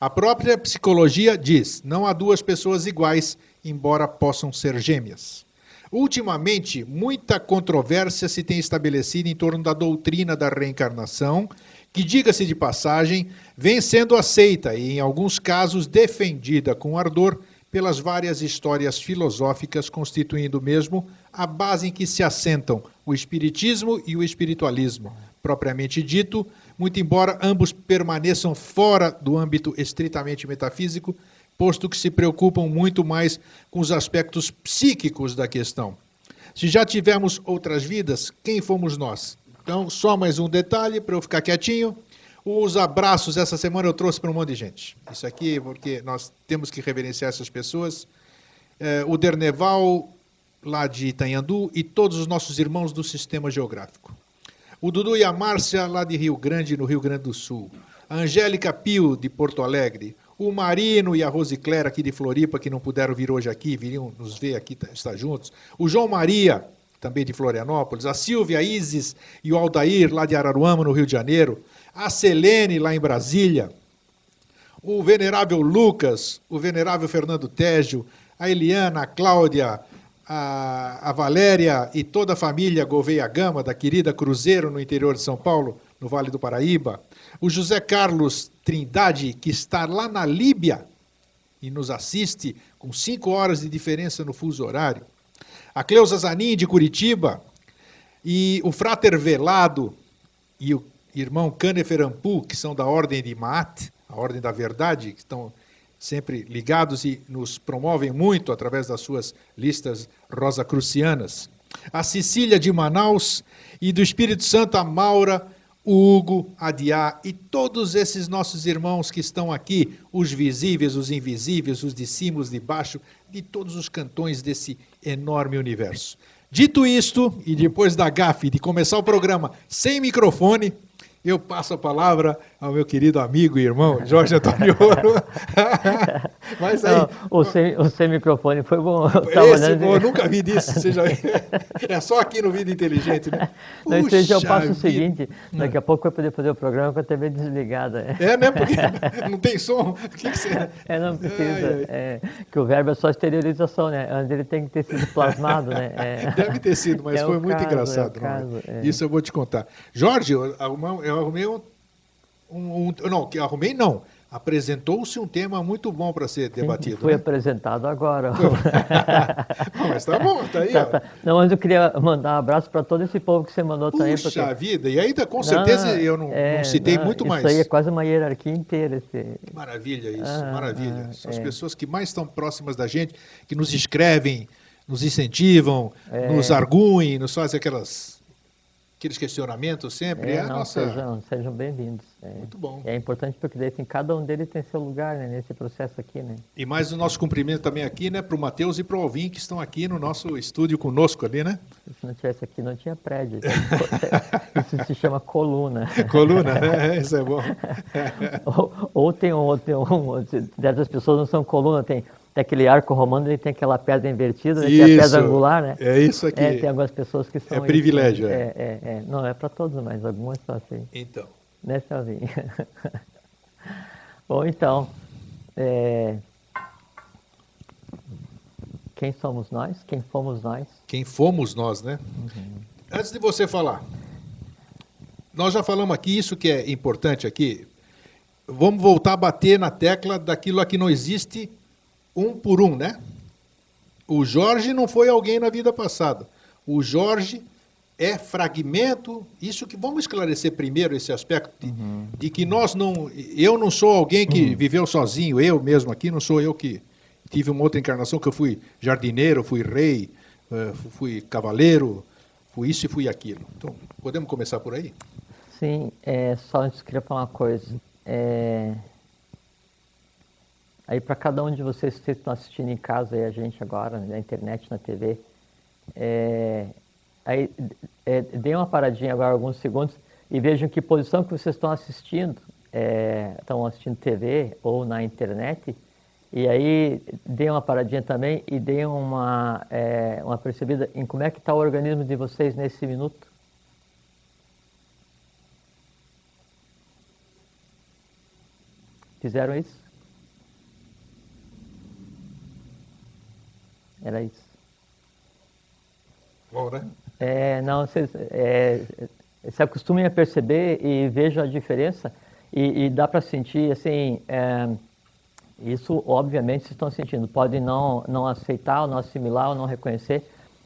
A própria psicologia diz: não há duas pessoas iguais, embora possam ser gêmeas. Ultimamente, muita controvérsia se tem estabelecido em torno da doutrina da reencarnação que, diga-se de passagem, vem sendo aceita e, em alguns casos, defendida com ardor pelas várias histórias filosóficas, constituindo mesmo a base em que se assentam o Espiritismo e o Espiritualismo, propriamente dito, muito embora ambos permaneçam fora do âmbito estritamente metafísico, posto que se preocupam muito mais com os aspectos psíquicos da questão. Se já tivemos outras vidas, quem fomos nós? Então, só mais um detalhe para eu ficar quietinho. Os abraços essa semana eu trouxe para um monte de gente. Isso aqui porque nós temos que reverenciar essas pessoas. É, o Derneval, lá de Itanhandu, e todos os nossos irmãos do Sistema Geográfico. O Dudu e a Márcia, lá de Rio Grande, no Rio Grande do Sul. A Angélica Pio, de Porto Alegre. O Marino e a Rosicléria, aqui de Floripa, que não puderam vir hoje aqui, viriam nos ver aqui, estar juntos. O João Maria, também de Florianópolis, a Silvia a Isis e o Aldair, lá de Araruama, no Rio de Janeiro, a Selene, lá em Brasília, o venerável Lucas, o venerável Fernando Tégio, a Eliana, a Cláudia, a, a Valéria e toda a família Gouveia Gama, da querida Cruzeiro, no interior de São Paulo, no Vale do Paraíba, o José Carlos Trindade, que está lá na Líbia e nos assiste com cinco horas de diferença no fuso horário, a Cleusa Zanin, de Curitiba, e o Frater Velado e o irmão Caneferampu, que são da Ordem de Maat, a Ordem da Verdade, que estão sempre ligados e nos promovem muito através das suas listas rosacrucianas. A Cecília de Manaus e do Espírito Santo a Maura, o Hugo, a Diá e todos esses nossos irmãos que estão aqui, os visíveis, os invisíveis, os de cima, os de baixo, de todos os cantões desse enorme universo. Dito isto, e depois da gafe de começar o programa sem microfone, eu passo a palavra ao meu querido amigo e irmão Jorge Antônio Ouro. Mas aí, Não, o, sem, o sem microfone foi bom. Esse, bom, eu nunca vi disso. Seja, é só aqui no Vida Inteligente, né? Não, Puxa eu passo vida. o seguinte, daqui a pouco vai poder fazer o programa com a TV desligada. É, né? Porque não tem som. O que, que você... É, não precisa. Ai, ai. É, que o verbo é só exteriorização, né? Antes ele tem que ter sido plasmado, né? É. Deve ter sido, mas é foi muito caso, é engraçado. É caso, Isso eu vou te contar. Jorge, eu, eu arrumei um, um, um, Não, que arrumei não. Apresentou-se um tema muito bom para ser debatido. Foi né? apresentado agora. mas tá bom, tá aí. Tá, tá. Não, mas eu queria mandar um abraço para todo esse povo que você mandou Puxa também. Puxa vida, e ainda com certeza não, eu não, é, não citei não, muito isso mais. Isso aí é quase uma hierarquia inteira. Esse... Maravilha isso, ah, maravilha. Ah, São é. as pessoas que mais estão próximas da gente, que nos escrevem, nos incentivam, é. nos arguem, nos fazem aquelas aqueles questionamentos sempre. É, é não, nossa... Sejam, sejam bem-vindos. É, Muito bom. É importante porque daí, assim, cada um deles tem seu lugar né, nesse processo aqui. Né? E mais o nosso cumprimento também aqui né, para o Matheus e para o Alvin, que estão aqui no nosso estúdio conosco ali, né? Se não tivesse aqui, não tinha prédio. Isso se chama coluna. Coluna, né? Isso é bom. ou, ou tem um, tem um, dessas pessoas não são coluna, tem tem aquele arco romano, ele tem aquela pedra invertida, né, que é a pedra angular, né? É isso aqui. É, tem algumas pessoas que são. É privilégio, isso, né? é. é. é, Não, é para todos, mas algumas são assim. Então. Né, Selvinho? Bom, então. É... Quem somos nós? Quem fomos nós? Quem fomos nós, né? Uhum. Antes de você falar, nós já falamos aqui, isso que é importante aqui. Vamos voltar a bater na tecla daquilo que não existe um por um, né? O Jorge não foi alguém na vida passada. O Jorge é fragmento. Isso que vamos esclarecer primeiro esse aspecto de, uhum. de que nós não, eu não sou alguém que uhum. viveu sozinho. Eu mesmo aqui não sou eu que tive uma outra encarnação que eu fui jardineiro, fui rei, eh, fui cavaleiro, fui isso e fui aquilo. Então podemos começar por aí. Sim, é, só antes queria falar uma coisa. É, Aí para cada um de vocês que estão assistindo em casa e a gente agora, na internet, na TV, é, aí é, deem uma paradinha agora alguns segundos e vejam que posição que vocês estão assistindo, é, estão assistindo TV ou na internet, e aí deem uma paradinha também e deem uma, é, uma percebida em como é que está o organismo de vocês nesse minuto. Fizeram isso? Era isso. Bom, né? É, não, vocês é, se acostumem a perceber e vejam a diferença e, e dá para sentir, assim, é, isso obviamente vocês estão sentindo. Podem não, não aceitar, ou não assimilar, ou não reconhecer,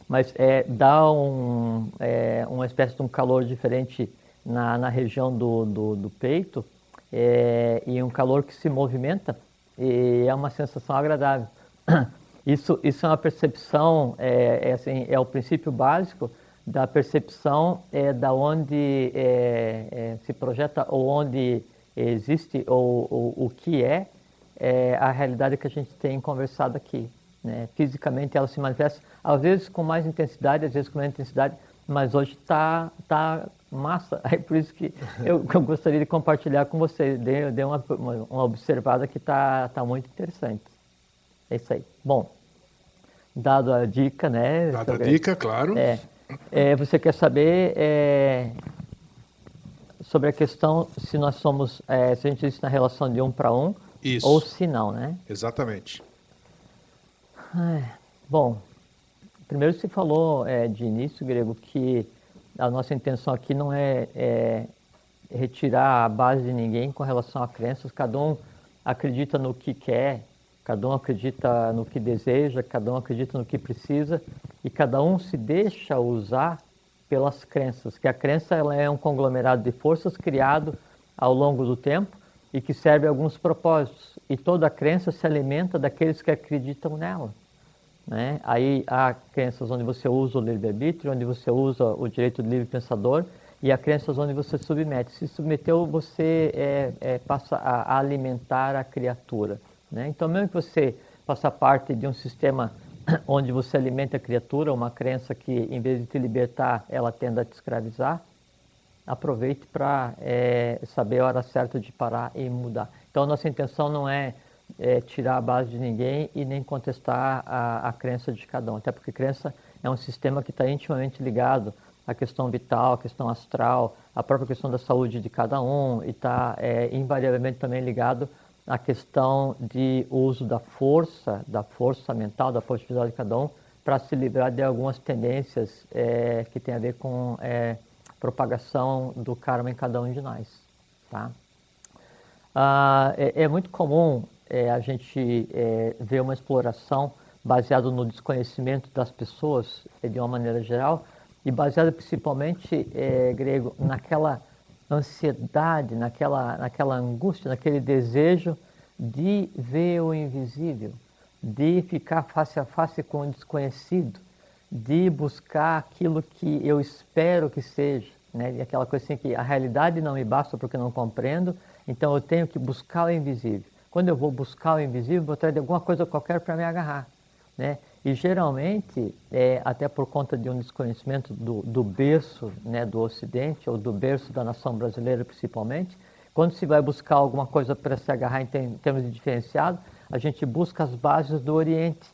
mas é, dá um, é, uma espécie de um calor diferente na, na região do, do, do peito é, e um calor que se movimenta e é uma sensação agradável. Isso, isso é uma percepção, é, é, assim, é o princípio básico da percepção é, da onde é, é, se projeta ou onde existe ou, ou o que é, é, a realidade que a gente tem conversado aqui. Né? Fisicamente ela se manifesta, às vezes com mais intensidade, às vezes com menos intensidade, mas hoje está tá massa. É por isso que eu, eu, gostaria de compartilhar com vocês. Dei, dei uma, uma, observada que está tá muito interessante. É isso aí. Bom, dado a dica, né? Dado a dica, claro. É, é, você quer saber é, sobre a questão se nós somos, é, se a gente existe na relação de um para um Isso. ou se não, né? Exatamente. bom, primeiro você falou é, de início, Grego, que a nossa intenção aqui não é, é retirar a base de ninguém com relação a crenças, cada um acredita no que quer, Cada um acredita no que deseja, cada um acredita no que precisa e cada um se deixa usar pelas crenças, que a crença ela é um conglomerado de forças criado ao longo do tempo e que serve a alguns propósitos. E toda crença se alimenta daqueles que acreditam nela. Né? Aí há crenças onde você usa o livre-arbítrio, onde você usa o direito do livre pensador, e há crenças onde você submete. Se submeteu, você é, é, passa a alimentar a criatura. Né? Então, mesmo que você faça parte de um sistema onde você alimenta a criatura, uma crença que, em vez de te libertar, ela tende a te escravizar, aproveite para é, saber a hora certa de parar e mudar. Então, nossa intenção não é, é tirar a base de ninguém e nem contestar a, a crença de cada um, até porque crença é um sistema que está intimamente ligado à questão vital, à questão astral, à própria questão da saúde de cada um e está é, invariavelmente também ligado a questão de uso da força, da força mental, da positividade de cada um, para se livrar de algumas tendências é, que têm a ver com é, propagação do karma em cada um de nós. Tá? Ah, é, é, muito comum é, a gente é, ver uma exploração baseado no desconhecimento das pessoas de uma maneira geral e baseado principalmente, é, grego, naquela ansiedade, naquela, naquela angústia, naquele desejo de ver o invisível, de ficar face a face com o desconhecido, de buscar aquilo que eu espero que seja, né? E aquela coisa assim que a realidade não me basta porque não compreendo, então eu tenho que buscar o invisível. Quando eu vou buscar o invisível, vou trazer alguma coisa qualquer para me agarrar, né? E geralmente, é, até por conta de um desconhecimento do, do berço né, do Ocidente, ou do berço da nação brasileira principalmente, quando se vai buscar alguma coisa para se agarrar em termos de diferenciado, a gente busca as bases do Oriente,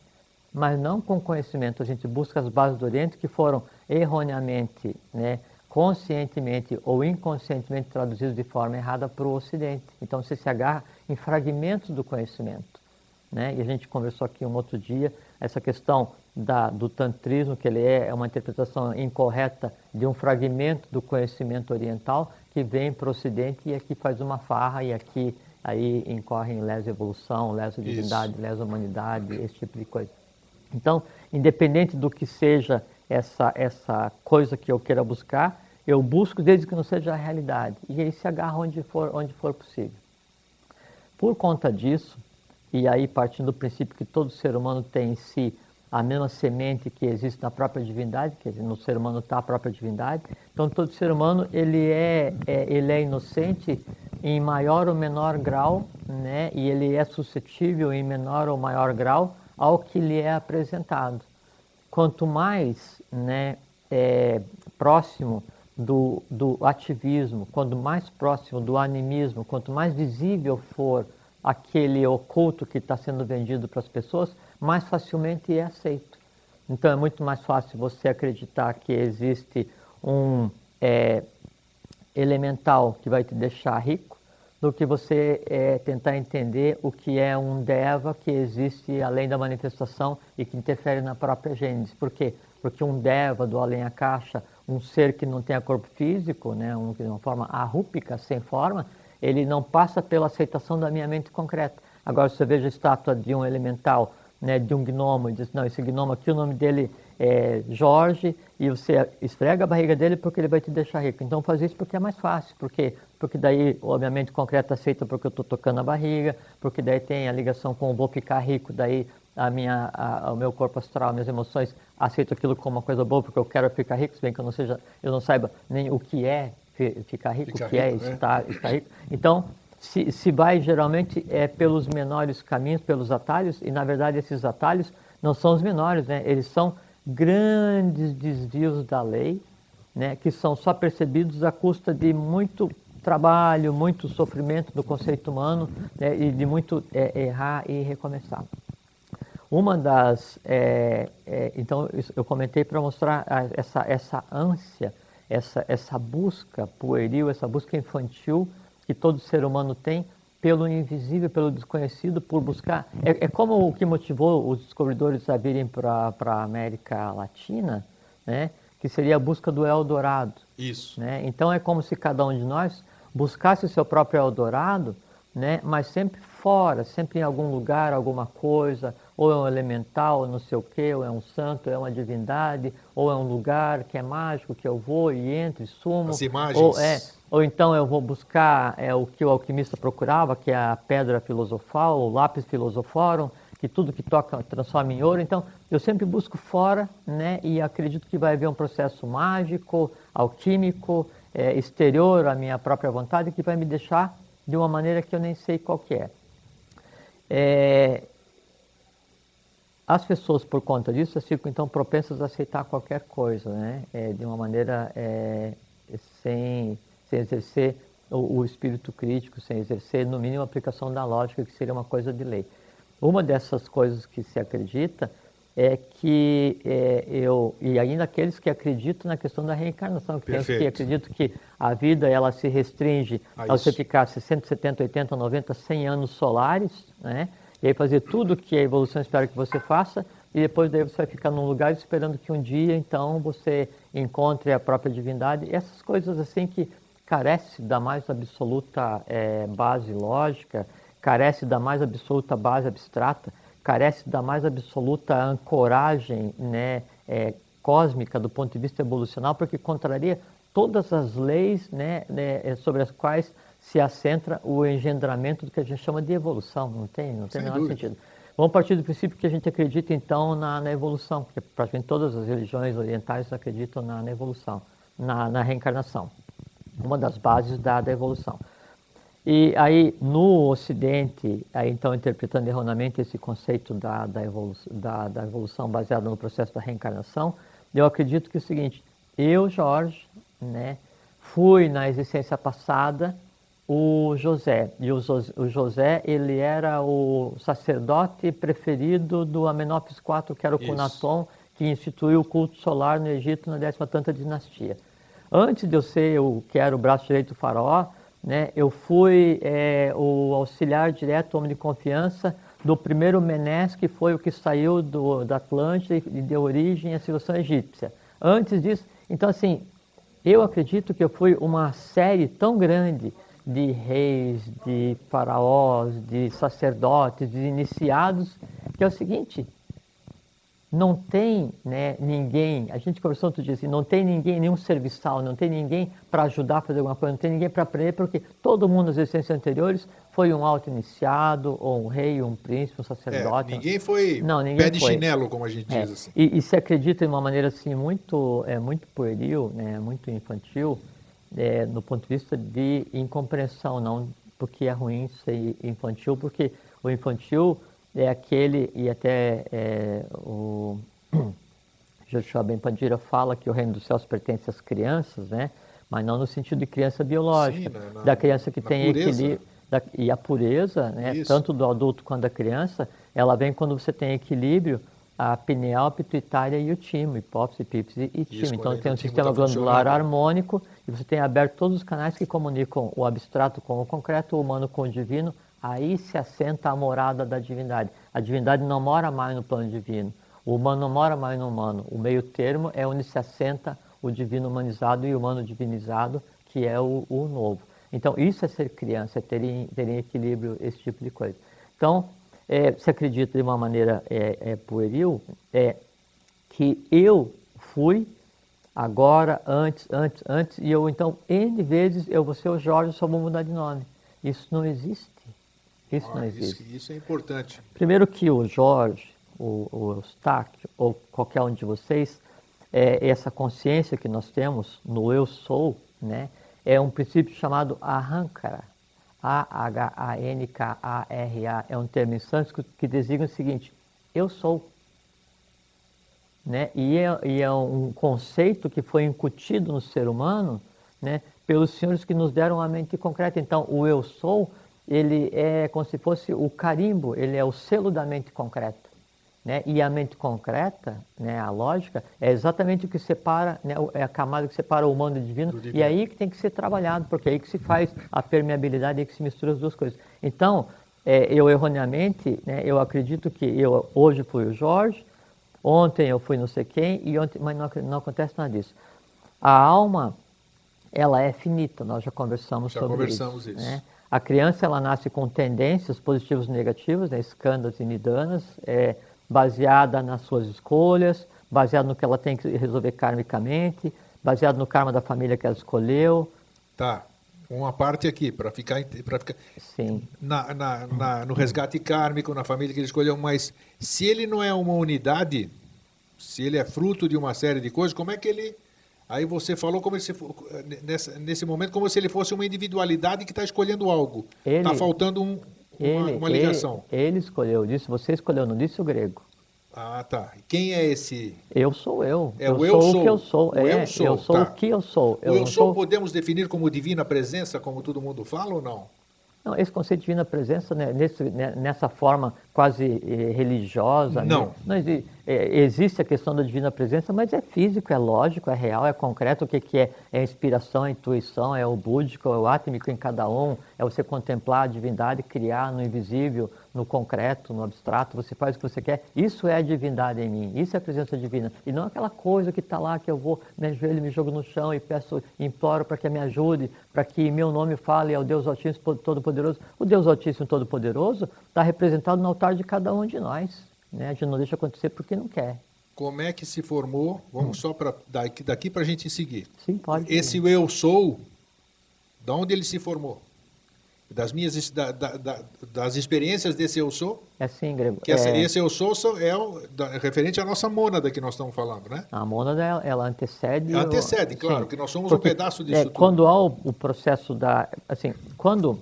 mas não com conhecimento, a gente busca as bases do Oriente que foram erroneamente, né, conscientemente ou inconscientemente traduzidas de forma errada para o Ocidente. Então você se agarra em fragmentos do conhecimento. Né? E a gente conversou aqui um outro dia essa questão da, do tantrismo, que ele é, é uma interpretação incorreta de um fragmento do conhecimento oriental que vem para o Ocidente e aqui faz uma farra e aqui aí incorre em lesa evolução, lesa divindade, Isso. lesa humanidade, esse tipo de coisa. Então, independente do que seja essa, essa coisa que eu queira buscar, eu busco desde que não seja a realidade. E aí se agarra onde for, onde for possível. Por conta disso, e aí partindo do princípio que todo ser humano tem em si a mesma semente que existe na própria divindade, quer dizer, no ser humano está a própria divindade. Então todo ser humano ele é, é, ele é inocente em maior ou menor grau, né? E ele é suscetível em menor ou maior grau ao que lhe é apresentado. Quanto mais, né, é, próximo do, do ativismo, quanto mais próximo do animismo, quanto mais visível for aquele oculto que está sendo vendido para as pessoas, mais facilmente é aceito. Então é muito mais fácil você acreditar que existe um é, elemental que vai te deixar rico do que você é, tentar entender o que é um deva que existe além da manifestação e que interfere na própria gênese. Por quê? Porque um deva do além a caixa, um ser que não tem corpo físico, né, um, uma forma arrúpica, sem forma, ele não passa pela aceitação da minha mente concreta. Agora, se você veja a estátua de um elemental, né, de um gnomo, e diz, não, esse gnomo aqui, o nome dele é Jorge, e você esfrega a barriga dele porque ele vai te deixar rico. Então, faz isso porque é mais fácil, porque porque daí, obviamente, concreta aceita porque eu estou tocando a barriga, porque daí tem a ligação com vou ficar rico, daí a minha, a, o meu corpo astral, minhas emoções aceitam aquilo como uma coisa boa porque eu quero ficar rico, se bem que eu não seja, eu não saiba nem o que é ficar rico, que é rico, é estar, né? estar rico. Então, se, se vai geralmente é pelos menores caminhos, pelos atalhos, e na verdade esses atalhos não são os menores, né? eles são grandes desvios da lei, né? que são só percebidos à custa de muito trabalho, muito sofrimento do conceito humano né? e de muito é, errar e recomeçar. Uma das. É, é, então, eu comentei para mostrar essa, essa ânsia essa, essa busca pueril, essa busca infantil que todo ser humano tem pelo invisível, pelo desconhecido, por buscar. É, é como o que motivou os descobridores a virem para a América Latina, né? que seria a busca do Eldorado. Isso. Né? Então é como se cada um de nós buscasse o seu próprio Eldorado, né? mas sempre fora, sempre em algum lugar, alguma coisa, ou é um elemental, não sei o quê, ou é um santo, é uma divindade, ou é um lugar que é mágico, que eu vou e entro e sumo. As imagens. Ou, é, ou então eu vou buscar é, o que o alquimista procurava, que é a pedra filosofal, o lápis filosoforum, que tudo que toca transforma em ouro. Então, eu sempre busco fora, né, e acredito que vai haver um processo mágico, alquímico, é, exterior à minha própria vontade, que vai me deixar de uma maneira que eu nem sei qual que é. é as pessoas, por conta disso, ficam então propensas a aceitar qualquer coisa, né? É, de uma maneira é, sem, sem exercer o, o, espírito crítico, sem exercer, no mínimo, a aplicação da lógica, que seria uma coisa de lei. Uma dessas coisas que se acredita é que é, eu, e ainda aqueles que acreditam na questão da reencarnação, que, que acreditam que a vida ela se restringe a, a você ficar 60, 70, 80, 90, 100 anos solares, né? E aí fazer tudo que a evolução espera que você faça e depois daí você vai ficar num lugar esperando que um dia então você encontre a própria divindade. E essas coisas assim que carece da mais absoluta é, base lógica, carece da mais absoluta base abstrata, carece da mais absoluta ancoragem né, é, cósmica do ponto de vista evolucional, porque contraria todas as leis né, né, é, sobre as quais se assentra o engendramento do que a gente chama de evolução. Não tem, não tem nenhum sentido. Vamos partir do princípio que a gente acredita então na, na evolução, porque praticamente todas as religiões orientais acreditam na, na evolução, na, na, reencarnação. Uma das bases da, da evolução. E aí, no Ocidente, aí, então interpretando erroneamente esse conceito da, da, evolu da, da evolução baseada no processo da reencarnação, eu acredito que é o seguinte: eu, Jorge, né, fui na existência passada o José. E o José, ele era o sacerdote preferido do Amenófis IV, que era o Cunaton, que instituiu o culto solar no Egito na 13 tanta dinastia. Antes de eu ser o que era o braço direito do faraó, né, eu fui é, o auxiliar direto, homem de confiança, do primeiro Menes, que foi o que saiu do, da Atlântida e deu origem à civilização egípcia. Antes disso, então assim, eu acredito que eu fui uma série tão grande de reis, de faraós, de sacerdotes, de iniciados, que é o seguinte, não tem né, ninguém, a gente conversou outro dia assim, não tem ninguém, nenhum serviçal, não tem ninguém para ajudar a fazer alguma coisa, não tem ninguém para aprender, porque todo mundo nas existências anteriores foi um auto-iniciado, ou um rei, um príncipe, um sacerdote. É, ninguém foi não, ninguém pé de foi. chinelo, como a gente é, diz. Assim. E, e, se acredita de uma maneira assim muito, é, muito pueril, né, muito infantil, é, no ponto de vista de incompreensão, não porque é ruim ser infantil, porque o infantil é aquele, e até é, o Joshua Ben Pandira fala que o reino dos céus pertence às crianças, né? mas não no sentido de criança biológica, Sim, na, da criança que tem equilíbrio. Da, e a pureza, né, tanto do adulto quanto da criança, ela vem quando você tem equilíbrio a pineal, pituitária e o timo, hipófise, hipífise e timo. Então tem um sistema tá glandular harmônico e você tem aberto todos os canais que comunicam o abstrato com o concreto, o humano com o divino. Aí se assenta a morada da divindade. A divindade não mora mais no plano divino. O humano não mora mais no humano. O meio termo é onde se assenta o divino humanizado e o humano divinizado, que é o, o novo. Então, isso é ser criança, é ter em, ter em equilíbrio esse tipo de coisa. Então, é, se acredita de uma maneira é, é, pueril, é que eu fui agora, antes, antes, antes, e eu então, N vezes, eu vou ser o Jorge, só vou mudar de nome. Isso não existe. Isso ah, não existe. Isso, isso, é importante. Primeiro que o Jorge, o, o Eustáquio, ou qualquer um de vocês, é, essa consciência que nós temos no eu sou, né, é um princípio chamado arrancara. A-H-A-N-K-A-R-A é um termo em sânscrito que designa o seguinte: eu sou. Né? E, é, e é um conceito que foi incutido no ser humano né, pelos senhores que nos deram a mente concreta. Então, o eu sou, ele é como se fosse o carimbo, ele é o selo da mente concreta. Né? E a mente concreta, né, a lógica, é exatamente o que separa, né, é a camada que separa o humano do divino, do divino, e aí que tem que ser trabalhado, porque é aí que se faz a permeabilidade, é aí que se mistura as duas coisas. Então, é, eu erroneamente, né, eu acredito que eu hoje fui o Jorge, ontem eu fui não sei quem, e ontem, mas não, não acontece nada disso. A alma, ela é finita, nós já conversamos já sobre conversamos isso. isso. Né? A criança, ela nasce com tendências positivas e negativas, né, escândalos e nidanas, é, baseada nas suas escolhas, baseada no que ela tem que resolver karmicamente, baseado no karma da família que ela escolheu. Tá. Uma parte aqui, para ficar, pra ficar Sim. Na, na, na, no resgate kármico, na família que ele escolheu, mas se ele não é uma unidade, se ele é fruto de uma série de coisas, como é que ele. Aí você falou como se nessa, nesse momento como se ele fosse uma individualidade que está escolhendo algo. Está faltando um, ele, uma, ligação. Ele, ele, escolheu, disse, você escolheu, não disse o grego. Ah, tá. Quem é esse? Eu sou eu. É eu o eu sou. sou. O que eu sou. O é, eu sou. Eu sou tá. o que eu sou. Eu o eu sou, sou podemos definir como divina presença, como todo mundo fala ou não? Não, esse conceito de divina presença, né, nesse, né, nessa forma quase eh, religiosa, não. Né, não existe, é, existe a questão da divina presença, mas é físico, é lógico, é real, é concreto. O que, que é? É a inspiração, a intuição, é o búdico, é o átmico em cada um, é você contemplar a divindade, criar no invisível, no concreto, no abstrato, você faz o que você quer. Isso é a divindade em mim, isso é a presença divina. E não aquela coisa que está lá, que eu vou, me ajoelho, me jogo no chão e peço, imploro para que me ajude, para que meu nome fale ao Deus Altíssimo Todo-Poderoso. O Deus Altíssimo Todo-Poderoso está representado no altar de cada um de nós. Né? A gente não deixa acontecer porque não quer. Como é que se formou? Vamos hum. só para daqui, daqui para a gente seguir. Sim, pode. Esse eu sou, de onde ele se formou? Das minhas da, da, da, das experiências desse eu sou. É sim. Que é... esse eu sou é, o, é referente à nossa mônada que nós estamos falando, né? A mônada ela antecede. Ela antecede, o... claro, sim. que nós somos Porque, um pedaço disso. É, tudo. Quando há o, o, processo da, assim, quando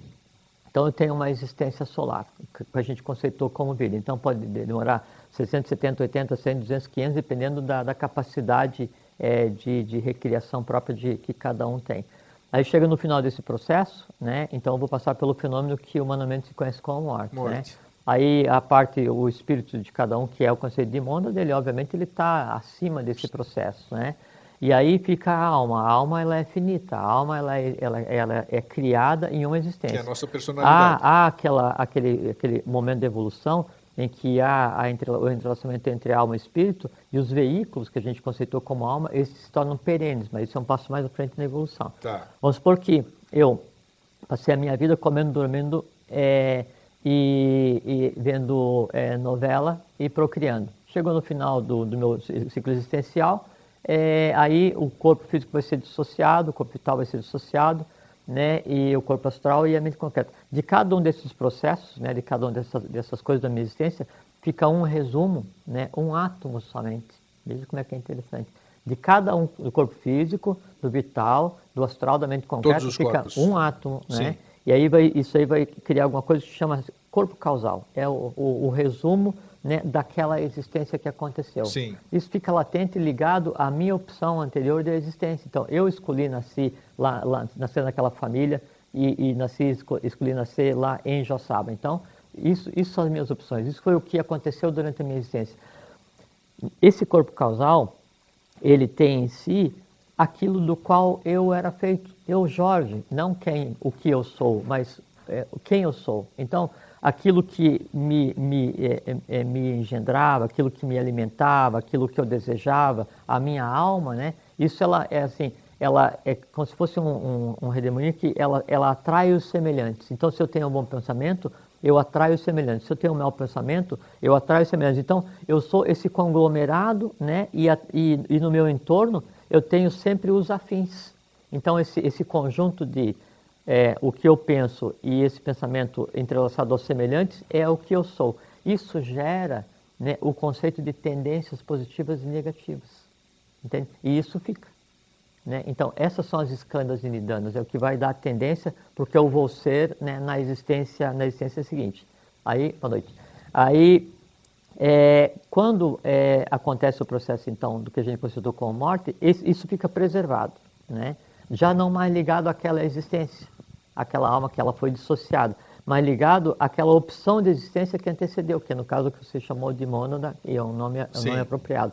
então eu tenho uma existência solar que a gente conceitou como vida. Então pode demorar 60, 70, 80, 100, 200, 500, dependendo da, da capacidade é, de, de recriação própria de, que cada um tem. Aí chega no final desse processo, né? Então eu vou passar pelo fenômeno que humanamente se conhece como morte, né? morte. Né? Aí a parte, o espírito de cada um, que é o conceito de monda dele, obviamente ele está acima desse processo, né? E aí fica a alma. A alma ela é finita. A alma ela é, ela, ela é criada em uma existência. Que é a nossa personalidade. Há, há aquela, aquele, aquele momento de evolução em que há a, o entrelaçamento entre alma e espírito, e os veículos que a gente conceitou como alma, esses se tornam perenes, mas isso é um passo mais à frente na evolução. Tá. Vamos supor que eu passei a minha vida comendo, dormindo é, e, e, vendo é, novela e procriando. Chegou no final do, do meu ciclo existencial, é, aí o corpo físico vai ser dissociado, o corpo vital vai ser dissociado, né, e o corpo astral e a mente concreta. De cada um desses processos, né, de cada uma dessas, dessas coisas da minha existência, fica um resumo, né, um átomo somente. Veja como é que é interessante. De cada um, do corpo físico, do vital, do astral, da mente concreta, fica corpos. um átomo, né? E aí vai, isso aí vai criar alguma coisa que chama corpo causal. É o, o, o resumo né, daquela existência que aconteceu. Sim. Isso fica latente ligado à minha opção anterior de existência. Então, eu escolhi nasci lá, lá nascer naquela família e, e nasci escolhi nascer lá em Joçaba. Então, isso, isso são as minhas opções. Isso foi o que aconteceu durante a minha existência. Esse corpo causal, ele tem em si aquilo do qual eu era feito. Eu, Jorge, não quem, o que eu sou, mas é, quem eu sou. Então, aquilo que me, me, é, é, me engendrava, aquilo que me alimentava, aquilo que eu desejava, a minha alma, né? Isso ela é assim, ela é como se fosse um, um, um redemoinho que ela, ela atrai os semelhantes. Então, se eu tenho um bom pensamento, eu atraio os semelhantes. Se eu tenho um mau pensamento, eu atraio os semelhantes. Então, eu sou esse conglomerado, né? E, a, e, e no meu entorno, eu tenho sempre os afins. Então, esse, esse conjunto de é, o que eu penso e esse pensamento entrelaçado aos semelhantes é o que eu sou. Isso gera né, o conceito de tendências positivas e negativas. Entende? E isso fica. Né? Então, essas são as escândalas nidanas, é o que vai dar a tendência porque eu vou ser né, na, existência, na existência seguinte. Aí, boa noite. Aí, é, quando é, acontece o processo, então, do que a gente considerou como morte, isso fica preservado, né? Já não mais ligado àquela existência aquela alma que ela foi dissociada, mas ligado àquela opção de existência que antecedeu, que no caso que você chamou de mônada, e é um nome, é um nome apropriado.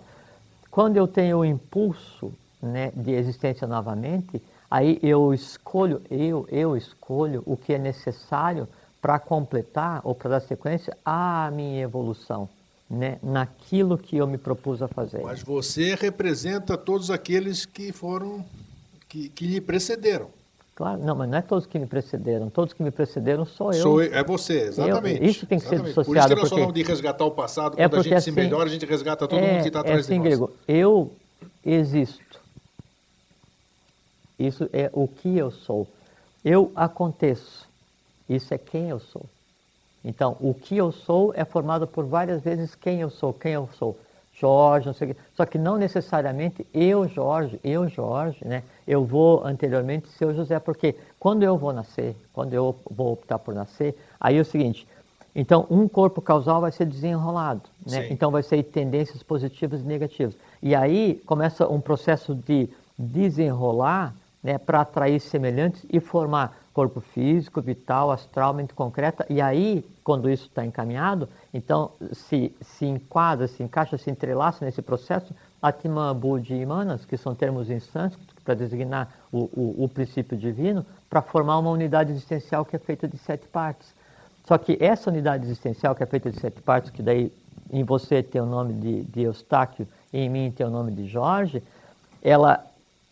Quando eu tenho o impulso né, de existência novamente, aí eu escolho, eu, eu escolho o que é necessário para completar ou para dar sequência à minha evolução. Né, naquilo que eu me propus a fazer. Mas você representa todos aqueles que foram, que, que lhe precederam. Claro, não, mas não é todos que me precederam. Todos que me precederam sou eu. Sou, é você, exatamente. Eu, isso tem que exatamente. ser dissociado. Por isso que nós falamos de resgatar o passado. É quando a gente assim, se melhora, a gente resgata todo é, mundo que está atrás é assim, de nós. Grego, eu existo. Isso é o que eu sou. Eu aconteço. Isso é quem eu sou. Então, o que eu sou é formado por várias vezes quem eu sou, quem eu sou. Jorge, não sei o quê. Só que não necessariamente eu, Jorge, eu, Jorge, né? Eu vou anteriormente ser o José, porque quando eu vou nascer, quando eu vou optar por nascer, aí é o seguinte, então um corpo causal vai ser desenrolado, né? Então vai ser tendências positivas e negativas. E aí começa um processo de desenrolar, né, para atrair semelhantes e formar corpo físico, vital, astral, mente concreta, e aí, quando isso está encaminhado, então se, se enquadra, se encaixa, se entrelaça nesse processo, Atma, Buddhi e Manas, que são termos em sânscrito para designar o, o, o princípio divino, para formar uma unidade existencial que é feita de sete partes. Só que essa unidade existencial, que é feita de sete partes, que daí em você tem o nome de, de Eustáquio e em mim tem o nome de Jorge, ela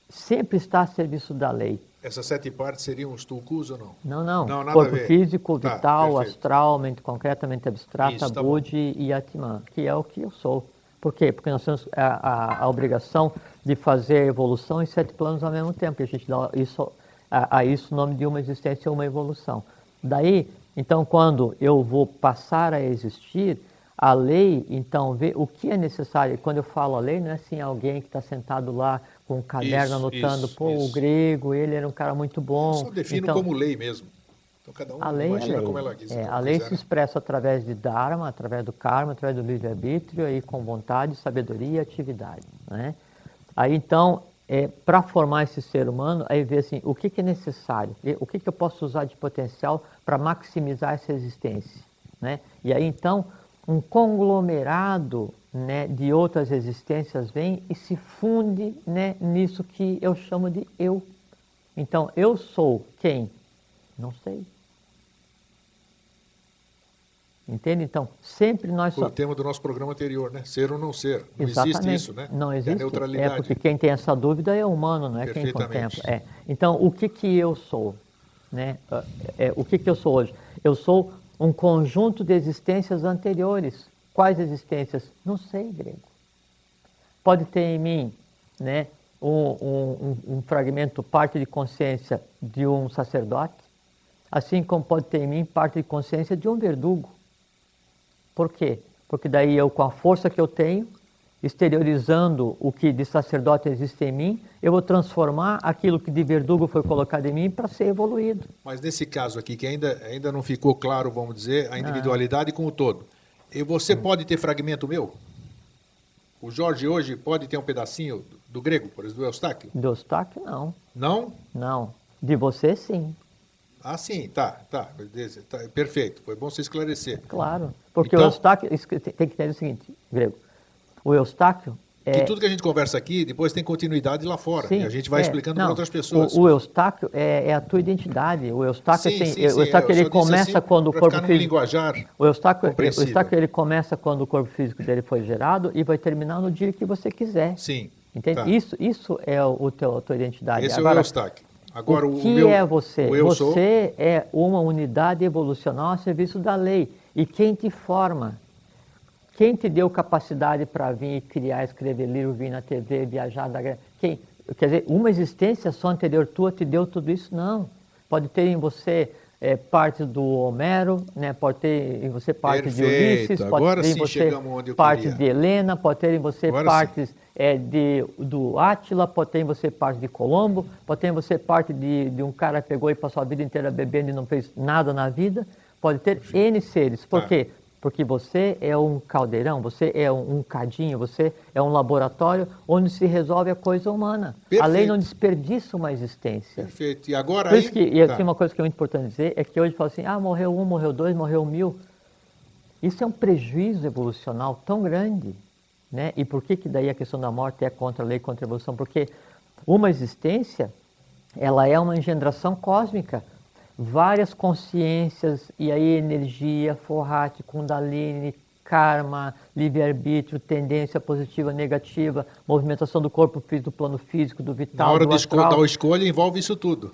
sempre está a serviço da lei. Essas sete partes seriam os tulcus ou não? Não, não. não Corpo físico, tá, vital, astral, mente concreta, mente abstrata, Isso, tá Budi e Atman, que é o que eu sou. Por quê? Porque nós temos a, a, a, obrigação de fazer a evolução em sete planos ao mesmo tempo. E a gente dá isso, a, a isso o nome de uma existência uma evolução. Daí, então, quando eu vou passar a existir, a lei, então, vê o que é necessário. Quando eu falo a lei, não é assim alguém que está sentado lá com um caderno isso, anotando, isso, pô, isso. o grego, ele era um cara muito bom. Eu só defino então, como lei mesmo. Então cada um a lei imagina lei. como ela quiser. É, a lei quiser, se expressa através de Dharma, através do karma, através do livre-arbítrio, aí com vontade, sabedoria e atividade. Né? Aí então, é, para formar esse ser humano, aí ver assim, o que, que é necessário, o que, que eu posso usar de potencial para maximizar essa existência. Né? E aí então, um conglomerado né, de outras existências vem e se funde né, nisso que eu chamo de eu. Então, eu sou quem? Não sei. Entende? Então, sempre nós Foi o tema do nosso programa anterior, né? Ser ou não ser. Não Exatamente. existe isso, né? Não existe. É a neutralidade. É porque quem tem essa dúvida é o humano, não é quem contempla. É. Então, o que que eu sou? Né? É, o que que eu sou hoje? Eu sou um conjunto de existências anteriores. Quais existências? Não sei, grego. Pode ter em mim né, um, um, um, fragmento, parte de consciência de um sacerdote, assim como pode ter em mim parte de consciência de um verdugo. Por quê? Porque daí eu, com a força que eu tenho, exteriorizando o que de sacerdote existe em mim, eu vou transformar aquilo que de verdugo foi colocado em mim para ser evoluído. Mas nesse caso aqui, que ainda, ainda não ficou claro, vamos dizer, a individualidade com o todo. E você pode ter fragmento meu? O Jorge hoje pode ter um pedacinho do grego, por exemplo, do Eustáquio? Do Eustáquio, não. Não? Não. De você, sim. Ah, sim, tá, tá, tá, perfeito. Foi bom você esclarecer. Claro, porque então, o Eustáquio, tem que entender o seguinte, grego, o Eustáquio é... Que tudo que a gente conversa aqui, depois tem continuidade lá fora. Sim, e a gente vai é, explicando para outras pessoas. O, o Eustáquio é, é, a tua identidade. O Eustáquio, sim, assim, sim, o Eustáquio ele começa assim, quando o corpo físico. Linguajar o Eustáquio, o Eustáquio ele começa quando o corpo físico dele foi gerado e vai terminar no dia que você quiser. Sim. Entende? Tá. Isso, isso é o, teu, a tua identidade. Esse Agora, é o Eustáquio. Agora, o, o que meu, é você? você sou... é uma unidade evolucional a serviço da lei. E quem te forma? Quem te deu capacidade para vir criar, escrever livro, vir na TV, viajar da Quem? Quer dizer, uma existência só anterior tua te deu tudo isso? Não. Pode ter em você é, parte do Homero, né? pode ter em você parte Perfeito. de Ulisses, pode Agora ter em você parte de Helena, pode ter em você Agora partes é, de, do Átila, pode ter em você parte de Colombo, pode ter em você parte de, de um cara que pegou e passou a vida inteira bebendo e não fez nada na vida. Pode ter N seres. Por tá. quê? Porque você é um caldeirão, você é um, cadinho, você é um laboratório onde se resolve a coisa humana. Perfeito. A lei não desperdiça uma existência. Perfeito. E agora Por isso aí... que, e tá. aqui uma coisa que é muito importante dizer é que hoje fala assim, ah, morreu um, morreu dois, morreu mil. Isso é um prejuízo evolucional tão grande. Né? E por que, que daí a questão da morte é contra a lei, contra a evolução? Porque uma existência, ela é uma engendração cósmica várias consciências, e aí energia, forrate, kundalini, karma, livre-arbítrio, tendência positiva, negativa, movimentação do corpo físico, do plano físico, do vital, Na hora da escolha, escolha envolve isso tudo.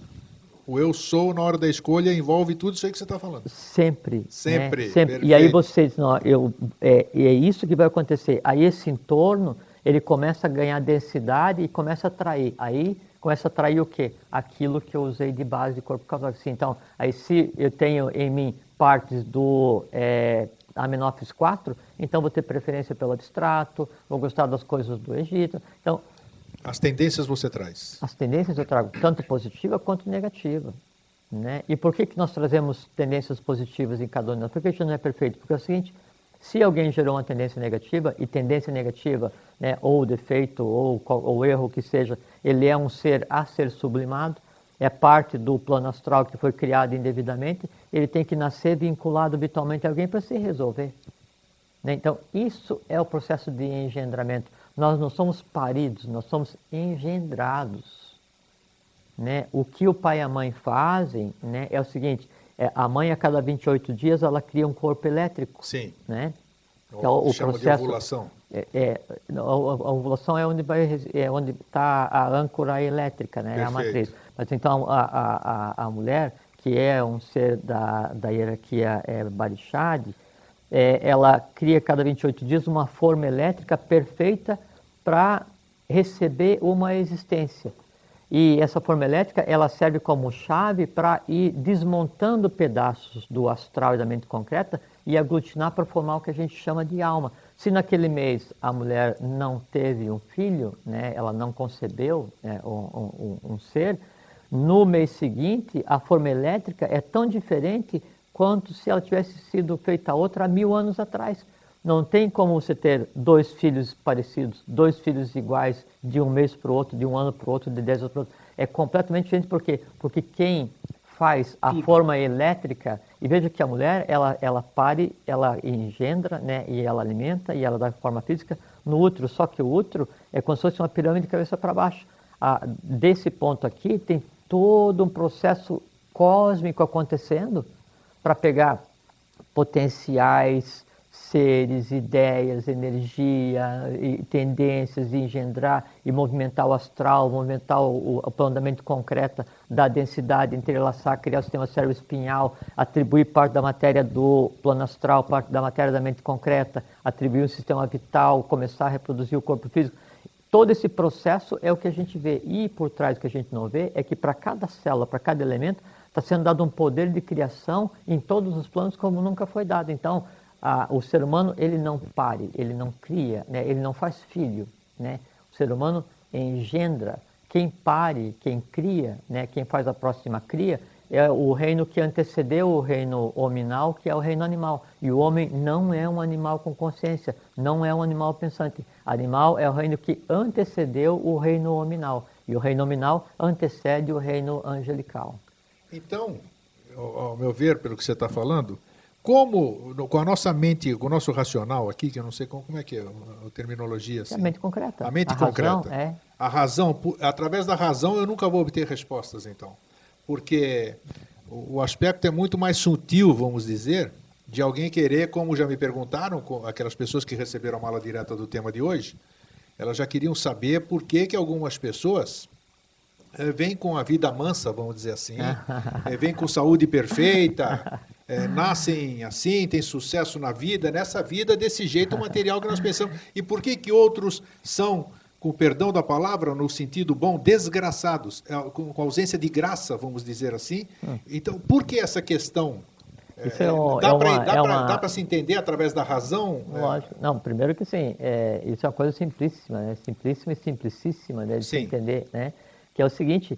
O eu sou, na hora da escolha, envolve tudo isso aí que você está falando. Sempre. Sempre. Né? Sempre. E aí você diz, não, eu, é, é isso que vai acontecer. Aí esse entorno, ele começa a ganhar densidade e começa a atrair. Aí começa a atrair o quê? Aquilo que eu usei de base de corpo causal. Então, aí se eu tenho em mim partes do é, Amenófis 4, então vou ter preferência pelo abstrato, vou gostar das coisas do Egito. Então, as tendências você traz? As tendências eu trago tanto positiva quanto negativa. Né? E por que, que nós trazemos tendências positivas em cada um de nós? Por que a gente não é perfeito? Porque é o seguinte, se alguém gerou uma tendência negativa, e tendência negativa, né, ou defeito, ou, ou erro que seja, ele é um ser a ser sublimado, é parte do plano astral que foi criado indevidamente, ele tem que nascer vinculado vitalmente a alguém para se resolver. Né? Então, isso é o processo de engendramento. Nós não somos paridos, nós somos engendrados. Né? O que o pai e a mãe fazem né, é o seguinte: É, a mãe, a cada 28 dias, ela cria um corpo elétrico. Sim. Né? Que é o, o chama processo, de ovulação. É, é, a, ovulação é onde vai, é onde está a âncora elétrica, né? É a matriz. Mas então a, a, a, mulher, que é um ser da, da hierarquia é, Barishad, é, ela cria cada 28 dias uma forma elétrica perfeita para receber uma existência. E essa forma elétrica ela serve como chave para ir desmontando pedaços do astral e da mente concreta e aglutinar para formar o que a gente chama de alma. Se naquele mês a mulher não teve um filho, né, ela não concebeu né, um, um, um ser, no mês seguinte a forma elétrica é tão diferente quanto se ela tivesse sido feita outra há mil anos atrás. Não tem como você ter dois filhos parecidos, dois filhos iguais de um mês para o outro, de um ano para o outro, de dez anos para o outro. É completamente diferente por quê? Porque quem faz a forma elétrica, e veja que a mulher, ela, ela pare, ela engendra, né, e ela alimenta, e ela dá forma física no útero, só que o útero é como se fosse uma pirâmide de cabeça para baixo. Ah, desse ponto aqui, tem todo um processo cósmico acontecendo para pegar potenciais, seres, ideias, energia, e tendências, e engendrar e movimentar o astral, movimentar o, o planejamento concreto da densidade, entrelaçar, criar o sistema cérebro-espinhal, atribuir parte da matéria do plano astral, parte da matéria da mente concreta, atribuir um sistema vital, começar a reproduzir o corpo físico. Todo esse processo é o que a gente vê. E por trás do que a gente não vê é que para cada célula, para cada elemento, está sendo dado um poder de criação em todos os planos como nunca foi dado. Então, a, o ser humano ele não pare, ele não cria, né? ele não faz filho. Né? O ser humano engendra. Quem pare, quem cria, né? quem faz a próxima cria, é o reino que antecedeu o reino hominal, que é o reino animal. E o homem não é um animal com consciência, não é um animal pensante. Animal é o reino que antecedeu o reino hominal. E o reino hominal antecede o reino angelical. Então, ao meu ver, pelo que você está falando, como, com a nossa mente, com o nosso racional aqui, que eu não sei como, como é que é a terminologia. Assim. É a mente concreta. A mente a concreta. Razão, é. A razão, através da razão eu nunca vou obter respostas, então. Porque o aspecto é muito mais sutil, vamos dizer, de alguém querer, como já me perguntaram, aquelas pessoas que receberam a mala direta do tema de hoje, elas já queriam saber por que, que algumas pessoas é, vêm com a vida mansa, vamos dizer assim, é, vêm com saúde perfeita, é, nascem assim, têm sucesso na vida, nessa vida desse jeito material que nós pensamos. E por que que outros são, com perdão da palavra, no sentido bom, desgraçados, é, com, ausência de graça, vamos dizer assim? Hum. Então, por que essa questão? Isso é, um, dá é para se entender através da razão? É. Lógico. Não, primeiro que sim, é, isso é uma coisa simplíssima, né? simplíssima e simplicíssima né, de sim. se entender, né? que é o seguinte,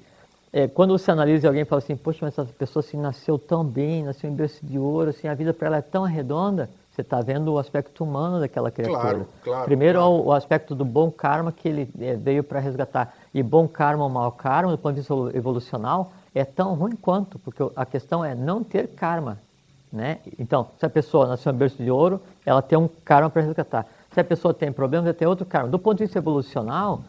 é, quando você analisa alguém e fala assim, poxa, mas essa pessoa assim, nasceu tão bem, nasceu em berço de ouro, assim, a vida para ela é tão redonda, você está vendo o aspecto humano daquela criatura. Claro, claro, Primeiro claro. O, o, aspecto do bom karma que ele é, veio para resgatar. E bom karma ou mau karma, do ponto de vista evolucional, é tão ruim quanto, porque a questão é não ter karma. Né? Então, se a pessoa nasceu em berço de ouro, ela tem um karma para resgatar. Se a pessoa tem problemas, ela tem outro karma. Do ponto de vista evolucional,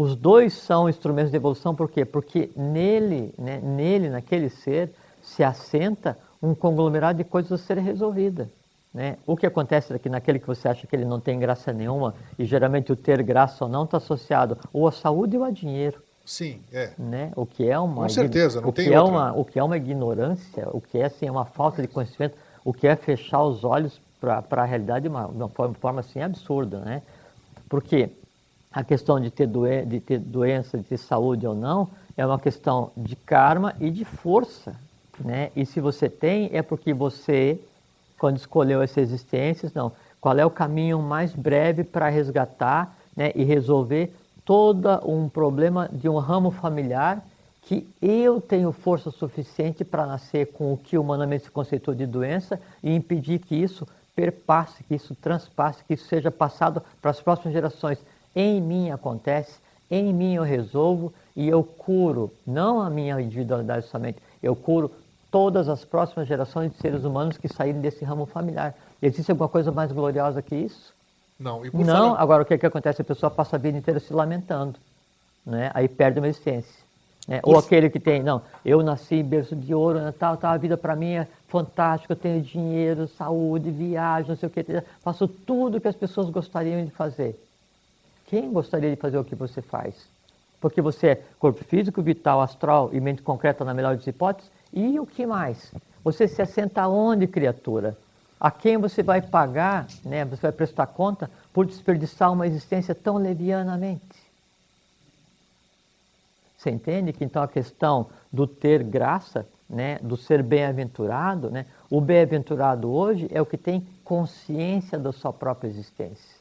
os dois são instrumentos de evolução, por quê? Porque nele, né, nele, naquele ser, se assenta um conglomerado de coisas a serem resolvidas. Né? O que acontece aqui naquele que você acha que ele não tem graça nenhuma, e geralmente o ter graça ou não está associado ou à saúde ou a dinheiro. Sim, é. Né? O que é uma Com certeza, não o tem que é outra. uma O que é uma ignorância, o que é assim, uma falta de conhecimento, o que é fechar os olhos para a realidade de uma, de uma forma, forma assim absurda. Né? Porque a questão de ter, doen de ter doença, de ter saúde ou não, é uma questão de karma e de força. Né? E se você tem, é porque você, quando escolheu essa existência, não, qual é o caminho mais breve para resgatar né, e resolver todo um problema de um ramo familiar que eu tenho força suficiente para nascer com o que humanamente se conceitou de doença e impedir que isso perpasse, que isso transpasse, que isso seja passado para as próximas gerações em mim acontece, em mim eu resolvo e eu curo, não a minha individualidade somente, eu curo todas as próximas gerações de seres humanos que saírem desse ramo familiar. Existe alguma coisa mais gloriosa que isso? Não. E por não, falar... agora o que, que acontece? A pessoa passa a vida inteira se lamentando, né? aí perde uma existência. Né? Ou aquele que tem, não, eu nasci em berço de ouro, né, tal, tal, a vida para mim é fantástica, eu tenho dinheiro, saúde, viagem, não sei o que, faço tudo que as pessoas gostariam de fazer. Quem gostaria de fazer o que você faz? Porque você é corpo físico, vital, astral e mente concreta na melhor das hipóteses. E o que mais? Você se assenta onde, criatura? A quem você vai pagar, né, você vai prestar conta por desperdiçar uma existência tão levianamente? Você entende que então a questão do ter graça, né, do ser bem-aventurado, né, o bem-aventurado hoje é o que tem consciência da sua própria existência.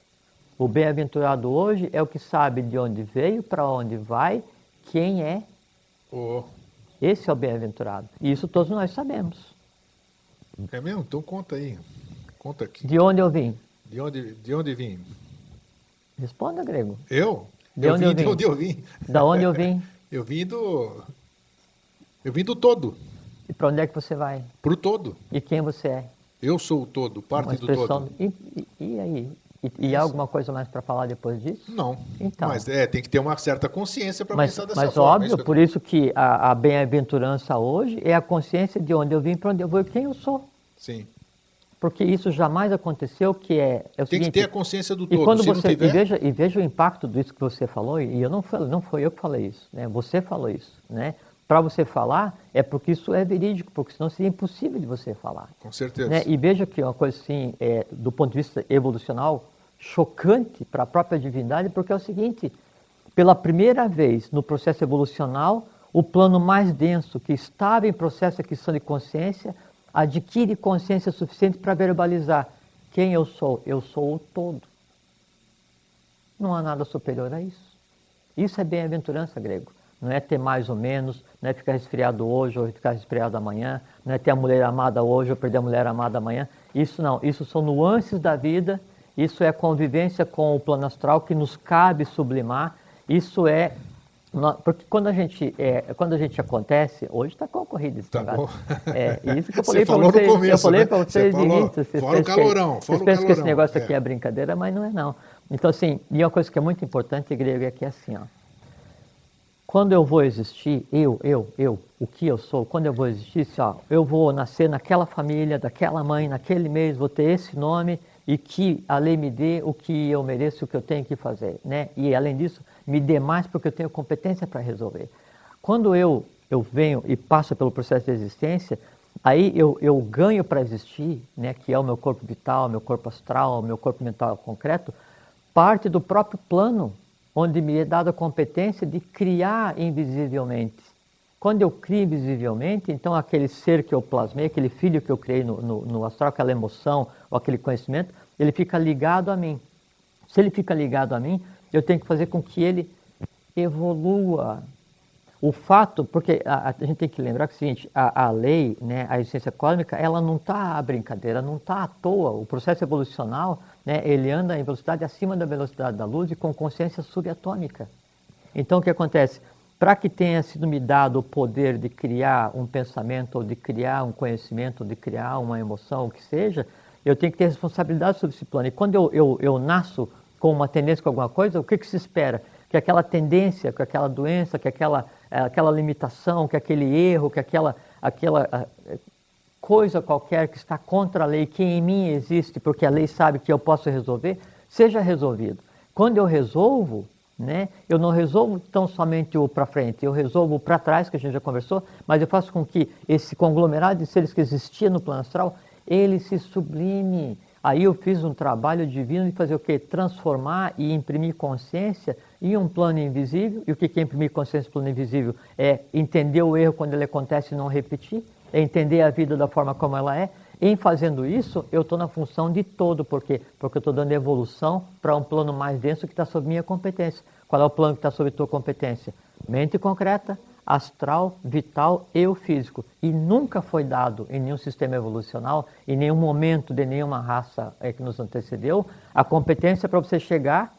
O bem-aventurado hoje é o que sabe de onde veio, para onde vai, quem é. Oh. Esse é o bem-aventurado. E isso todos nós sabemos. É mesmo? Então conta aí. Conta aqui. De onde eu vim? De onde, de onde vim? Responda, Grego. Eu? De eu onde vim, eu vim? De onde eu vim? Da onde eu vim? eu vim do. Eu vim do todo. E para onde é que você vai? Pro todo. E quem você é? Eu sou o todo, parte do todo. E, e, e aí? E, e há alguma coisa mais para falar depois disso? Não. Então. Mas é, tem que ter uma certa consciência para Mas, pensar dessa mas forma. é óbvio, que eu- por isso que a, a bem-aventurança hoje é a consciência de onde eu vim, para onde eu vou e quem eu sou. Sim. Porque isso jamais aconteceu, que é, é o Tem que seguinte, ter a consciência do E todo. quando Se você não e tiver, veja e veja o impacto disso que você falou e eu não falei, não foi eu que falei isso, né? Você falou isso, né? Para você falar é porque isso é verídico, porque senão seria impossível de você falar. com certeza. Né? E veja que é uma coisa assim, é, do ponto de vista evolucional, chocante para a própria divindade, porque é o seguinte: pela primeira vez no processo evolucional, o plano mais denso, que estava em processo de aquisição de consciência, adquire consciência suficiente para verbalizar quem eu sou. Eu sou o todo. Não há nada superior a isso. Isso é bem-aventurança grego. Não é ter mais ou menos, não é ficar resfriado hoje ou ficar resfriado amanhã, não é ter a mulher amada hoje ou perder a mulher amada amanhã. Isso não, isso são nuances da vida, isso é convivência com o plano astral que nos cabe sublimar, isso é. Porque quando a gente, é, quando a gente acontece, hoje está concorrido esse Tá negócio. bom. É, isso que eu Você falei para vocês. eu começo, falei né? para Você vocês de falou, início. Vocês fora o pensam que- calorão, vocês fora o pensam que esse negócio é. aqui é brincadeira, mas não é não. Então assim, e uma coisa que é muito importante, grego, é que é assim, ó. Quando eu vou existir, eu, eu, eu, o que eu sou, quando eu vou existir, assim, ó, eu vou nascer naquela família, daquela mãe, naquele mês, vou ter esse nome e que a lei me dê o que eu mereço, o que eu tenho que fazer, né? E além disso, me dê mais porque eu tenho competência para resolver. Quando eu, eu venho e passo pelo processo de existência, aí eu, eu ganho para existir, né, que é o meu corpo vital, meu corpo astral, meu corpo mental concreto, parte do próprio plano, onde me é dada a competência de criar invisivelmente. Quando eu crio invisivelmente, então aquele ser que eu plasmei, aquele filho que eu criei no, no, no astral, aquela emoção ou aquele conhecimento, ele fica ligado a mim. Se ele fica ligado a mim, eu tenho que fazer com que ele evolua. O fato, porque a, a gente tem que lembrar que é o seguinte, a, a lei, né, a existência cósmica, ela não está à brincadeira, não está à toa. O processo evolucional, né, ele anda em velocidade acima da velocidade da luz e com consciência subatômica. Então, o que acontece? Para que tenha sido me dado o poder de criar um pensamento, ou de criar um conhecimento, ou de criar uma emoção, o que seja, eu tenho que ter responsabilidade sobre esse plano. E quando eu, eu, eu nasço com uma tendência com alguma coisa, o que, que se espera? Que aquela tendência, que aquela doença, que aquela, eh, aquela limitação, que aquele erro, que aquela, aquela ah, coisa qualquer que está contra a lei, que em mim existe, porque a lei sabe que eu posso resolver, seja resolvido. Quando eu resolvo, né, eu não resolvo tão somente o para frente, eu resolvo o para trás, que a gente já conversou, mas eu faço com que esse conglomerado de seres que existia no plano astral, ele se sublime. Aí eu fiz um trabalho divino de fazer o quê? Transformar e imprimir consciência em um plano invisível. E o que é imprimir consciência no plano invisível? É entender o erro quando ele acontece e não repetir. É entender a vida da forma como ela é. Em fazendo isso, eu estou na função de todo. Por quê? Porque eu estou dando evolução para um plano mais denso que está sob minha competência. Qual é o plano que está sob tua competência? Mente concreta, astral, vital e o físico. E nunca foi dado em nenhum sistema evolucional, em nenhum momento de nenhuma raça eh, que nos antecedeu, a competência para você chegar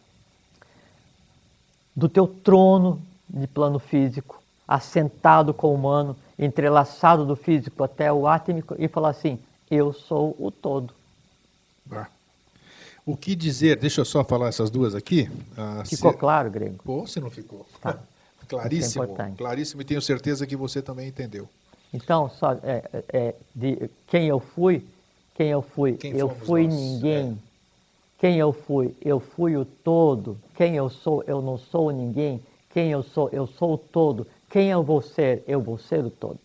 do teu trono de plano físico, assentado com o humano, entrelaçado do físico até o átmico e falar assim: eu sou o todo. Ah. O que dizer? Deixa eu só falar essas duas aqui. Ah, Ficou se- claro, Grego? Pô, se não ficou. Tá. Claríssimo, é claríssimo e tenho certeza que você também entendeu. Então, só, é, é, de, quem eu fui, quem eu fui, Quem eu fui nós? ninguém. É. Quem eu fui, eu fui o todo. Quem eu sou, eu não sou ninguém. Quem eu sou, eu sou o todo. Quem eu vou ser, eu vou ser o todo.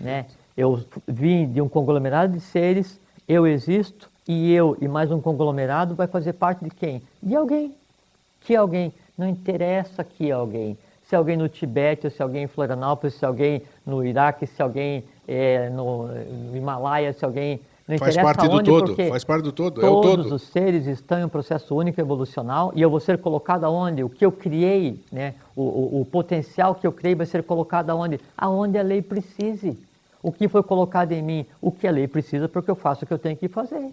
Né? Eu vim de um conglomerado de seres, eu existo e eu e mais um conglomerado vai fazer parte de quem? De alguém. Que alguém? Não interessa que alguém. Se alguém no Tibete, ou se alguém em Florianópolis, se alguém no Iraque, se alguém é, no, no Himalaia, se alguém. Não Faz parte do onde, todo, porque faz parte do todo, é o todos todo. os seres estão em um processo único evolucional e eu vou ser colocado aonde? O que eu criei, né? o, o, o potencial que eu criei vai ser colocado aonde? Aonde a lei precise. O que foi colocado em mim, o que a lei precisa, porque eu faço o que eu tenho que fazer.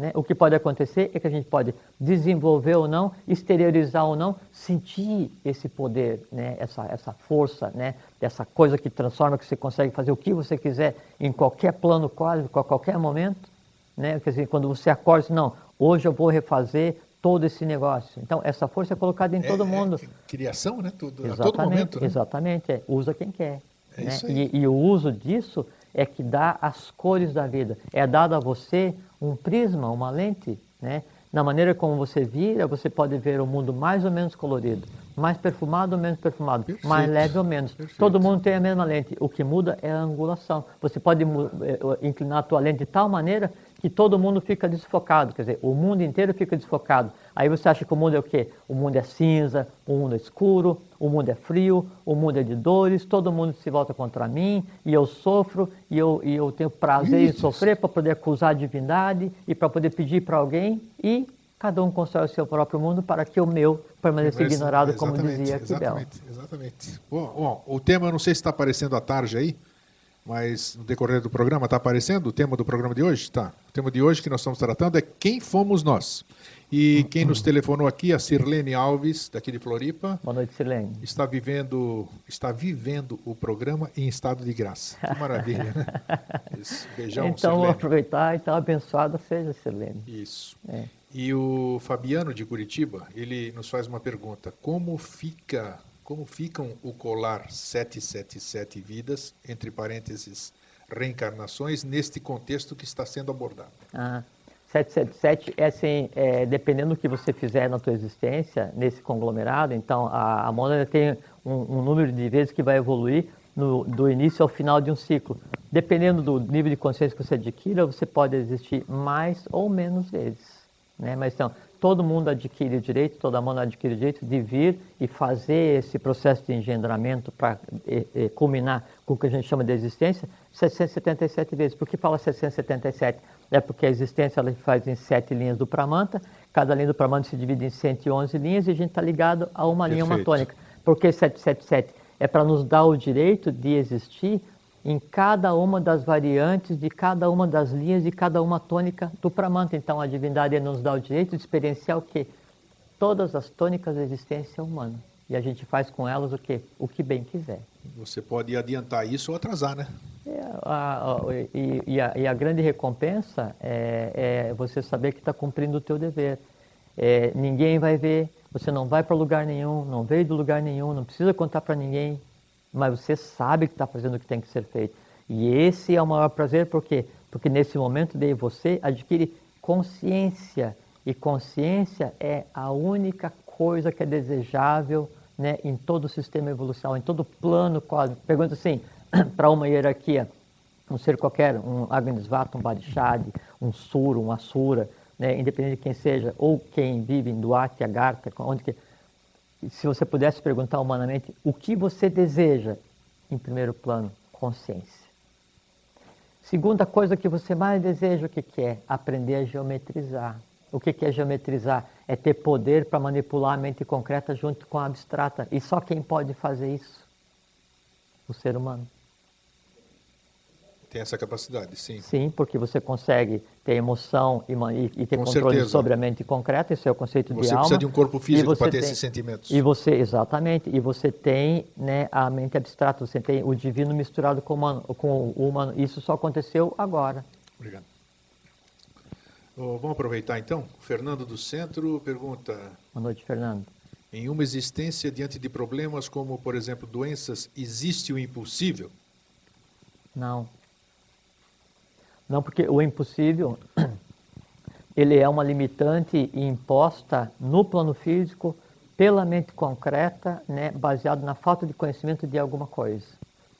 Né? O que pode acontecer é que a gente pode desenvolver ou não, exteriorizar ou não, sentir esse poder, né? essa, essa força, né? essa coisa que transforma, que você consegue fazer o que você quiser em qualquer plano cósmico, a qualquer momento. Né? Quer dizer, quando você acorda, não, hoje eu vou refazer todo esse negócio. Então, essa força é colocada em É- todo é mundo. criação, né? Tudo, a todo Exatamente, momento. Né? exatamente. É, usa quem quer. É né? E, e o uso disso é que dá as cores da vida. É dado a você um prisma, uma lente. Né? Na maneira como você vira, você pode ver o mundo mais ou menos colorido, mais perfumado ou menos perfumado, Perfeito. mais leve ou menos. Perfeito. Todo mundo tem a mesma lente. O que muda é a angulação. Você pode mu- eh, inclinar a tua lente de tal maneira que todo mundo fica desfocado. Quer dizer, o mundo inteiro fica desfocado. Aí você acha que o mundo é o quê? O mundo é cinza, o mundo é escuro, o mundo é frio, o mundo é de dores, todo mundo se volta contra mim e eu sofro e eu, e eu tenho prazer em Isso. sofrer para poder acusar a divindade e para poder pedir para alguém e cada um constrói o seu próprio mundo para que o meu permaneça ignorado, como dizia Kibel. Exatamente, exatamente. Bom, bom, o tema, eu não sei se está aparecendo à tarde aí, mas no decorrer do programa está aparecendo o tema do programa de hoje? Tá. O tema de hoje que nós estamos tratando é quem fomos nós. E quem nos telefonou aqui, a Sirlene Alves, daqui de Floripa, Boa noite, Silene. está vivendo, está vivendo o programa em estado de graça. Que maravilha, né? Isso. Beijão, então, Sirlene. aproveitar, então, abençoada seja, Silene. Isso. É. E o Fabiano de Curitiba, ele nos faz uma pergunta: como fica, como ficam o colar 777 vidas, entre parênteses, reencarnações, neste contexto que está sendo abordado? Ah, 777 é assim, é, dependendo do que você fizer na tua existência, nesse conglomerado, então a, a mônada tem um, um número de vezes que vai evoluir no, do início ao final de um ciclo. Dependendo do nível de consciência que você adquira, você pode existir mais ou menos vezes. Né? Mas então, todo mundo adquire o direito, toda mônada adquire o direito de vir e fazer esse processo de engendramento para culminar com o que a gente chama de existência 777 vezes. Por que fala 777? É porque a existência ela faz em sete linhas do Pramanta, cada linha do Pramanta se divide em 111 linhas e a gente está ligado a uma linha Perfeito. matônica. Por que 777? É para nos dar o direito de existir em cada uma das variantes de cada uma das linhas de cada uma tônica do Pramanta. Então a divindade nos dá o direito de experienciar o quê? Todas as tônicas da existência humana. E a gente faz com elas o quê? O que bem quiser. Você pode adiantar isso ou atrasar, né? É, a- a- e, e a, e a grande recompensa é, é você saber que está cumprindo o teu dever. É, ninguém vai ver, você não vai para lugar nenhum, não veio de lugar nenhum, não precisa contar para ninguém, mas você sabe que está fazendo o que tem que ser feito. E esse é o maior prazer, por quê? Porque nesse momento daí você adquire consciência, e consciência é a única coisa que é desejável né, em todo o sistema evolucional, em todo o plano cósmico. Pergunta assim, para uma hierarquia, um ser qualquer, um Agnisvata, um Barishad, um Sura, um Asura, né, independente de quem seja, ou quem vive em Duarte, Agartha, onde que... Se você pudesse perguntar humanamente, o que você deseja? Em primeiro plano, consciência. Segunda coisa que você mais deseja, o que, é? Aprender a geometrizar. O que, que é geometrizar? É ter poder para manipular a mente concreta junto com a abstrata. E só quem pode fazer isso? O ser humano. Tem essa capacidade, sim. Sim, porque você consegue ter emoção e, e- ter Com controle certeza. sobre a mente concreta, esse é o conceito de Você alma. precisa de um corpo físico você para ter tem- esses sentimentos. E você, exatamente, e você tem né, a mente abstrata, você tem o divino misturado com o humano. Com o humano. Isso só aconteceu agora. Obrigado. Ô, vamos aproveitar então. Fernando do Centro pergunta: Boa noite, Fernando. Em uma existência diante de problemas como, por exemplo, doenças, existe o impossível? Não. Não, porque o impossível ele é uma limitante imposta no plano físico pela mente concreta, né, baseado na falta de conhecimento de alguma coisa.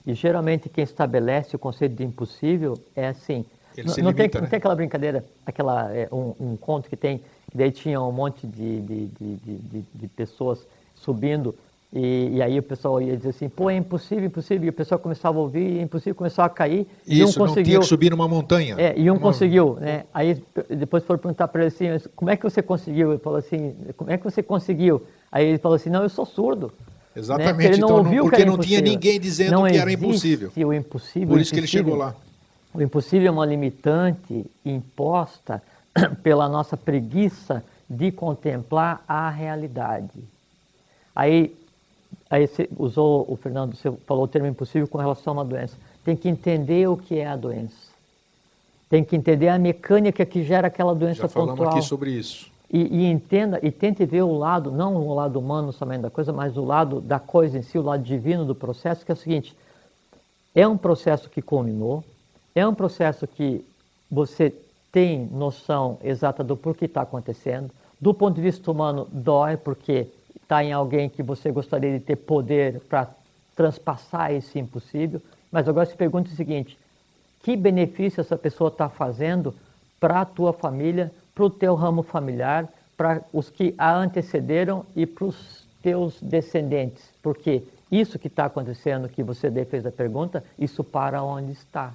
E geralmente quem estabelece o conceito de impossível é assim. Ele não, se não limita, tem, né? não tem aquela brincadeira, aquela, é, um, um conto que tem, que daí tinha um monte de, de, de, de, de- de pessoas subindo e, e aí o pessoal ia dizer assim, pô, é impossível, impossível. E o pessoal começava a ouvir, é impossível, começou a cair. e um Isso, não tinha conseguiu. que subir numa montanha. É, e um Uma- conseguiu, né? Aí depois foram perguntar para ele assim, "Mas como é que você conseguiu? Ele falou assim, como é que você conseguiu? Aí ele falou assim, não, eu sou surdo. né? Exatamente, Porque ele não então, não- ouviu que porque não tinha ninguém dizendo Não que era impossível. O impossível. Por isso que ele chegou lá. O impossível é uma limitante imposta pela nossa preguiça de contemplar a realidade. Aí, aí você usou, o Fernando, você falou o termo impossível com relação a uma doença. Tem que entender o que é a doença. Tem que entender a mecânica que gera aquela doença Já falamos pontual. aqui sobre isso. E, e entenda e tente ver o lado, não o lado humano somente da coisa, mas o lado da coisa em si, o lado divino do processo, que é o seguinte: é um processo que culminou, é um processo que você tem noção exata do porquê está acontecendo. Do ponto de vista humano, dói porque está em alguém que você gostaria de ter poder para transpassar esse impossível. Mas agora se pergunta o seguinte: que benefício essa pessoa está fazendo para a tua família, para o teu ramo familiar, para os que a antecederam e para os teus descendentes? Porque isso que está acontecendo, que você fez a pergunta, isso para onde está?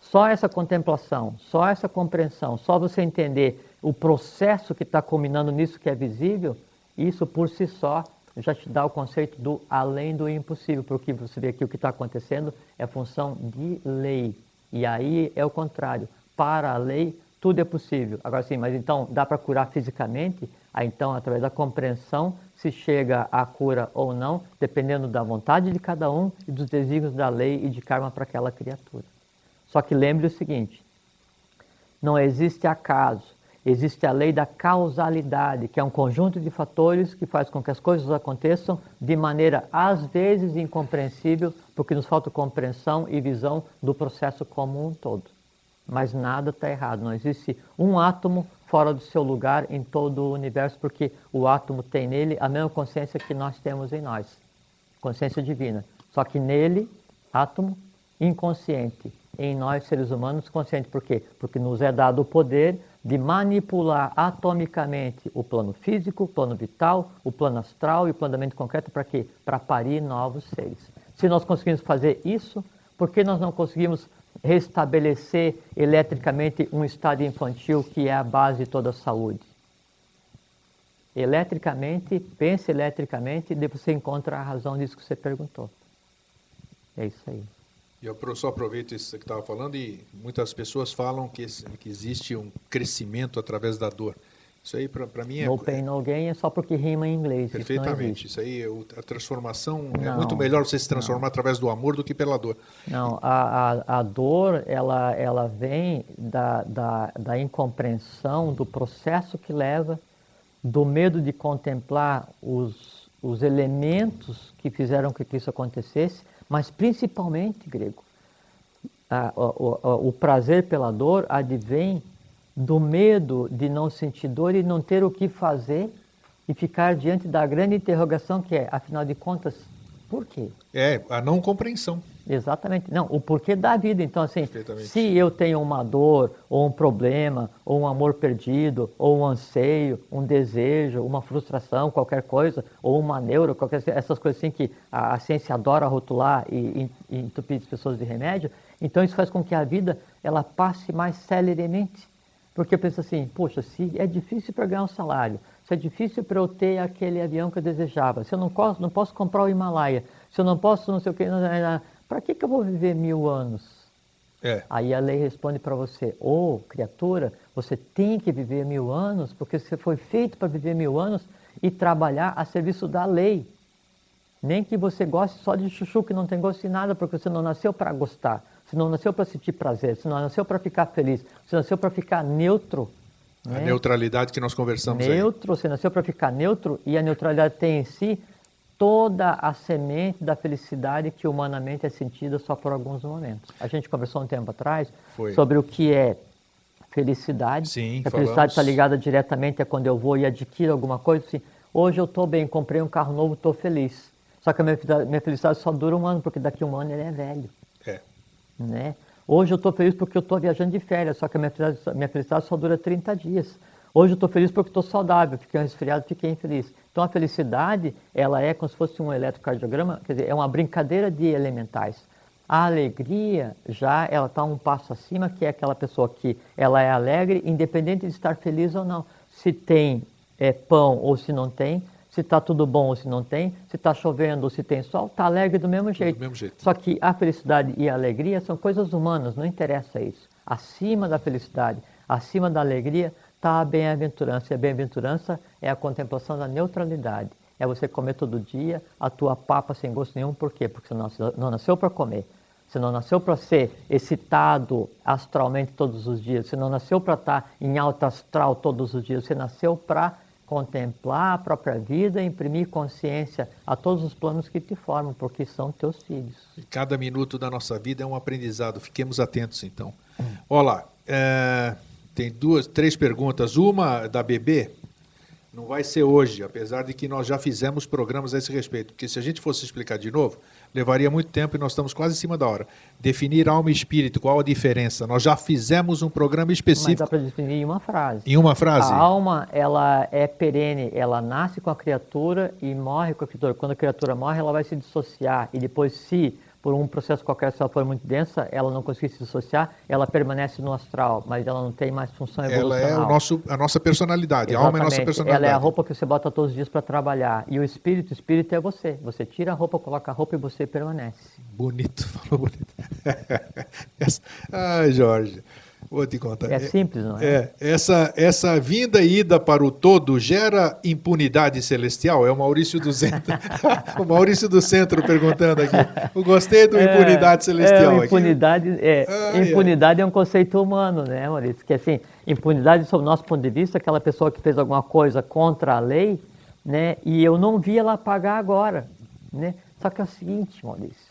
Só essa contemplação, só essa compreensão, só você entender o processo que está culminando nisso que é visível, isso por si só já te dá o conceito do além do impossível, porque você vê que o que está acontecendo é função de lei. E aí é o contrário. Para a lei, tudo é possível. Agora sim, mas então dá para curar fisicamente? Aí então, através da compreensão, se chega à cura ou não, dependendo da vontade de cada um e dos desígnios da lei e de karma para aquela criatura. Só que lembre o seguinte: não existe acaso, existe a lei da causalidade, que é um conjunto de fatores que faz com que as coisas aconteçam de maneira às vezes incompreensível, porque nos falta compreensão e visão do processo como um todo. Mas nada está errado, não existe um átomo fora do seu lugar em todo o universo, porque o átomo tem nele a mesma consciência que nós temos em nós, consciência divina. Só que nele, átomo inconsciente, em nós seres humanos consciente. Por quê? Porque nos é dado o poder de manipular atomicamente o plano físico, o plano vital, o plano astral e o plano da mente concreta para quê? Para parir novos seres. Se nós conseguimos fazer isso, por que nós não conseguimos restabelecer eletricamente um estado infantil que é a base de toda a saúde? Eletricamente, pense eletricamente e depois você encontra a razão disso que você perguntou. É isso aí. E eu só aproveito isso que estava falando e muitas pessoas falam que, que existe um crescimento através da dor. Isso aí para mim é, No pain, no gain é só porque rima em inglês. isso não perfeitamente. existe. Isso aí, o- a transformação é Não, muito melhor você se transformar através do amor do que pela dor. Não, a, a, a dor, ela, ela vem da, da, da incompreensão do processo que leva, do medo de contemplar os, os elementos que fizeram com que isso acontecesse, mas principalmente, grego, a- o, o, o prazer pela dor advém do medo de não sentir dor e não ter o que fazer e ficar diante da grande interrogação que é, afinal de contas, por quê? É a não compreensão. Exatamente. Não, o porquê da vida. Então, assim, se eu tenho uma dor, ou um problema, ou um amor perdido, ou um anseio, um desejo, uma frustração, qualquer coisa, ou uma neuro, qualquer, essas coisas assim que a, a ciência adora rotular e, e, e entupir as pessoas de remédio, então isso faz com que a vida ela passe mais celeremente. Porque eu penso assim, poxa, se é difícil para ganhar um salário, se é difícil para eu ter aquele avião que eu desejava, se eu não posso, não posso comprar o Himalaia, se eu não posso não sei o que, para que, que eu vou viver mil anos? É. Aí a lei responde para você, ô oh, criatura, você tem que viver mil anos, porque você foi feito para viver mil anos e trabalhar a serviço da lei. Nem que você goste só de chuchu que não tem gosto de nada, porque você não nasceu para gostar, você não nasceu para sentir prazer, você não nasceu para ficar feliz, você nasceu para ficar neutro. A né? neutralidade que nós conversamos neutro, aí. você nasceu para ficar neutro e a neutralidade tem em si toda a semente da felicidade que humanamente é sentida só por alguns momentos. A gente conversou um tempo atrás Foi. sobre o que é felicidade. Sim, a felicidade está ligada diretamente a quando eu vou e adquiro alguma coisa. Assim, hoje eu estou bem, comprei um carro novo, estou feliz. Só que a minha felicidade só dura um ano, porque daqui a um ano ele é velho. É. Né? Hoje eu estou feliz porque eu estou viajando de férias, só que a minha felicidade, minha felicidade só dura 30 dias. Hoje eu estou feliz porque estou saudável, fiquei resfriado, fiquei infeliz. Então a felicidade, ela é como se fosse um eletrocardiograma, quer dizer, é uma brincadeira de elementais. A alegria já ela está um passo acima, que é aquela pessoa que ela é alegre, independente de estar feliz ou não. Se tem é, pão ou se não tem, se está tudo bom ou se não tem, se está chovendo ou se tem sol, está alegre do mesmo jeito. do mesmo jeito. Só que a felicidade e a alegria são coisas humanas, não interessa isso. Acima da felicidade, acima da alegria, está a bem-aventurança. E a bem-aventurança é a contemplação da neutralidade. É você comer todo dia a tua papa sem gosto nenhum. Por quê? Porque você não nasceu para comer. Você não nasceu para ser excitado astralmente todos os dias. Você não nasceu para estar tá em alta astral todos os dias. Você nasceu para contemplar a própria vida, imprimir consciência a todos os planos que te formam, porque são teus filhos. Cada minuto da nossa vida é um aprendizado. Fiquemos atentos, então. Olá, é, tem duas, três perguntas. Uma da bebê, não vai ser hoje, apesar de que nós já fizemos programas a esse respeito, porque se a gente fosse explicar de novo, levaria muito tempo e nós estamos quase em cima da hora. Definir alma e espírito, qual a diferença? Nós já fizemos um programa específico. Mas dá para definir em uma frase. Em uma frase? A alma, ela é perene, ela nasce com a criatura e morre com a criatura. Quando a criatura morre, ela vai se dissociar e depois se por um processo qualquer, se ela for muito densa, ela não conseguir se dissociar, ela permanece no astral, mas ela não tem mais função evolucional. Ela é o nosso, a nossa personalidade, Exatamente. a alma é a nossa personalidade. Ela é a roupa que você bota todos os dias para trabalhar. E o espírito, o espírito é você. Você tira a roupa, coloca a roupa e você permanece. Bonito, falou bonito. Ai, Jorge. Vou te contar. É simples, não é? É. Essa, essa vinda e ida para o todo gera impunidade celestial? É o Maurício do Centro. o Maurício do Centro perguntando aqui. Eu gostei do é, impunidade celestial. É, impunidade, é, ah, impunidade é. é um conceito humano, né, Maurício? Que assim, impunidade, sob o nosso ponto de vista, aquela pessoa que fez alguma coisa contra a lei, né? E eu não vi ela pagar agora, né? Só que é o seguinte, Maurício.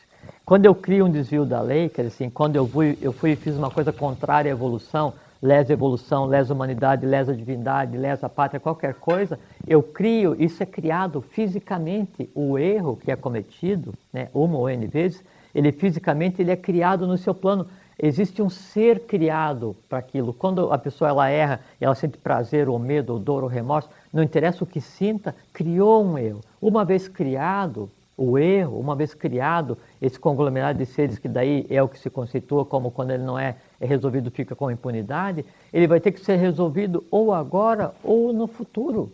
Quando eu crio um desvio da lei, quer dizer assim, quando eu fui, eu fui e fiz uma coisa contrária à evolução, lesa evolução, lesa humanidade, lesa divindade, lesa a pátria, qualquer coisa, eu crio, isso é criado fisicamente, o erro que é cometido, né, uma ou N vezes, ele fisicamente ele é criado no seu plano. Existe um ser criado para aquilo. Quando a pessoa ela erra, ela sente prazer ou medo ou dor ou remorso, não interessa o que sinta, criou um erro. Uma vez criado, o erro, uma vez criado, esse conglomerado de seres que daí é o que se conceitua como quando ele não é, é resolvido fica com impunidade, ele vai ter que ser resolvido ou agora ou no futuro.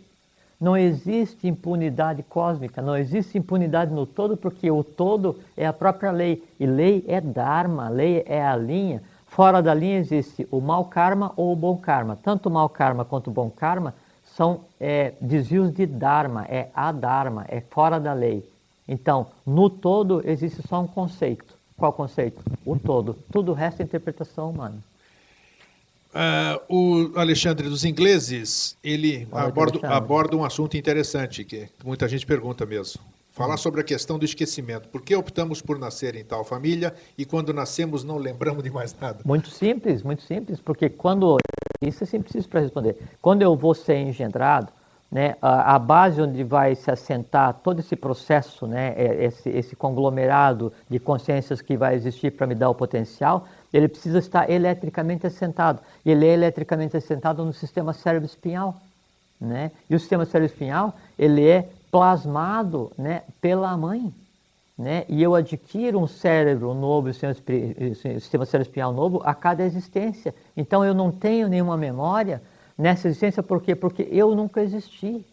Não existe impunidade cósmica, não existe impunidade no todo, porque o todo é a própria lei. E lei é Dharma, lei é a linha. Fora da linha existe o mau karma ou o bom karma. Tanto o mau karma quanto o bom karma são é, desvios de Dharma, é a Dharma, é fora da lei. Então, no todo existe só um conceito. Qual conceito? O todo. Tudo o resto é interpretação humana. Uh, o Alexandre dos ingleses, ele aborda, aborda, um assunto interessante que muita gente pergunta mesmo. Falar sobre a questão do esquecimento. Por que optamos por nascer em tal família e quando nascemos não lembramos de mais nada? Muito simples, muito simples, porque quando isso é simples para responder. Quando eu vou ser engendrado, né, a, a, base onde vai se assentar todo esse processo, né, é, esse, esse conglomerado de consciências que vai existir para me dar o potencial, ele precisa estar eletricamente assentado. E ele é eletricamente assentado no sistema cérebro-espinhal. Né? E o sistema cérebro-espinhal, ele é plasmado né, pela mãe. Né? E eu adquiro um cérebro novo, um sistema cérebro-espinhal novo a cada existência. Então eu não tenho nenhuma memória nessa existência, por quê? Porque eu nunca existi,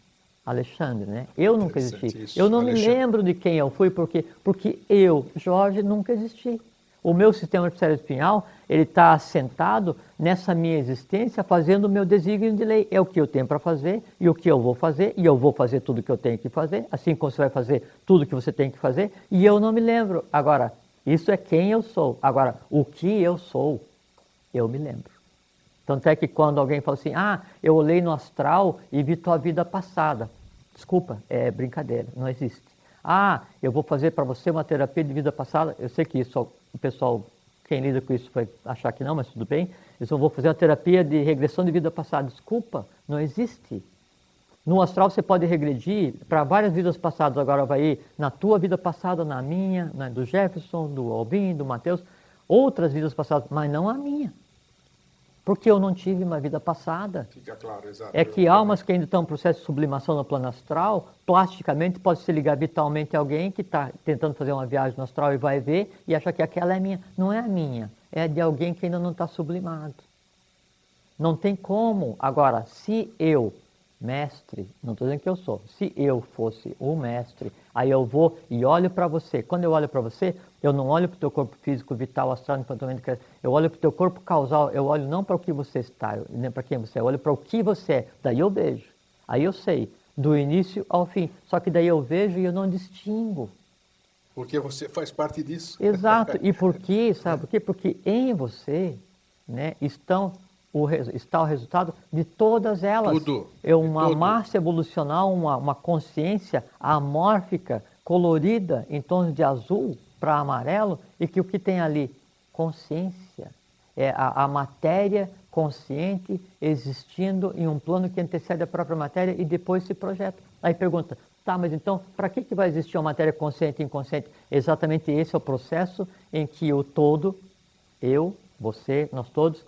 Alexandre, né? Eu nunca existi. Isso. Eu não Alexandre. me lembro de quem eu fui, porque porque eu, Jorge, nunca existi. O meu sistema espinhal, ele está assentado nessa minha existência, fazendo o meu desígnio de lei. É o que eu tenho para fazer e o que eu vou fazer, e eu vou fazer tudo o que eu tenho que fazer, assim como você vai fazer tudo o que você tem que fazer, e eu não me lembro. Agora, isso é quem eu sou. Agora, o que eu sou, eu me lembro. Tanto é que quando alguém fala assim, ah, eu olhei no astral e vi tua vida passada. Desculpa, é brincadeira, não existe. Ah, eu vou fazer para você uma terapia de vida passada. Eu sei que isso, o pessoal, quem lida com isso vai achar que não, mas tudo bem. Eu vou fazer uma terapia de regressão de vida passada. Desculpa, não existe. No astral você pode regredir para várias vidas passadas. Agora vai ir na tua vida passada, na minha, na do Jefferson, do Albin, do Mateus, outras vidas passadas, mas não a minha. Porque eu não tive uma vida passada. Fica claro, exato. É que almas que ainda estão em processo de sublimação no plano astral, plasticamente pode se ligar vitalmente a alguém que está tentando fazer uma viagem no astral e vai ver e acha que aquela é minha. Não é a minha, é de alguém que ainda não está sublimado. Não tem como. Agora, se eu mestre, não estou dizendo que eu sou, se eu fosse o mestre, aí eu vou e olho para você. Quando eu olho para você, eu não olho para o teu corpo físico, vital, astral, infantilmente, eu olho para o teu corpo causal, eu olho não para o que você está, nem para quem você é, eu olho para o que você é. Daí eu vejo, aí eu sei, do início ao fim. Só que daí eu vejo e eu não distingo. Porque você faz parte disso. Exato. E por quê? Sabe por quê? Porque em você né, estão o, está o resultado de todas elas. Tudo. É uma tudo. massa evolucional, uma, uma consciência amórfica, colorida em tons de azul para amarelo, e que o que tem ali? Consciência. É a, a matéria consciente existindo em um plano que antecede a própria matéria e depois se projeta. Aí pergunta, tá, mas então para que, que vai existir uma matéria consciente e inconsciente? Exatamente esse é o processo em que o todo, eu, você, nós todos,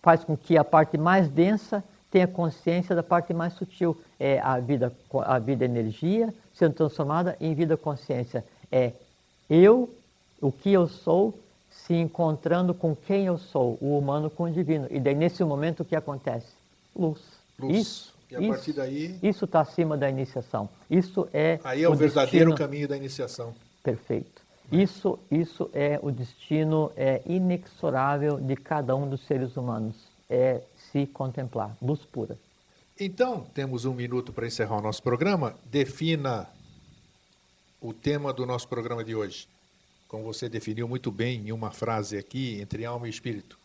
faz com que a parte mais densa tenha consciência da parte mais sutil. É a vida, a vida energia sendo transformada em vida consciência. É eu, o que eu sou, se encontrando com quem eu sou, o humano com o divino. E daí, nesse momento, o que acontece? Luz. Luz. Isso. E a isso, partir daí. Isso está acima da iniciação. Isso é. Aí é o, o verdadeiro destino... caminho da iniciação. Perfeito. Isso, isso é o destino é, inexorável de cada um dos seres humanos. É se contemplar, luz pura. Então, temos um minuto para encerrar o nosso programa. Defina o tema do nosso programa de hoje. Como você definiu muito bem em uma frase aqui, entre alma e espírito.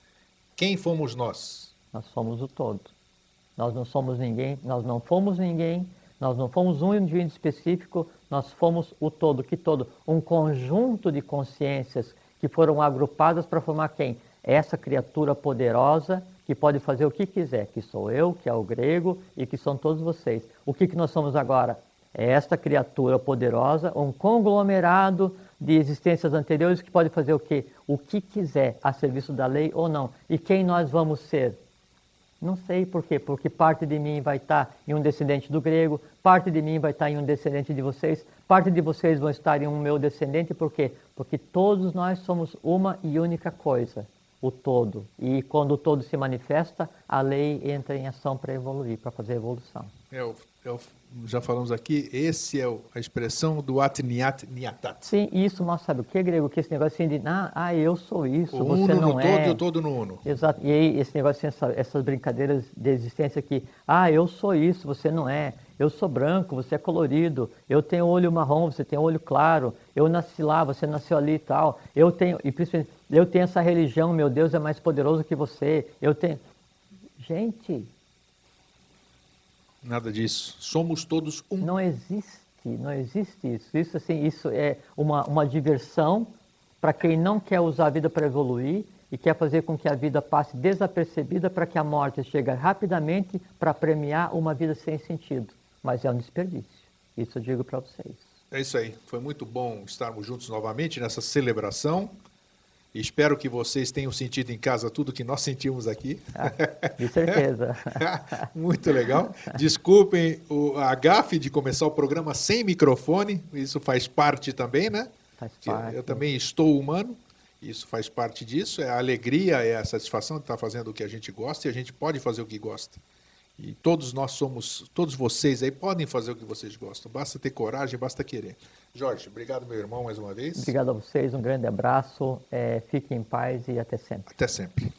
Quem fomos nós? Nós somos o todo. Nós não somos ninguém, nós não fomos ninguém, nós não fomos um indivíduo específico, nós fomos o todo, que todo, um conjunto de consciências que foram agrupadas para formar quem? Essa criatura poderosa que pode fazer o que quiser, que sou eu, que é o grego e que são todos vocês. O que, que nós somos agora? É esta criatura poderosa, um conglomerado de existências anteriores que pode fazer o que? O que quiser a serviço da lei ou não. E quem nós vamos ser? Não sei por quê, porque parte de mim vai estar em um descendente do grego, parte de mim vai estar em um descendente de vocês, parte de vocês vão estar em um meu descendente, por quê? Porque todos nós somos uma e única coisa, o todo. E quando o todo se manifesta, a lei entra em ação para evoluir, para fazer evolução. É o, já falamos aqui, esse é a expressão do atniat niatat. Sim, isso mostra, sabe o que, grego? Que esse negócio assim de, ah, ah eu sou isso, o você uno não no é. todo e o todo no uno. Exato, e aí esse negócio, assim, essa, essas brincadeiras de existência aqui, ah, eu sou isso, você não é. Eu sou branco, você é colorido. Eu tenho olho marrom, você tem olho claro. Eu nasci lá, você nasceu ali e tal. Eu tenho, e principalmente, eu tenho essa religião, meu Deus é mais poderoso que você. Eu tenho. Gente, Nada disso. Somos todos um. Não existe, não existe isso. Isso, assim, isso é uma, uma diversão para quem não quer usar a vida para evoluir e quer fazer com que a vida passe desapercebida para que a morte chegue rapidamente para premiar uma vida sem sentido. Mas é um desperdício. Isso eu digo para vocês. É isso aí. Foi muito bom estarmos juntos novamente nessa celebração. Espero que vocês tenham sentido em casa tudo que nós sentimos aqui. Ah, de certeza. Muito legal. Desculpem o, a gafe de começar o programa sem microfone, isso faz parte também, né? Faz parte. Eu também estou humano, isso faz parte disso. É a alegria, é a satisfação de estar fazendo o que a gente gosta e a gente pode fazer o que gosta. E todos nós somos, todos vocês aí podem fazer o que vocês gostam. Basta ter coragem, basta querer. Jorge, obrigado, meu irmão, mais uma vez. Obrigado a vocês, um grande abraço. É, fiquem em paz e até sempre. Até sempre.